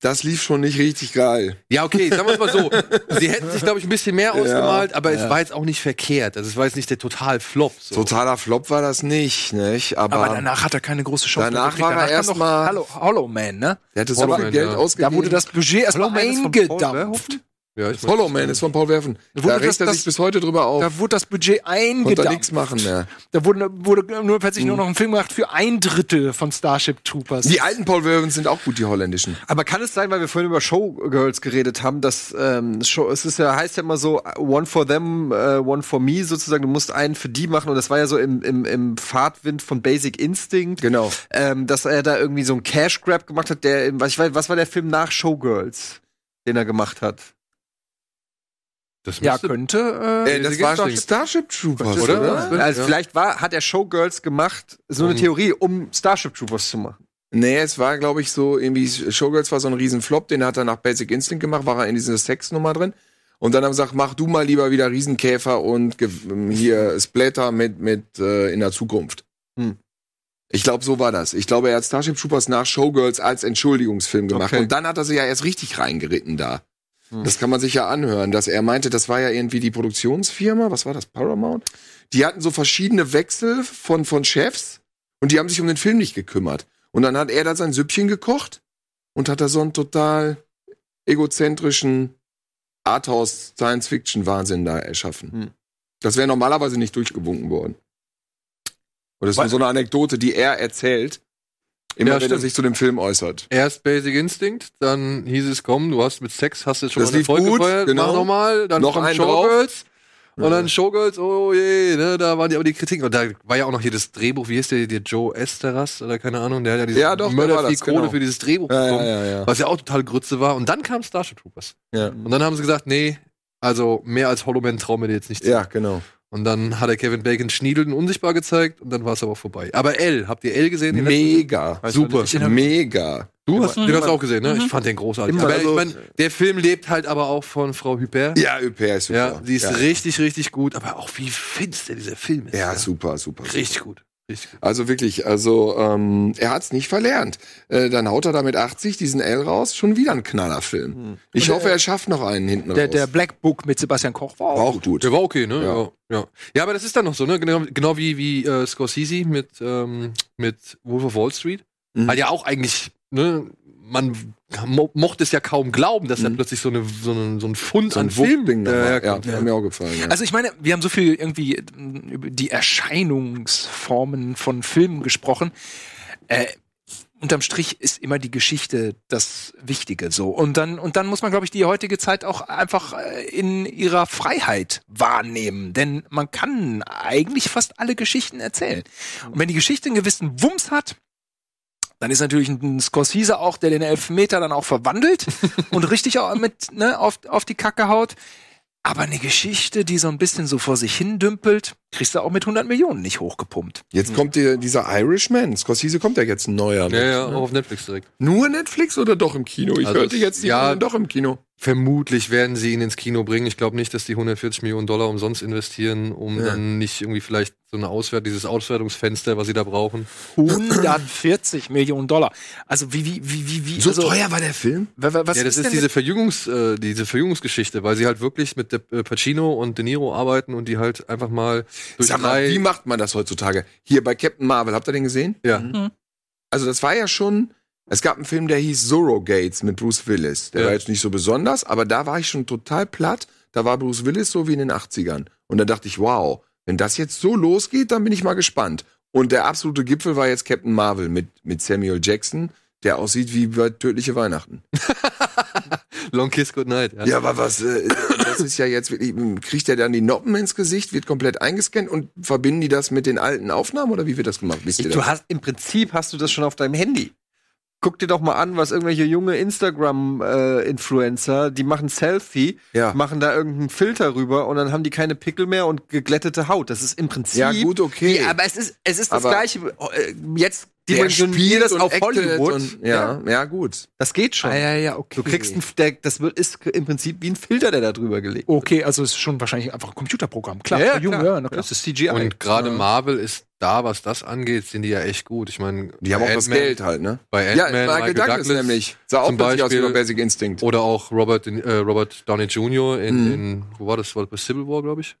das lief schon nicht richtig geil. ja, okay, sagen wir es mal so. Sie hätten sich, glaube ich, ein bisschen mehr ausgemalt, aber es war jetzt auch nicht verkehrt. Also es war jetzt nicht der total Flop. So. Totaler Flop war das nicht, nicht? Aber, Aber danach hat er keine große Show Danach war er Danach kam erst doch mal- Hollow, Hollow Man, ne? der hatte so Hollow viel Man, Geld ja. ausgegeben. Da wurde das Budget erstmal Paul eingedampft. Ja, ich Hollow Man ist von Paul Verhoeven. Da Da wurde regt das- er sich bis heute drüber auf. Da wurde das Budget Konnte er eingedampft. nichts machen mehr. Da wurde, wurde nur plötzlich nur noch ein Film gemacht für ein Drittel von Starship Troopers. Die alten Paul Verhoeven sind auch gut, die holländischen. Aber kann es sein, weil wir vorhin über Showgirls geredet haben, dass ähm, Show, es ist ja heißt ja immer so one for them, äh, one for me sozusagen. Du musst einen für die machen und das war ja so im, im, im Fahrtwind von Basic Instinct, Genau. ähm, dass er da irgendwie so einen Cash Grab gemacht hat. Der, was ich weiß, was war der Film nach Showgirls, den er gemacht hat? Das ja, könnte. Äh, Ey, das war schon Starship Troopers, Oder? oder? Ja. Also Ja. vielleicht war, hat er Showgirls gemacht, so eine Um- Theorie, um Starship Troopers zu machen. Nee, es war, glaube ich, so, irgendwie, Showgirls war so ein Riesenflop, den hat er nach Basic Instinct gemacht, war er in dieser Sexnummer drin. Und dann haben sie gesagt, mach du mal lieber wieder Riesenkäfer und ge- hier Splatter mit, mit äh, in der Zukunft. Hm. Ich glaube, so war das. Ich glaube, er hat Starship Troopers nach Showgirls als Entschuldigungsfilm gemacht. Okay. Und dann hat er sie ja erst richtig reingeritten da. Das kann man sich ja anhören, dass er meinte, das war ja irgendwie die Produktionsfirma, was war das, Paramount? Die hatten so verschiedene Wechsel von, von Chefs und die haben sich um den Film nicht gekümmert. Und dann hat er da sein Süppchen gekocht und hat da so einen total egozentrischen Arthouse-Science-Fiction-Wahnsinn da erschaffen. Hm. Das wäre normalerweise nicht durchgewunken worden. Und das ist nur so eine Anekdote, die er erzählt, immer Ja, wenn er stimmt. sich zu dem Film äußert. Erst Basic Instinct, dann hieß es, komm, du hast mit Sex, hast jetzt schon Das mal Erfolg gut, gefeiert, genau. mach nochmal, dann Noch kommt Showgirls. Und dann Showgirls, oh je, ne, da waren die aber die Kritiken. Und da war ja auch noch hier das Drehbuch, wie hieß der, der Joe Esteras oder keine Ahnung, der hat ja diese Ja, doch, mörder Kohle genau. für dieses Drehbuch Ja, bekommen, ja, ja, ja. was ja auch total Grütze war. Und dann kam Starship Troopers. Ja, Und dann haben sie gesagt, nee, also mehr als Hollow Man trauen wir dir jetzt nicht zu. ja genau. Und dann hat er Kevin Bacon Schniedeln unsichtbar gezeigt und dann war es aber auch vorbei. Aber L, habt ihr L gesehen? Mega. Super. Mega. Du hast, Mhm. den hast du auch gesehen, ne? Ich fand den großartig. Immer Aber so- ich mein, der Film lebt halt aber auch von Frau Hyper. Ja, ÖPR ist super. Ja, die ist ja. richtig, richtig gut. Aber auch wie finster dieser Film ist. Ja, super, super. super. Richtig gut. Also wirklich, also ähm, er hat's nicht verlernt. Äh, dann haut er da mit 80 diesen L raus, schon wieder ein Knallerfilm. Ich Und, hoffe, äh, er schafft noch einen hinten der, raus. der Black Book mit Sebastian Koch war war auch. auch gut. Der war okay, ne? Ja. Ja. Ja, aber das ist dann noch so, ne? Genau, genau wie, wie äh, Scorsese mit, ähm, mit Wolf of Wall Street. Mhm. Halt ja auch eigentlich, ne? Man mo mochte es ja kaum glauben, dass da Mhm. plötzlich so, eine, so, ein, so ein Fund So an ein Film Film-Ding äh, ja, ja, herkommt. hat mir auch gefallen. Ja. Also ich meine, wir haben so viel irgendwie äh, über die Erscheinungsformen von Filmen gesprochen. Äh, unterm Strich ist immer die Geschichte das Wichtige so. Und dann, und dann muss man, glaube ich, die heutige Zeit auch einfach äh, in ihrer Freiheit wahrnehmen. Denn man kann eigentlich fast alle Geschichten erzählen. Und wenn die Geschichte einen gewissen Wumms hat, dann ist natürlich ein Scorsese auch, der den Elfmeter dann auch verwandelt und richtig auch mit ne, auf, auf die Kacke haut. Aber eine Geschichte, die so ein bisschen so vor sich hin dümpelt, kriegst du auch mit 100 Millionen nicht hochgepumpt. Jetzt kommt der, dieser Irishman. Scorsese kommt ja jetzt ein neuer. Ja, ja, ne? auch auf Netflix direkt. Nur Netflix oder doch im Kino? Ich Also hörte jetzt, die ja. doch im Kino. Vermutlich werden sie ihn ins Kino bringen. Ich glaube nicht, dass die 140 Millionen Dollar umsonst investieren, um Ja. dann nicht irgendwie vielleicht so eine Auswert, dieses Auswertungsfenster, was sie da brauchen. 140 Millionen Dollar. Also wie, wie, wie, wie, wie So also, teuer war der Film? wa- wa- Was ja, das ist, denn diese Verjüngungs, äh, diese Verjüngungsgeschichte, weil sie halt wirklich mit De, äh, Pacino und De Niro arbeiten und die halt einfach mal Sag mal, wie macht man das heutzutage? Hier bei Captain Marvel, habt ihr den gesehen? ja. Mhm. Also das war ja schon, es gab einen Film, der hieß Zorro Gates mit Bruce Willis. Der Ja. war jetzt nicht so besonders, aber da war ich schon total platt. Da war Bruce Willis so wie in den 80ern. Und da dachte ich, wow, wenn das jetzt so losgeht, dann bin ich mal gespannt. Und der absolute Gipfel war jetzt Captain Marvel mit, mit Samuel Jackson, der aussieht wie bei Tödliche Weihnachten. Long Kiss Goodnight. Ja. Ja, aber was, äh, das ist ja jetzt wirklich, kriegt er dann die Noppen ins Gesicht, wird komplett eingescannt und verbinden die das mit den alten Aufnahmen oder wie wird das gemacht? Wisst ihr Du das? hast im Prinzip hast du das schon auf deinem Handy. Guck dir doch mal an, was irgendwelche junge Instagram-Influencer, die machen Selfie, Ja. machen da irgendeinen Filter rüber und dann haben die keine Pickel mehr und geglättete Haut. Das ist im Prinzip. Ja, gut, okay. Ja, aber es ist, es ist das Aber- Gleiche. Äh, Jetzt Der dimensionier das und auf Hollywood. Und, ja, ja, gut. Das geht schon. Ah, ja, ja, okay. Du kriegst ein, der, das wird, ist im Prinzip wie ein Filter, der da drüber gelegt wird. Okay, also es ist schon wahrscheinlich einfach ein Computerprogramm. Klar, Ja, ja, für Junge, klar. ja, na klar. Das ist CGI. Und gerade Marvel ist da, was das angeht, sind die ja echt gut. Ich meine, Die haben auch das Geld halt, ne? Bei Ja, Ant-Man, Michael, Douglas, nämlich. Sah auch plötzlich aus wie bei Basic Instinct. Oder auch Robert, äh, Robert Downey Jr. In, Mhm. in, wo war das? War das bei Civil War, glaube ich?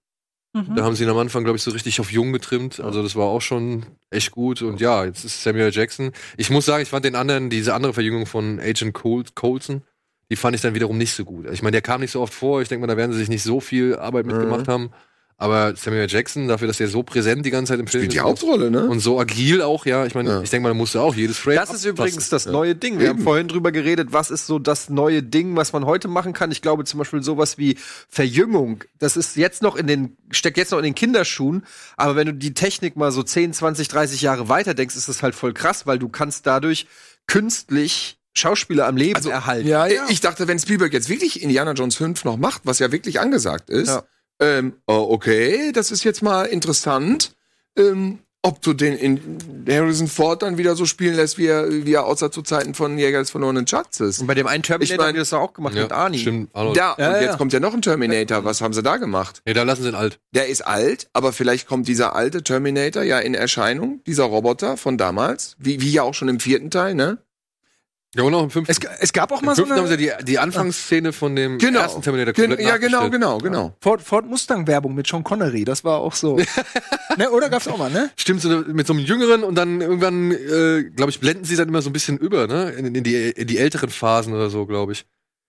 Mhm. Da haben sie ihn am Anfang, glaube ich, so richtig auf jung getrimmt. Also das war auch schon echt gut. Und ja, jetzt ist Samuel Jackson. Ich muss sagen, ich fand den anderen, diese andere Verjüngung von Agent Col Coulson, die fand ich dann wiederum nicht so gut. Ich meine, der kam nicht so oft vor. Ich denke mal, da werden sie sich nicht so viel Arbeit mitgemacht Mhm. haben. Aber Samuel Jackson, dafür, dass er so präsent die ganze Zeit im Film Spielt die ist Hauptrolle, ne? und so agil auch, ja. Ich meine, Ja. ich denke mal, da musste auch jedes Frame. Das ist abpassen. übrigens das Ja. neue Ding. Wir Eben. haben vorhin drüber geredet, was ist so das neue Ding, was man heute machen kann. Ich glaube zum Beispiel sowas wie Verjüngung. Das ist jetzt noch in den, steckt jetzt noch in den Kinderschuhen. Aber wenn du die Technik mal so 10, 20, 30 Jahre weiter denkst, ist das halt voll krass, weil du kannst dadurch künstlich Schauspieler am Leben Also, erhalten. Ja, ja. Ich dachte, wenn Spielberg jetzt wirklich Indiana Jones 5 noch macht, was ja wirklich angesagt ist, Ja. Ähm, oh, okay, das ist jetzt mal interessant, ähm, ob du den in Harrison Ford dann wieder so spielen lässt, wie er, wie er aussah zu Zeiten von Jäger des verlorenen Schatzes. Und bei dem einen Terminator Ich mein- haben die das auch gemacht mit Ja, Arnie. stimmt. Arnold. Ja, Ja, und ja. jetzt kommt ja noch ein Terminator. Was haben sie da gemacht? Nee, da lassen sie ihn alt. Der ist alt, aber vielleicht kommt dieser alte Terminator ja in Erscheinung, dieser Roboter von damals, wie, wie ja auch schon im vierten Teil, ne? Ja, und auch im fünften. Es, es gab auch Im mal so fünften haben sie eine die, die Anfangsszene von dem Genau. ersten Terminator Gen komplett ja, genau, genau, genau. Ford, Ford Mustang Werbung mit Sean Connery. Das war auch so. ne, oder gab's auch mal, ne? Stimmt, so mit so einem Jüngeren und dann irgendwann, äh, glaube ich, blenden sie dann immer so ein bisschen über, ne? In, in, die, in die älteren Phasen oder so, glaube ich.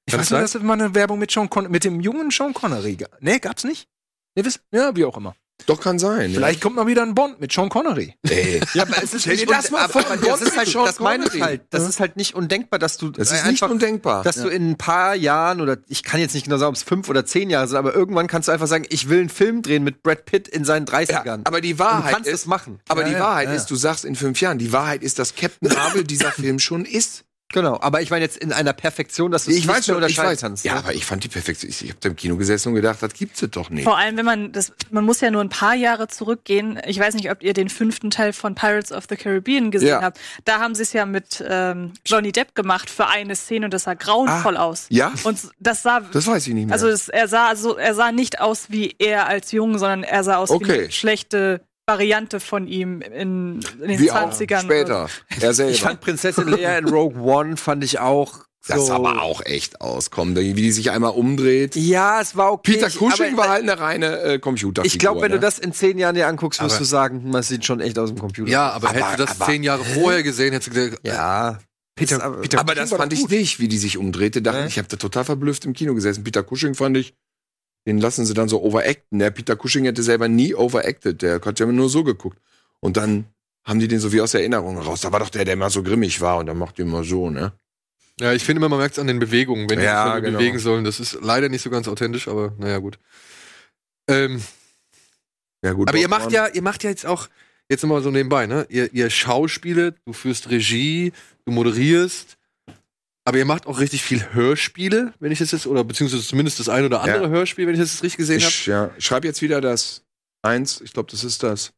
Ich Kann weiß sein? dass es mal eine Werbung mit Sean Con mit dem jungen Sean Connery gab. Ne, gab's nicht? Ne, wisst, ja, wie auch immer. Doch kann sein. Vielleicht kommt mal wieder ein Bond mit Sean Connery. Ja. Ey. Ja, aber es ist Stell dir nicht das mal vor, Bond das ist halt, Sean das meine ich halt. Das ist halt nicht undenkbar, dass du Das ist nicht einfach, undenkbar. dass du in ein paar Jahren oder ich kann jetzt nicht genau sagen, ob es fünf oder zehn Jahre sind, aber irgendwann kannst du einfach sagen, ich will einen Film drehen mit Brad Pitt in seinen 30ern. aber die Wahrheit du kannst ist, es machen. aber Ja, die ja, Wahrheit ja, ja. ist, du sagst in fünf Jahren, die Wahrheit ist, dass Captain Marvel dieser Film schon ist. Genau, aber ich meine jetzt in einer Perfektion, dass du es Ich nicht weiß mehr schon, ich unterscheiden weiß. kannst. Ja, ne? aber ich fand die Perfektion. Ich, ich habe da im Kino gesessen und gedacht, das gibt's doch nicht. Vor allem, wenn man das, man muss ja nur ein paar Jahre zurückgehen. Ich weiß nicht, ob ihr den fünften Teil von Pirates of the Caribbean gesehen Ja. habt. Da haben sie es ja mit ähm, Johnny Depp gemacht für eine Szene und das sah grauenvoll aus. Ja? Und das sah, Das weiß ich nicht mehr. also es, er sah so, er sah nicht aus wie er als Jung, sondern er sah aus wie Okay. eine schlechte Variante von ihm in, in den Wie auch 20ern. später. Er selber. Ich fand Prinzessin Leia in Rogue One fand ich auch das so. sah aber auch echt aus. Komm, wie die sich einmal umdreht. Ja, es war okay. Peter Ich- Cushing aber- war halt eine reine äh, Computerfigur. Ich glaube, wenn ne? du das in zehn Jahren dir anguckst, wirst Aber- du sagen, hm, das sieht schon echt aus dem Computer. Ja, aber, Aber- hättest du das aber- zehn Jahre vorher gesehen, hättest du gesagt, ja. Peter, Ist aber- Peter Aber das fand ich nicht, wie die sich umdrehte. Dachte, Ne? Ich habe da total verblüfft im Kino gesessen. Peter Cushing fand ich, den lassen sie dann so overacten. Der Peter Cushing hätte selber nie overacted. Der hat ja immer nur so geguckt. Und dann haben die den so wie aus Erinnerung raus. Da war doch der, der immer so grimmig war und dann macht die immer so, ne? Ja, ich finde immer, man merkt es an den Bewegungen, wenn die Ja, sich so genau. bewegen sollen. Das ist leider nicht so ganz authentisch, aber naja, gut. Ähm, Ja, gut. aber ihr macht ja, ihr macht ja jetzt auch, jetzt immer so nebenbei, ne? Ihr, ihr schauspielet, du führst Regie, du moderierst, aber ihr macht auch richtig viel Hörspiele, wenn ich das jetzt, oder beziehungsweise zumindest das ein oder andere Ja. Hörspiel, wenn ich das jetzt richtig gesehen habe. Ich, ja, ich schreibe jetzt wieder das eins, ich glaube, das ist das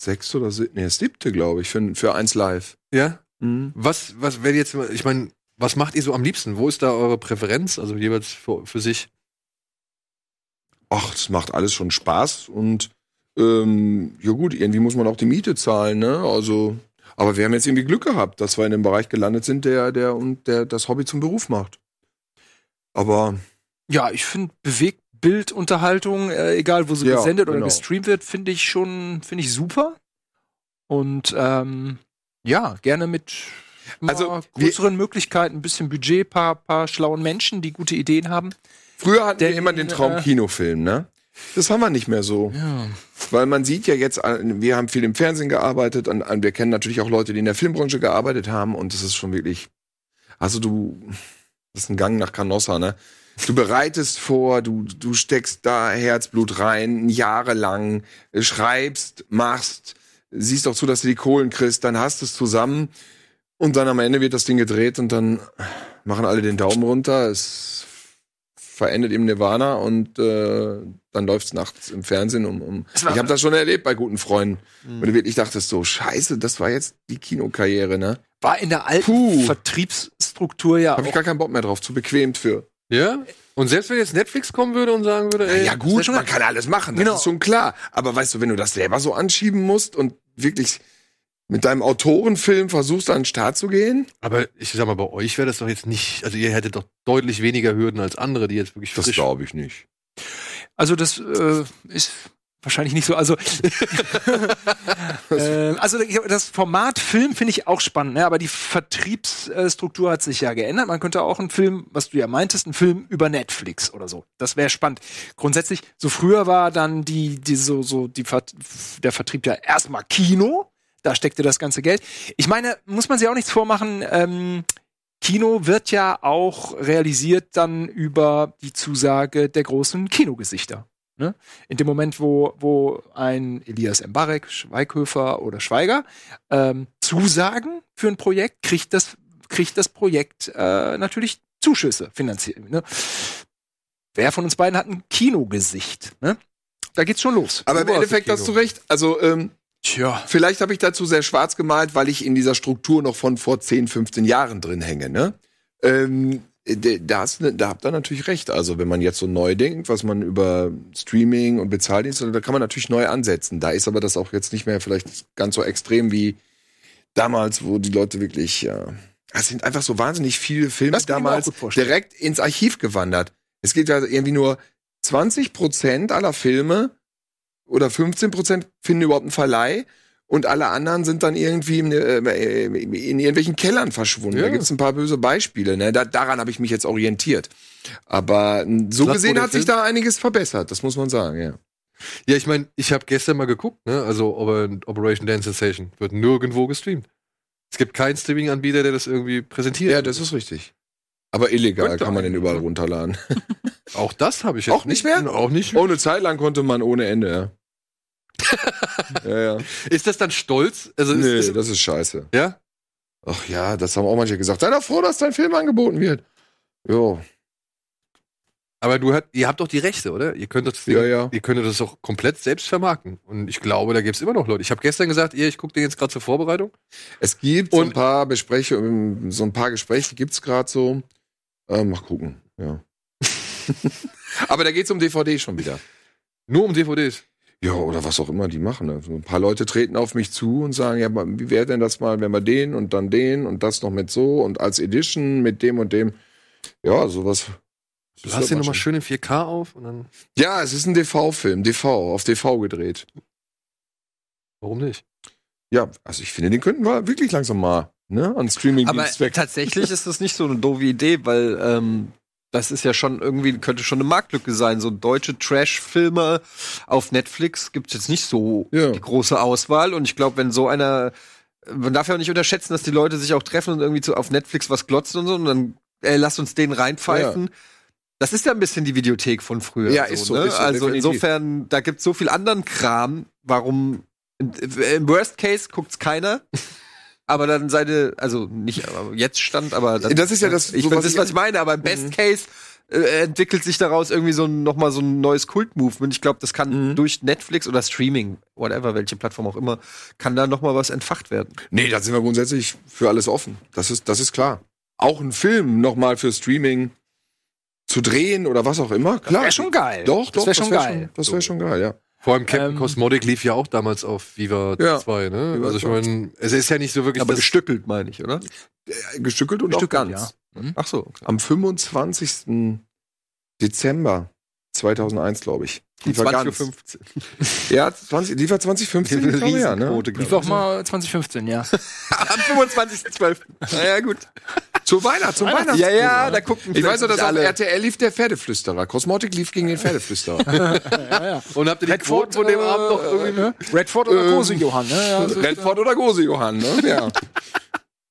sechste oder siebte, nee, das siebte, glaube ich, für, für eins live. Ja? Mhm. Was, was, wenn jetzt, ich meine, was macht ihr so am liebsten? Wo ist da eure Präferenz? Also jeweils für, für sich? Ach, es macht alles schon Spaß und ähm, ja gut, irgendwie muss man auch die Miete zahlen, ne? Also, aber wir haben jetzt irgendwie Glück gehabt, dass wir in einem Bereich gelandet sind, der, der und der das Hobby zum Beruf macht. Aber Ja, ich finde Bewegtbildunterhaltung, äh, egal wo sie Ja, gesendet oder genau. gestreamt wird, finde ich schon, finde ich super. Und ähm, ja, gerne mit Also, wir- größeren Möglichkeiten, ein bisschen Budget, paar, paar schlauen Menschen, die gute Ideen haben. früher hatten wir Denn, immer den Traum äh, Kinofilm, ne? Das haben wir nicht mehr so. Ja. Weil man sieht ja jetzt, äh, wir haben viel im Fernsehen gearbeitet und wir kennen natürlich auch Leute, die in der Filmbranche gearbeitet haben und das ist schon wirklich, also du, das ist ein Gang nach Canossa, ne? Du bereitest vor, du, du steckst da Herzblut rein, jahrelang, äh, schreibst, machst, siehst auch zu, dass du die Kohlen kriegst, dann hast du es zusammen und dann am Ende wird das Ding gedreht und dann machen alle den Daumen runter, es verendet im Nirvana und äh, dann läuft's nachts im Fernsehen um. um ich habe das schon erlebt bei guten Freunden. Mhm. Wenn du wirklich dachtest, so scheiße, das war jetzt die Kinokarriere, ne? War in der alten Puh. Vertriebsstruktur ja Habe ich gar keinen Bock mehr drauf, zu bequemt für. Ja? Und selbst wenn jetzt Netflix kommen würde und sagen würde, ey, ja gut, man kann alles machen, das Genau. ist schon klar. Aber weißt du, wenn du das selber so anschieben musst und wirklich mit deinem Autorenfilm versuchst, an den Start zu gehen, aber ich sag mal, bei euch wäre das doch jetzt nicht, also ihr hättet doch deutlich weniger Hürden als andere, die jetzt wirklich das glaube ich nicht. Also das äh, ist wahrscheinlich nicht so. Also, äh, also das Format Film finde ich auch spannend, ne? aber die Vertriebsstruktur hat sich ja geändert. Man könnte auch einen Film, was du ja meintest, einen Film über Netflix oder so. Das wäre spannend. Grundsätzlich, so früher war dann die, die so, so die, der Vertrieb ja erstmal Kino. Da steckte das ganze Geld. Ich meine, muss man sich auch nichts vormachen. Ähm, Kino wird ja auch realisiert dann über die Zusage der großen Kinogesichter. Ne? In dem Moment, wo, wo ein Elias Mbarek, Schweighöfer oder Schweiger ähm, zusagen für ein Projekt, kriegt das, kriegt das Projekt äh, natürlich Zuschüsse finanziell. Ne? Wer von uns beiden hat ein Kinogesicht? Ne? Da geht's schon los. Aber im Endeffekt hast du recht. Also, ähm, Tja. Vielleicht habe ich dazu sehr schwarz gemalt, weil ich in dieser Struktur noch von vor 10, 15 Jahren drin hänge. Ne? Ähm, da, hast, da habt ihr natürlich recht. Also wenn man jetzt so neu denkt, was man über Streaming und Bezahldienste, da kann man natürlich neu ansetzen. Da ist aber das auch jetzt nicht mehr vielleicht ganz so extrem wie damals, wo die Leute wirklich, ja, es sind einfach so wahnsinnig viele Filme damals direkt ins Archiv gewandert. Es gibt ja irgendwie nur 20 Prozent aller Filme oder 15 Prozent finden überhaupt einen Verleih und alle anderen sind dann irgendwie in, äh, in irgendwelchen Kellern verschwunden. Ja. Da gibt es ein paar böse Beispiele. Ne? Da, daran habe ich mich jetzt orientiert. Aber so Lass gesehen hat sich da einiges verbessert, das muss man sagen, ja. Ja, ich meine, ich habe gestern mal geguckt, ne? Also Operation Dance Sensation wird nirgendwo gestreamt. Es gibt keinen Streaming-Anbieter, der das irgendwie präsentiert. Ja, das ist richtig. Aber illegal Könnte kann man den überall runterladen. auch das habe ich jetzt auch nicht mehr. Auch nicht. Ohne Zeit lang konnte man ohne Ende. Ja. ja, ja. Ist das dann stolz? Also nee, ist, das ist scheiße. Ja? Ach ja, das haben auch manche gesagt. Sei doch froh, dass dein Film angeboten wird. Jo. Aber du hat, ihr habt doch die Rechte, oder? Ihr könnt das, ja, ja. ihr könnt das doch komplett selbst vermarkten. Und ich glaube, da gibt es immer noch Leute. Ich habe gestern gesagt, ihr, ich gucke den jetzt gerade zur Vorbereitung. Es gibt so ein paar Besprechungen, so ein paar Gespräche gibt es gerade so. Ähm, mal gucken, ja. Aber da geht es um DVD schon wieder. Nur um DVDs. Ja, oder was auch immer die machen. Also ein paar Leute treten auf mich zu und sagen, ja, wie wäre denn das mal, wenn wir den und dann den und das noch mit so und als Edition mit dem und dem. Ja, sowas. Du hast den nochmal schön in 4K auf und dann. Ja, es ist ein DV-Film, DV, auf DV gedreht. Warum nicht? Ja, also ich finde, den könnten wir wirklich langsam mal ne, an streaming Aber tatsächlich ist das nicht so eine doofe Idee, weil ähm, das ist ja schon irgendwie, könnte schon eine Marktlücke sein. So deutsche Trash-Filme auf Netflix gibt es jetzt nicht so ja. die große Auswahl. Und ich glaube, wenn so einer, man darf ja auch nicht unterschätzen, dass die Leute sich auch treffen und irgendwie zu, auf Netflix was glotzen und so und dann, ey, lass uns den reinpfeifen. Ja. Das ist ja ein bisschen die Videothek von früher. Ja, so, ist so. Ne? Ist so also definitiv. insofern, da gibt es so viel anderen Kram. Warum? Im Worst Case guckt's keiner aber dann seine, also nicht jetzt stand, aber dann, das ist ja das, ich so, was, was ich meine, aber im Best mhm. Case äh, entwickelt sich daraus irgendwie so ein, noch mal so ein neues Kult-Movement. Ich glaube, das kann mhm. durch Netflix oder Streaming, whatever, welche Plattform auch immer, kann da noch mal was entfacht werden. Nee, da sind wir grundsätzlich für alles offen. Das ist, das ist klar. Auch ein Film noch mal für Streaming zu drehen oder was auch immer, klar. Das wäre schon geil. Doch, doch, das wäre schon wär geil. Schon, das wäre schon geil, ja. Vor allem Captain ähm, Cosmotic lief ja auch damals auf Viva ja, 2, ne? Viva also ich meine, es ist ja nicht so wirklich. Aber gestückelt, meine ich, oder? Äh, gestückelt und gestückelt, auch ganz. Ja. Mhm. Ach so. Okay. Am 25. Dezember 2001, glaube ich. Die war 2015. ja, 20, die war 2015, ich glaube, ja, ne? Lief auch mal 2015, ja. Am 25.12. Naja, gut. Zur Weihnacht, zum Weihnachten. Ja, ja, da gucken Ich weiß nur, dass auf RTL lief der Pferdeflüsterer. Cosmotic lief gegen den Pferdeflüsterer. ja, ja. Und habt ihr die Redford, von dem äh, Abend noch irgendwie, ne? Redford oder ähm, Gose Johann, ne? Ja, Redford oder Gose Johann, ne? Ja.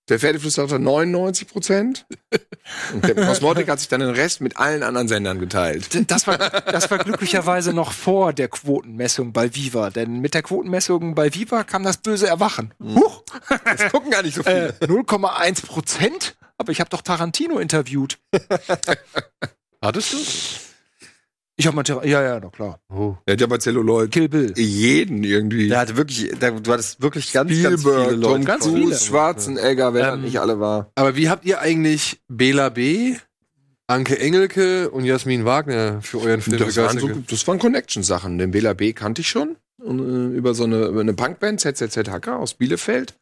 Der Pferdeflüsterer hatte 99 Prozent. Und der Cosmotic hat sich dann den Rest mit allen anderen Sendern geteilt. Das war, das war glücklicherweise noch vor der Quotenmessung bei Viva. Denn mit der Quotenmessung bei Viva kam das böse Erwachen. Huch! Das gucken gar nicht so viele. Äh, 0,1 Prozent? Aber ich habe doch Tarantino interviewt. Hattest du? Ich habe mal, ja, ja, doch klar. Oh. Er hat ja bei Celluloid Kill Bill. jeden irgendwie. Der hatte wirklich, der, du hattest wirklich ganz, Spielberg, ganz viele Leute. Tom ganz Cruise, viele. Schwarzenegger, wer ähm, nicht alle war. Aber wie habt ihr eigentlich Bela B., Anke Engelke und Jasmin Wagner für euren Film das waren, so, das waren Connection-Sachen. Den Bela B. kannte ich schon. Und, äh, über so eine, über eine Punkband, ZZZ Hacker aus Bielefeld.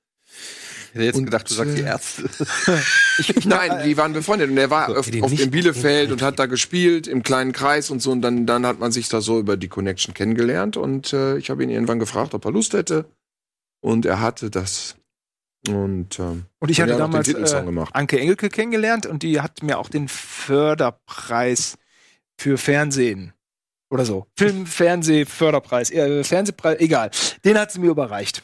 Hätte jetzt gedacht, du sagst die Ärzte. ich, Nein, die waren befreundet und er war so, oft, oft in Bielefeld und hat da gespielt im kleinen Kreis und so und dann, dann hat man sich da so über die Connection kennengelernt und äh, ich habe ihn irgendwann gefragt, ob er Lust hätte und er hatte das und, ähm, und ich hatte damals äh, Anke Engelke kennengelernt und die hat mir auch den Förderpreis für Fernsehen oder so. Film, Fernseh, Förderpreis, äh, Fernsehpreis, egal. Den hat sie mir überreicht.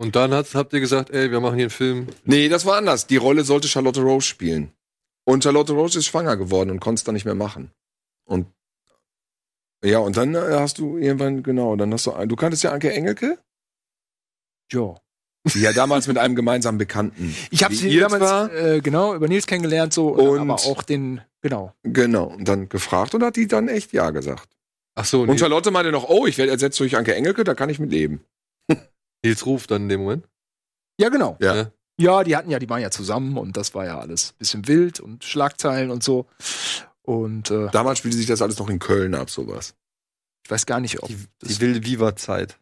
Und dann hat, habt ihr gesagt, ey, wir machen hier einen Film. Nee, das war anders. Die Rolle sollte Charlotte Rose spielen. Und Charlotte Rose ist schwanger geworden und konnte es dann nicht mehr machen. Und ja, und dann äh, hast du irgendwann, genau, dann hast du, du kanntest ja Anke Engelke? Ja. Ja, damals mit einem gemeinsamen Bekannten. Ich habe sie damals war. Äh, genau über Nils kennengelernt so und, und aber auch den genau. Genau und dann gefragt und hat die dann echt ja gesagt. Ach so. Und Charlotte meinte noch, oh, ich werde ersetzt durch Anke Engelke, da kann ich mit leben. Nils Ruf dann in dem Moment. Ja, genau. Ja. ja. Ja, die hatten ja, die waren ja zusammen und das war ja alles bisschen wild und Schlagzeilen und so. Und äh, damals spielte sich das alles noch in Köln ab, sowas. Ich weiß gar nicht, ob die, die wilde Viva-Zeit.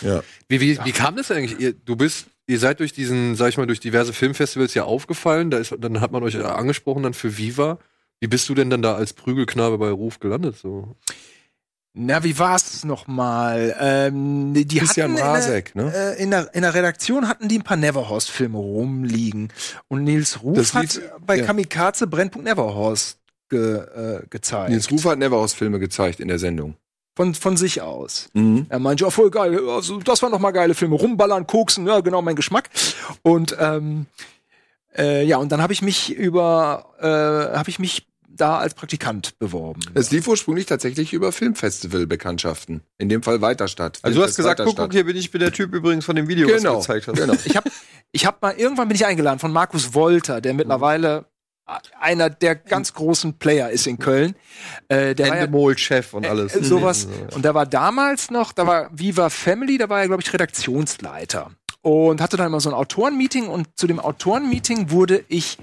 Ja. Wie, wie, wie kam das eigentlich? Ihr, du bist, ihr seid durch diesen, sag ich mal, durch diverse Filmfestivals ja aufgefallen. Da ist, dann hat man euch angesprochen dann für Viva. Wie bist du denn dann da als Prügelknabe bei Ruf gelandet? So? Na, wie war's noch mal? Ähm, die Christian hatten Rasek, in, der, ne? Äh, in, der, in der Redaktion hatten die ein paar Neverhorst-Filme rumliegen. Und Nils Ruf das hat bei ja. Kamikaze Brennpunkt Neverhorst ge, äh, gezeigt. Nils Ruf hat Neverhorst-Filme gezeigt in der Sendung. Von, von sich aus. Mhm. Er meinte, ja, voll geil, also, das waren noch mal geile Filme. Rumballern, koksen, ja, genau mein Geschmack. Und ähm, äh, ja, und dann habe ich mich über, äh, habe ich mich da als Praktikant beworben. Es lief ursprünglich tatsächlich über Filmfestival-Bekanntschaften. In dem Fall Weiterstadt. Also du hast gesagt, guck, guck, hier bin ich bin der Typ übrigens von dem Video, genau. was du gezeigt hast. Genau. ich habe ich hab mal, irgendwann bin ich eingeladen von Markus Wolter, der mittlerweile einer der ganz großen Player ist in Köln. Äh, der Endemol-Chef und alles. Äh, sowas. Und der war damals noch, da war Viva Family, da war er, glaube ich, Redaktionsleiter. Und hatte dann immer so ein Autorenmeeting und zu dem Autorenmeeting wurde ich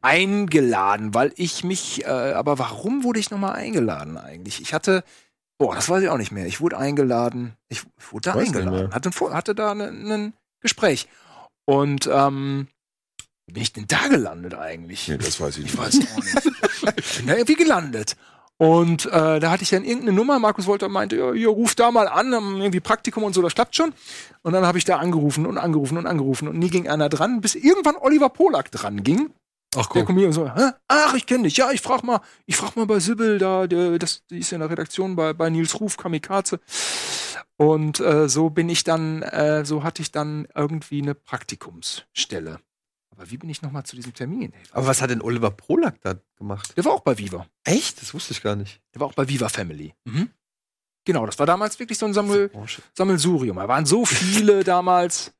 eingeladen, weil ich mich, äh, aber warum wurde ich nochmal eingeladen eigentlich? Ich hatte, boah, das weiß ich auch nicht mehr. Ich wurde eingeladen, ich, ich wurde da weiß eingeladen, hatte, hatte da ein ne, ne Gespräch. Und ähm, wie bin ich denn da gelandet eigentlich? Nee, das weiß ich nicht. Ich weiß auch nicht. ich bin da irgendwie gelandet. Und äh, da hatte ich dann irgendeine Nummer. Markus Wolter meinte, ja, hier, ruf da mal an, irgendwie Praktikum und so, das klappt schon. Und dann habe ich da angerufen und angerufen und angerufen und nie ging einer dran, bis irgendwann Oliver Polak dran ging. Ach cool. Der kommt hier und so, Hä? ach, ich kenne dich. Ja, ich frag mal, ich frag mal bei Sibyl da, der, das, die ist in der Redaktion bei, bei Nils Ruf, Kamikaze. Und äh, so bin ich dann, äh, so hatte ich dann irgendwie eine Praktikumsstelle. Aber wie bin ich nochmal zu diesem Termin? Aber was hat denn Oliver Polak da gemacht? Der war auch bei Viva. Echt? Das wusste ich gar nicht. Der war auch bei Viva Family. Mhm. Genau, das war damals wirklich so ein Sammel, Sammelsurium. Da waren so viele damals.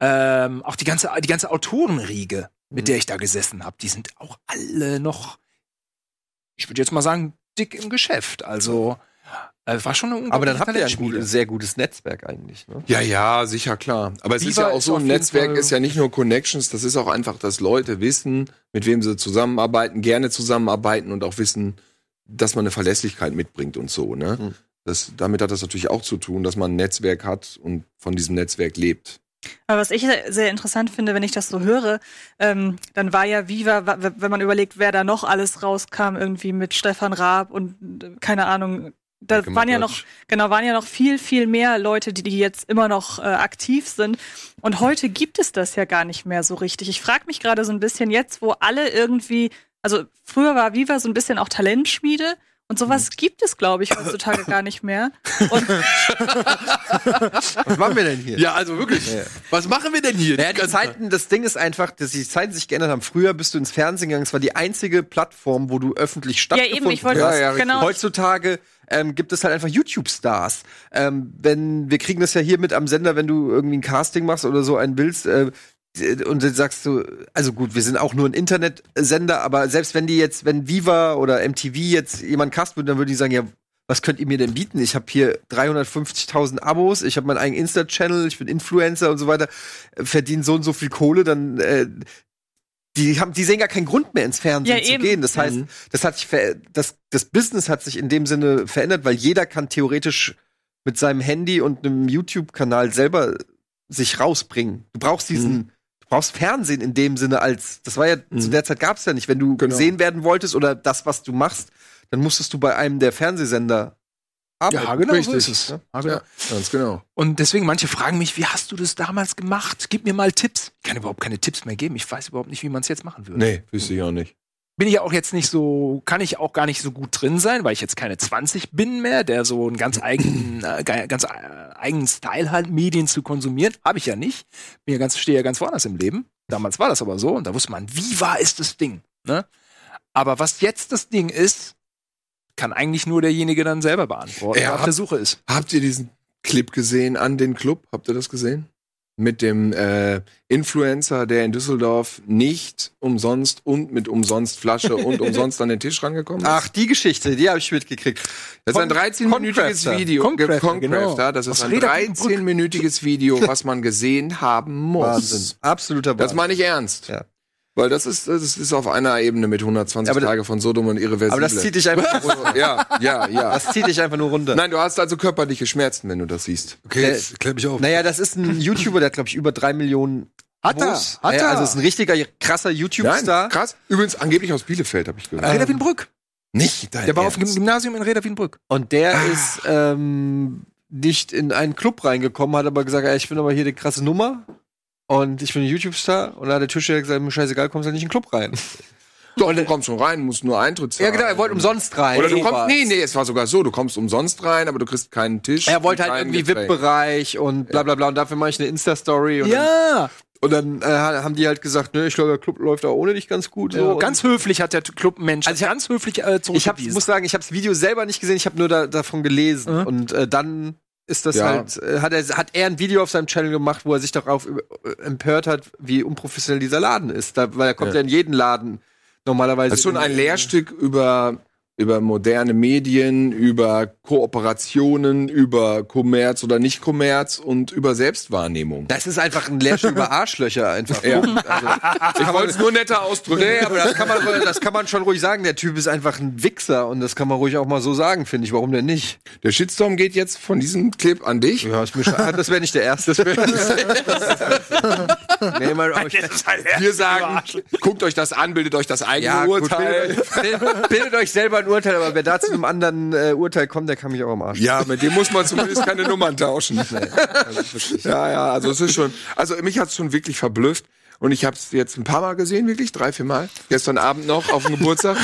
Ähm, auch die ganze, die ganze Autorenriege mit mhm. der ich da gesessen habe, die sind auch alle noch, ich würde jetzt mal sagen, dick im Geschäft. Also äh, war schon eine Aber dann habt ihr ja ein gut, sehr gutes Netzwerk eigentlich. Ne? Ja, ja, sicher klar. Aber es Viva ist ja auch so, ein Netzwerk ist ja nicht nur Connections, das ist auch einfach, dass Leute wissen, mit wem sie zusammenarbeiten, gerne zusammenarbeiten und auch wissen, dass man eine Verlässlichkeit mitbringt und so. Ne? Mhm. Das, damit hat das natürlich auch zu tun, dass man ein Netzwerk hat und von diesem Netzwerk lebt. Aber was ich sehr interessant finde, wenn ich das so höre, ähm, dann war ja Viva, wenn man überlegt, wer da noch alles rauskam, irgendwie mit Stefan Raab und äh, keine Ahnung, da waren ja noch, genau, waren ja noch viel, viel mehr Leute, die, die jetzt immer noch äh, aktiv sind. Und heute gibt es das ja gar nicht mehr so richtig. Ich frage mich gerade so ein bisschen jetzt, wo alle irgendwie, also früher war Viva so ein bisschen auch Talentschmiede und sowas mhm. gibt es, glaube ich, heutzutage gar nicht mehr. Und was machen wir denn hier? Ja, also wirklich. Ja. Was machen wir denn hier? Naja, die Zeiten, das Ding ist einfach, dass die Zeiten sich geändert haben. Früher bist du ins Fernsehen gegangen. Es war die einzige Plattform, wo du öffentlich stattgefunden ja, eben, ich wollte hast. Ja, genau. Heutzutage ähm, gibt es halt einfach YouTube-Stars. Ähm, wenn wir kriegen das ja hier mit am Sender, wenn du irgendwie ein Casting machst oder so einen willst, äh, und dann sagst du, also gut, wir sind auch nur ein Internetsender, aber selbst wenn die jetzt, wenn Viva oder MTV jetzt jemand cast würden, dann würde ich sagen, ja, was könnt ihr mir denn bieten? Ich habe hier 350.000 Abos, ich habe meinen eigenen Insta-Channel, ich bin Influencer und so weiter, verdiene so und so viel Kohle, dann äh, die haben, die sehen gar keinen Grund mehr ins Fernsehen ja, zu eben. gehen. Das heißt, mhm. das hat sich das, das Business hat sich in dem Sinne verändert, weil jeder kann theoretisch mit seinem Handy und einem YouTube-Kanal selber sich rausbringen. Du brauchst diesen, mhm brauchst Fernsehen in dem Sinne als, das war ja, Mhm. zu der Zeit gab's ja nicht. Wenn du Genau. gesehen werden wolltest oder das, was du machst, dann musstest du bei einem der Fernsehsender arbeiten. Ja, genau so Richtig, ist es. ne? Ja, genau. Ja, ganz genau. Und deswegen, manche fragen mich, wie hast du das damals gemacht? Gib mir mal Tipps. Ich kann überhaupt keine Tipps mehr geben. Ich weiß überhaupt nicht, wie man es jetzt machen würde. Nee, wüsste ich auch nicht. Bin ich auch jetzt nicht so, kann ich auch gar nicht so gut drin sein, weil ich jetzt keine 20 bin mehr, der so einen ganz eigenen, äh, ganz äh, eigenen Style hat, Medien zu konsumieren. Habe ich ja nicht. Bin ja ganz, stehe ja ganz woanders im Leben. Damals war das aber so und da wusste man, wie wahr ist das Ding? Ne? Aber was jetzt das Ding ist, kann eigentlich nur derjenige dann selber beantworten, Ja, der auf hab- der Suche ist. Habt ihr diesen Clip gesehen an den Club? Habt ihr das gesehen? Mit dem äh, Influencer, der in Düsseldorf nicht umsonst und mit umsonst Flasche und umsonst an den Tisch rangekommen ist? Ach, die Geschichte, die habe ich mitgekriegt. Das ist ein Con- 13-minütiges Concrafter. Video. Concrafter, Concrafter, genau. Das ist Aus ein Reda Wiedenbrück. 13-minütiges Video, was man gesehen haben muss. Wahnsinn. Absoluter Das Wahnsinn. meine ich ernst. Ja. Weil das ist, das ist auf einer Ebene mit 120 Aber Tage von Sodom und Irreversible. Aber das zieht dich einfach nur runter. ja, ja, ja. Das zieht dich einfach nur runter. Nein, du hast also körperliche Schmerzen, wenn du das siehst. Okay, jetzt klär mich auf. Naja, das ist ein YouTuber, der hat, glaube ich, über drei Millionen Hat er, hat ja, er. Also ist ein richtiger krasser YouTube-Star. krass. Übrigens angeblich aus Bielefeld, habe ich gehört. Reda Wiedenbrück. Nicht dein Der war auf dem Ernst. Gymnasium in Reda Wiedenbrück. Und der ist ähm, nicht in einen Club reingekommen, hat aber gesagt, ey, ich bin aber hier die krasse Nummer und ich bin ein YouTube-Star. Und da hat der Türsteher gesagt, mir scheißegal, kommst halt nicht in den Club rein. Doch, du kommst schon rein, musst nur Eintritt zahlen. Ja, genau, er wollte umsonst rein. Oder du kommst, nee, nee, es war sogar so, du kommst umsonst rein, aber du kriegst keinen Tisch. Er wollte halt irgendwie. VIP-Bereich und bla bla bla. Und dafür mache ich eine Insta-Story. Ja, und dann äh, haben die halt gesagt, ne, ich glaube, der Club läuft auch ohne dich ganz gut. So. Und ganz höflich hat der Clubmensch Also ich- ganz höflich äh, ich hab, zurückgewiesen. muss sagen, ich habe das Video selber nicht gesehen, ich habe nur da, davon gelesen. Mhm. Und äh, dann ist das Ja. halt, äh, hat, er, hat er ein Video auf seinem Channel gemacht, wo er sich darauf äh, empört hat, wie unprofessionell dieser Laden ist. Da, weil er kommt ja. Ja. in jeden Laden normalerweise. Das ist schon in- ein Lehrstück über, über moderne Medien, über Kooperationen, über Kommerz oder Nicht-Kommerz und über Selbstwahrnehmung. Das ist einfach ein Lehrstück über Arschlöcher einfach. Ja. Also, Ich wollte es nur netter ausdrücken. nee, aber das kann, man, das kann man schon ruhig sagen. Der Typ ist einfach ein Wichser und das kann man ruhig auch mal so sagen, finde ich. Warum denn nicht? Der Shitstorm geht jetzt von diesem Clip an dich. Ja, ist mir schade. Das wäre nicht der erste. Das wär nee, mal, Wir sagen, guckt euch das an, bildet euch das eigene Ja, gut, Urteil. bildet, bildet euch selber ein Urteil, aber wer da zu einem anderen äh, Urteil kommt, der kann mich auch am Arsch. Ja, mit dem muss man zumindest keine Nummern tauschen. ja, ja, also es ist schon, also mich hat's schon wirklich verblüfft und ich habe es jetzt ein paar Mal gesehen, wirklich drei, vier Mal. Gestern Abend noch auf dem Geburtstag.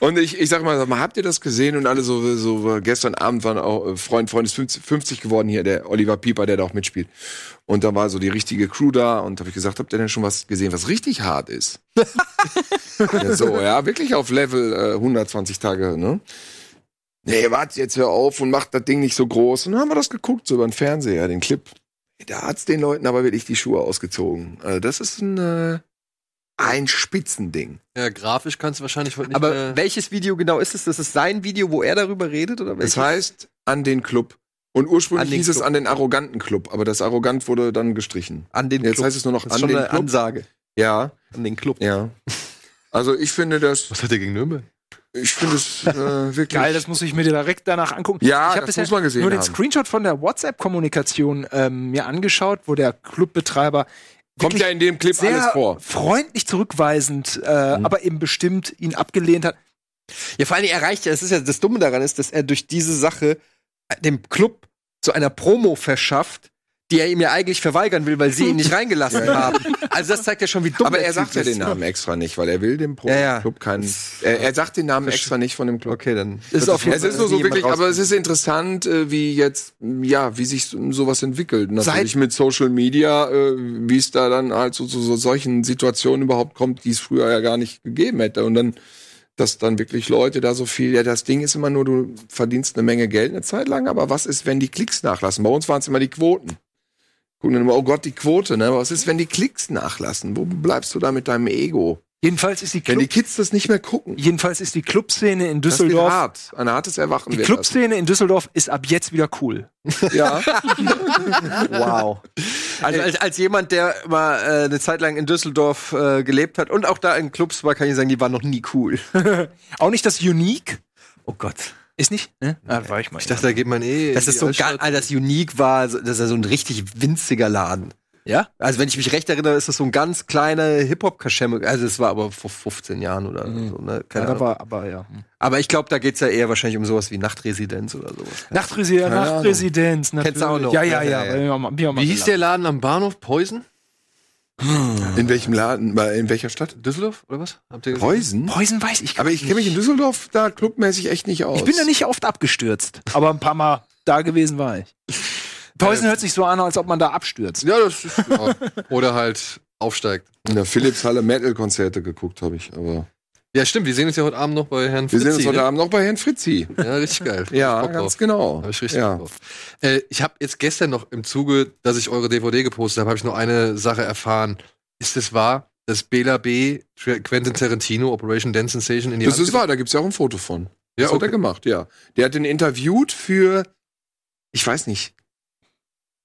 Und ich, ich sag mal, sag mal, habt ihr das gesehen? Und alle so, so gestern Abend waren auch äh, Freund, Freund ist 50, 50 geworden hier, der Oliver Pieper, der da auch mitspielt. Und da war so die richtige Crew da und habe ich gesagt, habt ihr denn schon was gesehen, was richtig hart ist? ja, so, ja, wirklich auf Level äh, 120 Tage, ne? Nee, warte jetzt hör auf und macht das Ding nicht so groß. Und dann haben wir das geguckt, so über den Fernseher, den Clip. Da hat's den Leuten aber wirklich die Schuhe ausgezogen. Also das ist ein, äh, ein Spitzending. Ja, grafisch kannst du wahrscheinlich heute nicht Aber mehr. welches Video genau ist es? Das ist sein Video, wo er darüber redet? Oder welches? Das heißt, an den Club. Und ursprünglich hieß es Club. an den arroganten Club, aber das arrogant wurde dann gestrichen. an den Jetzt Club. heißt es nur noch das ist an schon den eine Club. Ansage. Ja, An den Club. ja. Also ich finde das, Was hat der gegen Nürnberg? ich finde es äh, wirklich. Geil, das muss ich mir direkt danach angucken. Ja, ich hab das bisher muss man gesehen nur den. Screenshot von der WhatsApp-Kommunikation ähm, mir angeschaut, wo der Clubbetreiber Kommt ja in dem Clip sehr alles vor. freundlich zurückweisend, äh, aber eben bestimmt ihn abgelehnt hat. Ja, vor allem, er erreicht ja, das ist ja das Dumme daran ist, dass er durch diese Sache äh, dem Club zu einer Promo verschafft, die er ihm ja eigentlich verweigern will, weil sie ihn nicht reingelassen haben. Also das zeigt ja schon, wie dumm Aber er sagt ja den Namen extra nicht, weil er will dem Pro Ja, ja. Club keinen. Er, er sagt den Namen extra nicht von dem Club. Okay, dann Ist auf jeden Es ist nur so wirklich, aber es ist interessant, äh, wie jetzt, ja, wie sich so- sowas entwickelt. Natürlich Seit- mit Social Media, äh, wie es da dann halt so zu so solchen Situationen überhaupt kommt, die es früher ja gar nicht gegeben hätte. Und dann, dass dann wirklich Leute da so viel, ja, das Ding ist immer nur, du verdienst eine Menge Geld eine Zeit lang, aber was ist, wenn die Klicks nachlassen? Bei uns waren es immer die Quoten. Gucken dann immer, oh Gott, die Quote, ne? Aber was ist, wenn die Klicks nachlassen? Wo bleibst du da mit deinem Ego? Jedenfalls ist die, Wenn Club, die Kids das nicht mehr gucken. jedenfalls ist die Clubszene in Das wird Düsseldorf. hart. Ein hartes Erwachen Die Clubszene in Düsseldorf ist ab jetzt wieder cool. Ja. Wow. Also als, als jemand, der mal äh, eine Zeit lang in Düsseldorf äh, gelebt hat und auch da in Clubs war, kann ich sagen, die waren noch nie cool. Auch nicht das Unique. Oh Gott. Ist nicht? Ne? Ah, war ich mal. Ich dachte, da geht man eh. Das ist so Altstadt. geil, das Unique war, das ist ja so ein richtig winziger Laden. Ja? Also wenn ich mich recht erinnere, ist das so ein ganz kleiner Hip-Hop-Kaschemme. Also es war aber vor 15 Jahren oder Mhm. so, ne? Keine Ja, Ahnung. aber, aber ja. Aber ich glaube, da geht's ja eher wahrscheinlich um sowas wie Nachtresidenz oder sowas. Nachtresidenz. Nachtresidenz, natürlich. Kennst du auch noch? Ja, ja, Ja, ja. ja, Wie hieß der Laden am Bahnhof? Poison? In welchem Laden? In welcher Stadt? Düsseldorf oder was? Habt ihr gesehen? Preußen? Poison weiß ich gar Aber ich kenne mich in Düsseldorf da clubmäßig echt nicht aus. Ich bin da nicht oft abgestürzt, aber ein paar Mal da gewesen war ich. Poison hört sich so an, als ob man da abstürzt. Ja, das ist. Ja. Oder halt aufsteigt. in der Philips-Halle Metal-Konzerte geguckt, habe ich. Aber Ja, stimmt. Wir sehen uns ja heute Abend noch bei Herrn wir Fritzi. sehen uns heute ne? Abend noch bei Herrn Fritzi. Ja, richtig geil. Ja, ganz drauf. genau. Hab ich richtig ja. Drauf. Äh, ich habe jetzt gestern noch im Zuge, dass ich eure DVD gepostet habe, habe ich noch eine Sache erfahren. Ist es wahr, dass Bela B. Quentin Tarantino Operation Dance Sensation in die Das Hand ist wahr, da gibt's ja auch ein Foto von. Das Ja, hat er okay. gemacht, ja. Der hat den interviewt für, ich weiß nicht,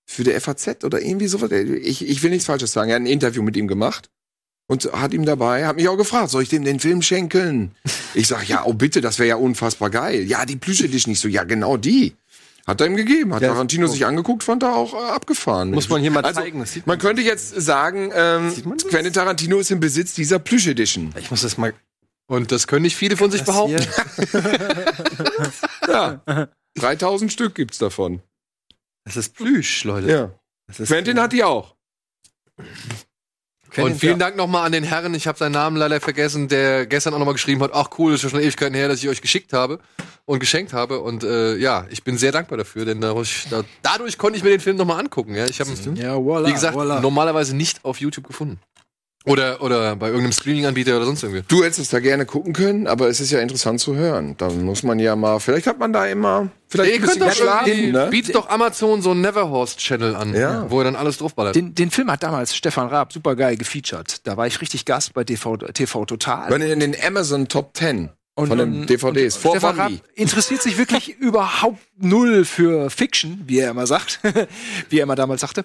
für der FAZ oder irgendwie sowas. Ich, ich will nichts Falsches sagen. Er hat ein Interview mit ihm gemacht und hat ihm dabei, hat mich auch gefragt, soll ich dem den Film schenken? Ich sag, ja, oh bitte, das wäre ja unfassbar geil. Ja, die Plüsche dich nicht so. Ja, genau die. Hat er ihm gegeben. Hat Ja, Tarantino sich angeguckt, fand er auch äh, abgefahren. Muss man hier mal Also, zeigen. Das sieht Man könnte jetzt sagen, ähm, man? Quentin Tarantino ist im Besitz dieser Plüsch-Edition. Ich muss das mal. Und das können nicht viele von sich behaupten. Ja. 3000 Stück gibt's davon. Das ist Plüsch, Leute. Ja. Das ist Quentin hat die auch. Quentin, Und vielen ja. Dank nochmal an den Herren, ich habe seinen Namen leider vergessen, der gestern auch nochmal geschrieben hat, ach cool, ist ja schon Ewigkeiten her, dass ich euch geschickt habe und geschenkt habe. Und äh, ja, ich bin sehr dankbar dafür, denn dadurch, da, dadurch konnte ich mir den Film nochmal angucken. Ja? Ich habe ihn, Ja, wie gesagt, voila. normalerweise nicht auf YouTube gefunden. Oder, oder bei irgendeinem Streaming-Anbieter oder sonst irgendwie. Du hättest es da gerne gucken können, aber es ist ja interessant zu hören. Da muss man ja mal, vielleicht hat man da immer, vielleicht Ihr könnt doch irgendwie, ne? bietet doch Amazon so einen Neverhorst-Channel an, Ja. wo er dann alles draufballert. Den, den Film hat damals Stefan Raab super geil gefeatured. Da war ich richtig Gast bei TV, TV Total. Wenn in den Amazon Top 10 Und- von den und- DVDs, vor Stefan Raab Bambi. interessiert sich wirklich überhaupt null für Fiction, wie er immer sagt, wie er immer damals sagte.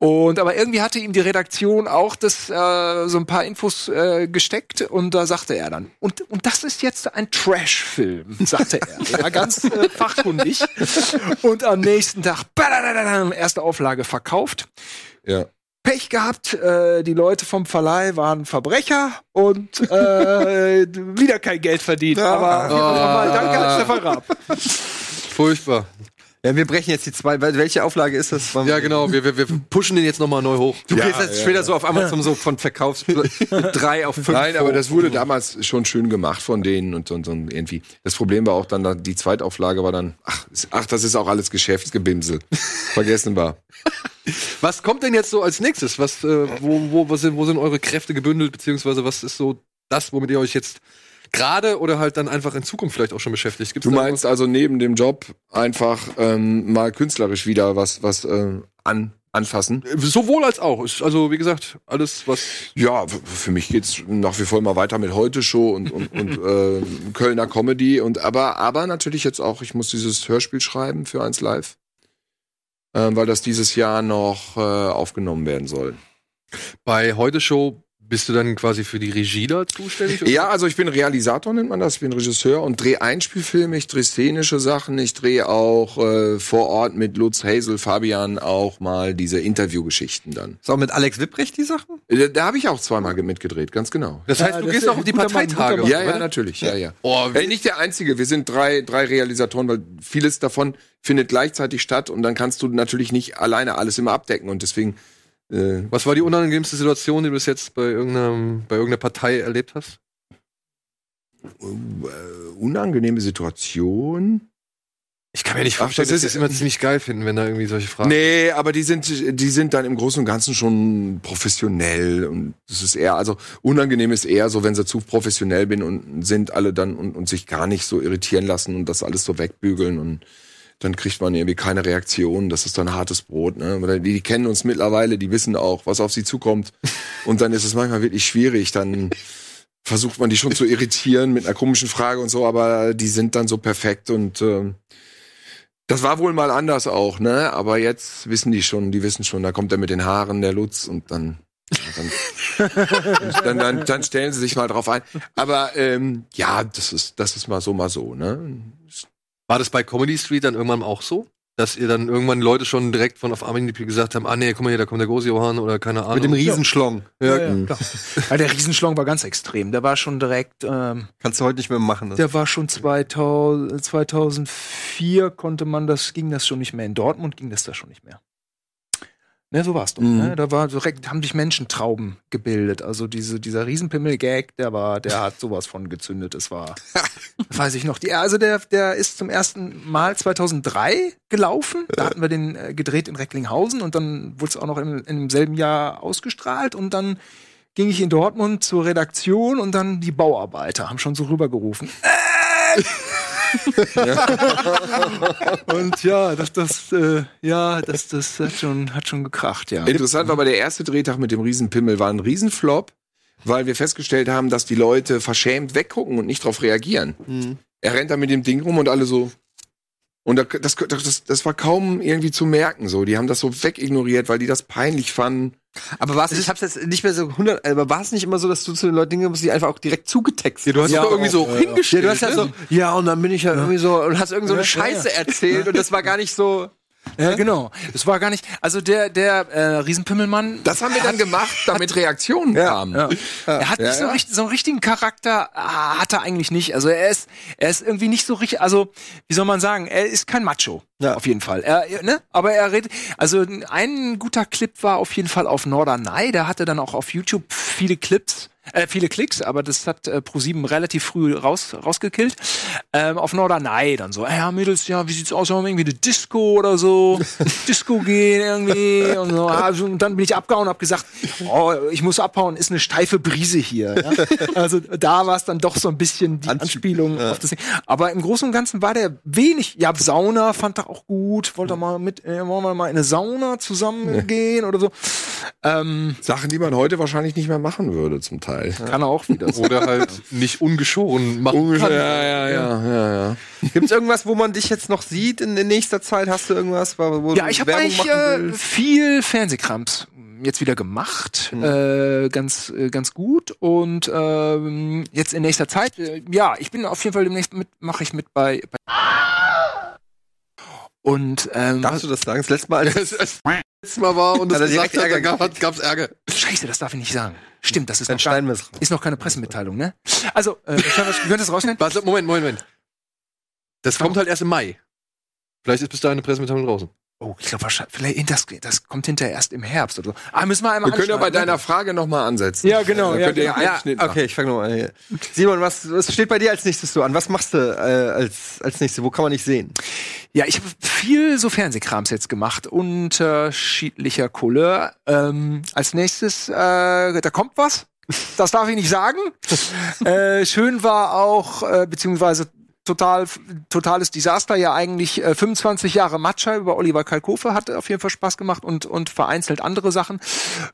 Und aber irgendwie hatte ihm die Redaktion auch das äh, so ein paar Infos äh, gesteckt und da sagte er dann und und das ist jetzt ein Trash-Film, sagte er, ja, ganz äh, fachkundig. Und am nächsten Tag erste Auflage verkauft. Ja. Pech gehabt, äh, die Leute vom Verleih waren Verbrecher und äh, wieder kein Geld verdient. Aber nochmal danke an Stefan Raab. Furchtbar. Ja, wir brechen jetzt die zwei. Welche Auflage ist das? Ja, genau, wir, wir, wir pushen den jetzt nochmal neu hoch. Du Ja, gehst jetzt ja, später so auf Amazon so von Verkaufs drei auf fünf. Nein, aber hoch. das wurde damals schon schön gemacht von denen und, und, und irgendwie. Das Problem war auch dann, da- die Zweitauflage war dann, ach, ist- ach das ist auch alles Geschäftsgebimsel. Vergessen war. Was kommt denn jetzt so als nächstes? Was, äh, wo, wo, wo, sind, wo sind eure Kräfte gebündelt, beziehungsweise was ist so das, womit ihr euch jetzt gerade oder halt dann einfach in Zukunft vielleicht auch schon beschäftigt? Gibt's Du meinst also neben dem Job einfach ähm, mal künstlerisch wieder was, was äh, an, anfassen? was? Sowohl als auch. Also, wie gesagt, alles, was. Ja, für mich geht's nach wie vor mal weiter mit Heute Show und, und, und äh, Kölner Comedy und aber aber natürlich jetzt auch, ich muss dieses Hörspiel schreiben für eins live, ähm, weil das dieses Jahr noch äh, aufgenommen werden soll. Bei Heute Show bist du dann quasi für die Regie da zuständig? oder? Ja, also ich bin Realisator, nennt man das. Ich bin Regisseur und drehe Einspielfilme, ich drehe szenische Sachen, ich drehe auch äh, vor Ort mit Lutz Hazel, Fabian auch mal diese Interviewgeschichten dann. Ist auch mit Alex Wipprecht die Sachen? Äh, Da habe ich auch zweimal ge- mitgedreht, ganz genau. Das heißt, Ja, du das gehst auch auf die Parteitage. Mann. Ja, ja, natürlich, ja, ja. Oh, Hey, nicht der Einzige, wir sind drei, drei Realisatoren, weil vieles davon findet gleichzeitig statt und dann kannst du natürlich nicht alleine alles immer abdecken und deswegen äh, was war die unangenehmste Situation, die du bis jetzt bei, irgendeinem, bei irgendeiner Partei erlebt hast? äh, unangenehme Situation. Ich kann mir nicht Ach, vorstellen, das dass sie ist- es immer ziemlich geil finden, wenn da irgendwie solche Fragen. Nee, aber die sind, die sind dann im Großen und Ganzen schon professionell und das ist eher, also unangenehm ist eher so, wenn sie zu professionell bin und sind alle dann und, und sich gar nicht so irritieren lassen und das alles so wegbügeln und dann kriegt man irgendwie keine Reaktion. Das ist dann hartes Brot. Ne? Die, die kennen uns mittlerweile, die wissen auch, was auf sie zukommt. Und dann ist es manchmal wirklich schwierig. Dann versucht man die schon zu irritieren mit einer komischen Frage und so, aber die sind dann so perfekt und ähm, das war wohl mal anders auch, ne? Aber jetzt wissen die schon, die wissen schon, da kommt er mit den Haaren, der Lutz, und dann, dann, dann, dann, dann stellen sie sich mal drauf ein. Aber ähm, ja, das ist, das ist mal so, mal so, ne? War das bei Comedy Street dann irgendwann auch so? dass ihr dann irgendwann Leute schon direkt von auf Armin gesagt haben, ah nee, guck mal hier, da kommt der große Johann oder keine Ahnung. Mit dem Riesenschlong. Ja, ja, ja, klar. ja, der Riesenschlong war ganz extrem. Der war schon direkt. Ähm, Kannst du heute nicht mehr machen. Das. Der war schon 2000, 2004 konnte man das, ging das schon nicht mehr. In Dortmund ging das da schon nicht mehr. Ne, so war's doch. Mhm. Ne? Da war direkt, haben sich Menschentrauben gebildet. Also diese, dieser Riesenpimmel-Gag, der war, der hat sowas von gezündet. Es war, weiß ich noch. Die, also der, der ist zum ersten Mal 2003 gelaufen. Da hatten wir den äh, gedreht in Recklinghausen und dann wurde es auch noch im, im selben Jahr ausgestrahlt und dann ging ich in Dortmund zur Redaktion und dann die Bauarbeiter haben schon so rübergerufen. Äh! Und ja, das, das, äh, ja, das, das hat schon, hat schon gekracht, ja. Interessant war aber der erste Drehtag mit dem Riesenpimmel war ein Riesenflop, weil wir festgestellt haben, dass die Leute verschämt weggucken und nicht darauf reagieren. Mhm. Er rennt da mit dem Ding rum und alle so. Und das, das, das war kaum irgendwie zu merken, so. Die haben das so wegignoriert, weil die das peinlich fanden. Aber war es, ich hab's jetzt nicht mehr so 100, aber war es nicht immer so, dass du zu den Leuten Dinge musst, die einfach auch direkt zugetextet ja, du hast ja, doch irgendwie so ja, hingestellt. Ja, du hast ja so, ja, und dann bin ich ja, irgendwie so, und hast irgend so eine Scheiße erzählt und das war gar nicht so, ja, genau. Das war gar nicht. Also der der äh, Riesenpimmelmann. Das haben wir dann gemacht, damit Reaktionen ja, kamen. Ja. Er hat nicht so, richtig, so einen richtigen Charakter, ah, hat er eigentlich nicht. Also er ist er ist irgendwie nicht so richtig. Also wie soll man sagen? Er ist kein Macho. Ja. Auf jeden Fall. Er, ne? Aber er redet. Also ein guter Clip war auf jeden Fall auf Norderney. Der hatte dann auch auf YouTube viele Clips äh, viele Klicks, aber das hat äh, ProSieben relativ früh raus, rausgekillt. Ähm, auf Norderney dann so, ja, Mädels, ja, wie sieht's aus, haben wir irgendwie eine Disco oder so, Disco gehen irgendwie und so. Also, und dann bin ich abgehauen und hab gesagt, oh, ich muss abhauen, ist eine steife Brise hier. Ja? Also da war es dann doch so ein bisschen die Anspielung ja. auf das Ding. Aber im Großen und Ganzen war der wenig, ja, Sauna fand er auch gut, wollte mal mit, äh, wollen wir mal in eine Sauna zusammen gehen oder so. Ähm, Sachen, die man heute wahrscheinlich nicht mehr machen würde, zum Teil. Teil. Kann er auch wieder. Oder halt nicht ungeschoren machen Ungeschoren, kann. Ja, ja, ja, ja, ja. Gibt's irgendwas, wo man dich jetzt noch sieht in, in nächster Zeit? Hast du irgendwas, wo Ja, ich habe eigentlich äh, viel Fernsehkrams jetzt wieder gemacht, mhm. äh, ganz äh, ganz gut und ähm, jetzt in nächster Zeit, äh, ja, ich bin auf jeden Fall demnächst mit, mache ich mit bei, bei und ähm, darfst du das sagen? Das letzte Mal, als das letzte Mal war und es gesagt hat, Ärger gab, gab's Ärger. Scheiße, das darf ich nicht sagen. Stimmt, das ist, Dann noch, gar, ist noch keine Pressemitteilung, ne? Also, äh, können wir das rausnehmen? Warte, Moment, Moment, Moment. Das kommt halt erst im Mai. Vielleicht ist bis dahin eine Pressemitteilung draußen. Oh, ich glaube wahrscheinlich, vielleicht, das, das kommt hinterher erst im Herbst oder so. Ah, müssen wir einmal Wir können ja bei deiner Frage nochmal ansetzen. Ja, genau. Ja, genau. Ja, okay, ich fange nochmal an. Simon, was, was steht bei dir als nächstes so an? Was machst du äh, als, als nächstes? Wo kann man dich sehen? Ja, ich habe viel so Fernsehkrams jetzt gemacht, unterschiedlicher Couleur. Ähm, als nächstes, äh, da kommt was. Das darf ich nicht sagen. äh, schön war auch, äh, beziehungsweise total totales Desaster. Ja eigentlich äh, 25 Jahre Matcha über Oliver Kalkofe hat auf jeden Fall Spaß gemacht und und vereinzelt andere Sachen.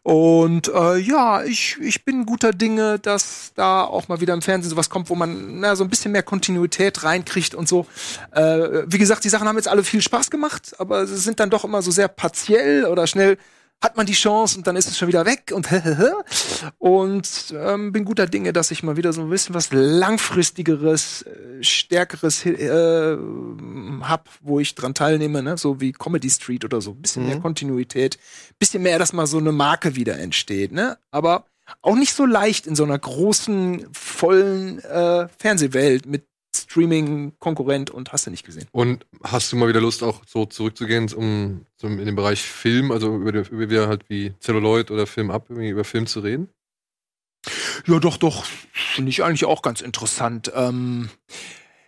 Und äh, ja ich ich bin guter Dinge dass da auch mal wieder im Fernsehen sowas kommt wo man na, so ein bisschen mehr Kontinuität reinkriegt und so. Äh, wie gesagt die Sachen haben jetzt alle viel Spaß gemacht aber sie sind dann doch immer so sehr partiell oder schnell hat man die Chance und dann ist es schon wieder weg und und ähm, bin guter Dinge, dass ich mal wieder so ein bisschen was langfristigeres, äh, stärkeres äh, hab, wo ich dran teilnehme, ne? so wie Comedy Street oder so, ein bisschen mhm. mehr Kontinuität, bisschen mehr, dass mal so eine Marke wieder entsteht, ne? Aber auch nicht so leicht in so einer großen, vollen äh, Fernsehwelt mit Streaming-Konkurrent und hast du nicht gesehen. Und hast du mal wieder Lust, auch so zurückzugehen, um, um in den Bereich Film, also über, über wieder halt wie Celluloid oder Film ab, über Film zu reden? Ja, doch, doch. Finde ich eigentlich auch ganz interessant. Ähm,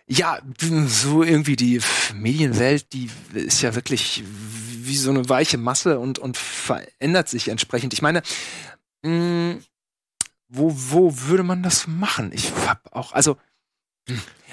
ja, so irgendwie die Medienwelt, die ist ja wirklich wie so eine weiche Masse und, und verändert sich entsprechend. Ich meine, mh, mm, wo, wo würde man das machen? Ich hab auch, also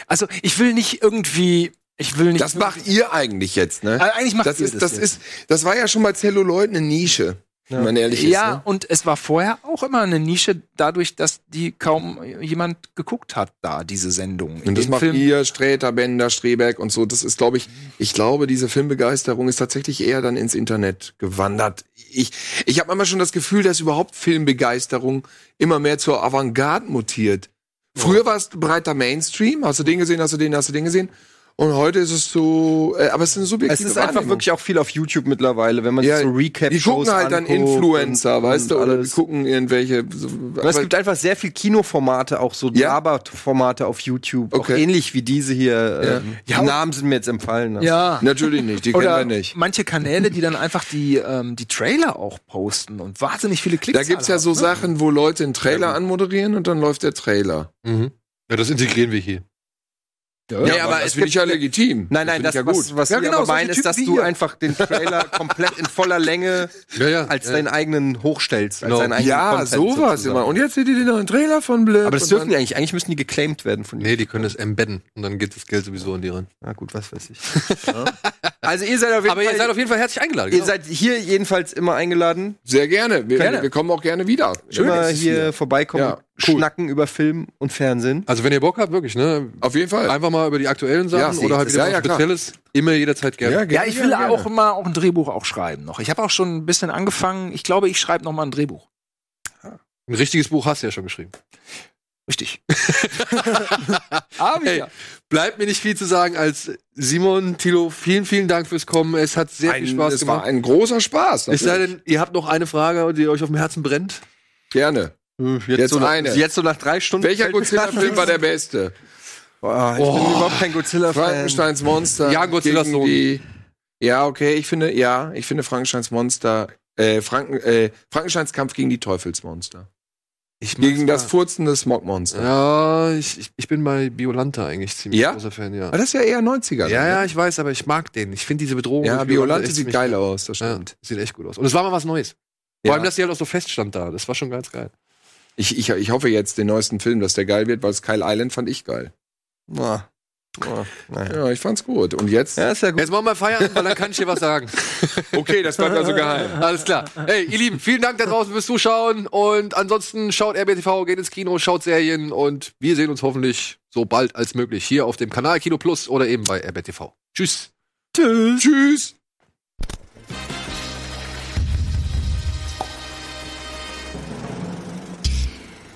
also ich will nicht irgendwie ich will nicht. Das macht ihr eigentlich jetzt, ne? Also eigentlich macht das ihr ist, das, das ist, das war ja schon mal Celluloid eine Nische. Ja. Wenn man ehrlich ist. Ja, ne? und es war vorher auch immer eine Nische, dadurch, dass die kaum jemand geguckt hat, da diese Sendung. Und das macht Film. ihr, Sträter, Bender, Strebeck und so. Das ist, glaube ich, ich glaube, diese Filmbegeisterung ist tatsächlich eher dann ins Internet gewandert. Ich, ich habe immer schon das Gefühl, dass überhaupt Filmbegeisterung immer mehr zur Avantgarde mutiert. Früher war es breiter Mainstream. Hast du den gesehen, hast du den, hast du den gesehen? Und heute ist es so, äh, aber es ist eine subjektive Es ist einfach wirklich auch viel auf YouTube mittlerweile, wenn man ja, sich so recap Die gucken halt dann Influencer, weißt du, oder die gucken irgendwelche. So, Aber es gibt einfach sehr viel Kinoformate, auch so Ja? Laberformate auf YouTube, auch Okay. ähnlich wie diese hier. Ähm, Ja. die Namen sind mir jetzt empfallen. ne? Ja. natürlich nicht, die kennen wir nicht. manche Kanäle, die dann einfach die, ähm, die Trailer auch posten und wahnsinnig viele Klicks Da gibt's ja haben, so ne? Sachen, wo Leute einen Trailer anmoderieren und dann läuft der Trailer. Mhm. Ja, das integrieren wir hier. Ja, aber aber es das finde ich ja legitim. Nein, nein, das, ich ja was, gut. was Ja, wir genau, aber meinen, ist, dass du hier. einfach den Trailer komplett in voller Länge Ja, ja. als ja. deinen eigenen hochstellst, als Genau. deinen eigenen Ja, Content sowas sozusagen. immer. Und jetzt seht ihr den neuen Trailer von Blip. Aber das dürfen die eigentlich, eigentlich müssen die geclaimed werden von Nee, die können das embedden und dann geht das Geld sowieso an die ran. Na gut, was weiß ich. Also ihr seid auf jeden Aber ihr Fall, seid auf jeden Fall herzlich eingeladen. ihr genau. seid hier jedenfalls immer eingeladen. Sehr gerne. Wir, Gerne. wir kommen auch gerne wieder. Schön, immer dass es hier vorbeikommen, Ja, cool. schnacken über Film und Fernsehen. Also wenn ihr Bock habt, wirklich, ne? Auf jeden Fall. Einfach mal über die aktuellen Sachen Ja, oder halt ja, wieder ja, was klar. Spezielles. Immer jederzeit gerne. Ja, Ja, gerne, ich will gerne, auch mal auch ein Drehbuch auch schreiben noch. Ich habe auch schon ein bisschen angefangen. Ich glaube, ich schreibe noch mal ein Drehbuch. Ein richtiges Buch hast du ja schon geschrieben. Richtig. Aber Ey, bleibt mir nicht viel zu sagen als Simon, Tilo, vielen, vielen Dank fürs Kommen. Es hat sehr Ein, viel Spaß es war gemacht. ein großer Spaß. Es sei natürlich. denn, ihr habt noch eine Frage, die euch auf dem Herzen brennt. Gerne. Jetzt, Jetzt so nach, eine. jetzt so nach drei Stunden. Welcher Godzilla-Film war der beste? Boah, ich bin überhaupt kein Godzilla-Fan. Frankensteins Monster. Ja, Godzillas gegen Sohn. die. Ja, okay, ich finde, ja, ich finde Frankensteins Monster, äh, Franken, äh, Frankensteins Kampf gegen die Teufelsmonster. Ich Gegen das furzende Smogmonster. Ja, ich, ich, ich bin bei Biolanta eigentlich ziemlich Ja? großer Fan, ja. Aber das ist ja eher 90er. Ja, ne? ja, ich weiß, aber ich mag den. Ich finde diese Bedrohung. Ja, echt sieht geil aus, das Ja, stimmt. sieht echt gut aus. Und es war mal was Neues. Vor Ja. allem, dass die halt auch so feststand da. Das war schon ganz geil. Ich, ich, ich hoffe jetzt den neuesten Film, dass der geil wird, weil Sky Island fand ich geil. Ah. Ah, naja. Ja, ich fand's gut. Und jetzt? Ja, ist ja gut. Jetzt machen wir Feierabend, weil dann kann ich dir was sagen. Okay, das bleibt also geheim. Alles klar. Hey, ihr Lieben, vielen Dank da draußen fürs Zuschauen. Und ansonsten schaut RBTV, geht ins Kino, schaut Serien und wir sehen uns hoffentlich so bald als möglich hier auf dem Kanal Kino Plus oder eben bei RBTV. Tschüss. Tschüss. Tschüss.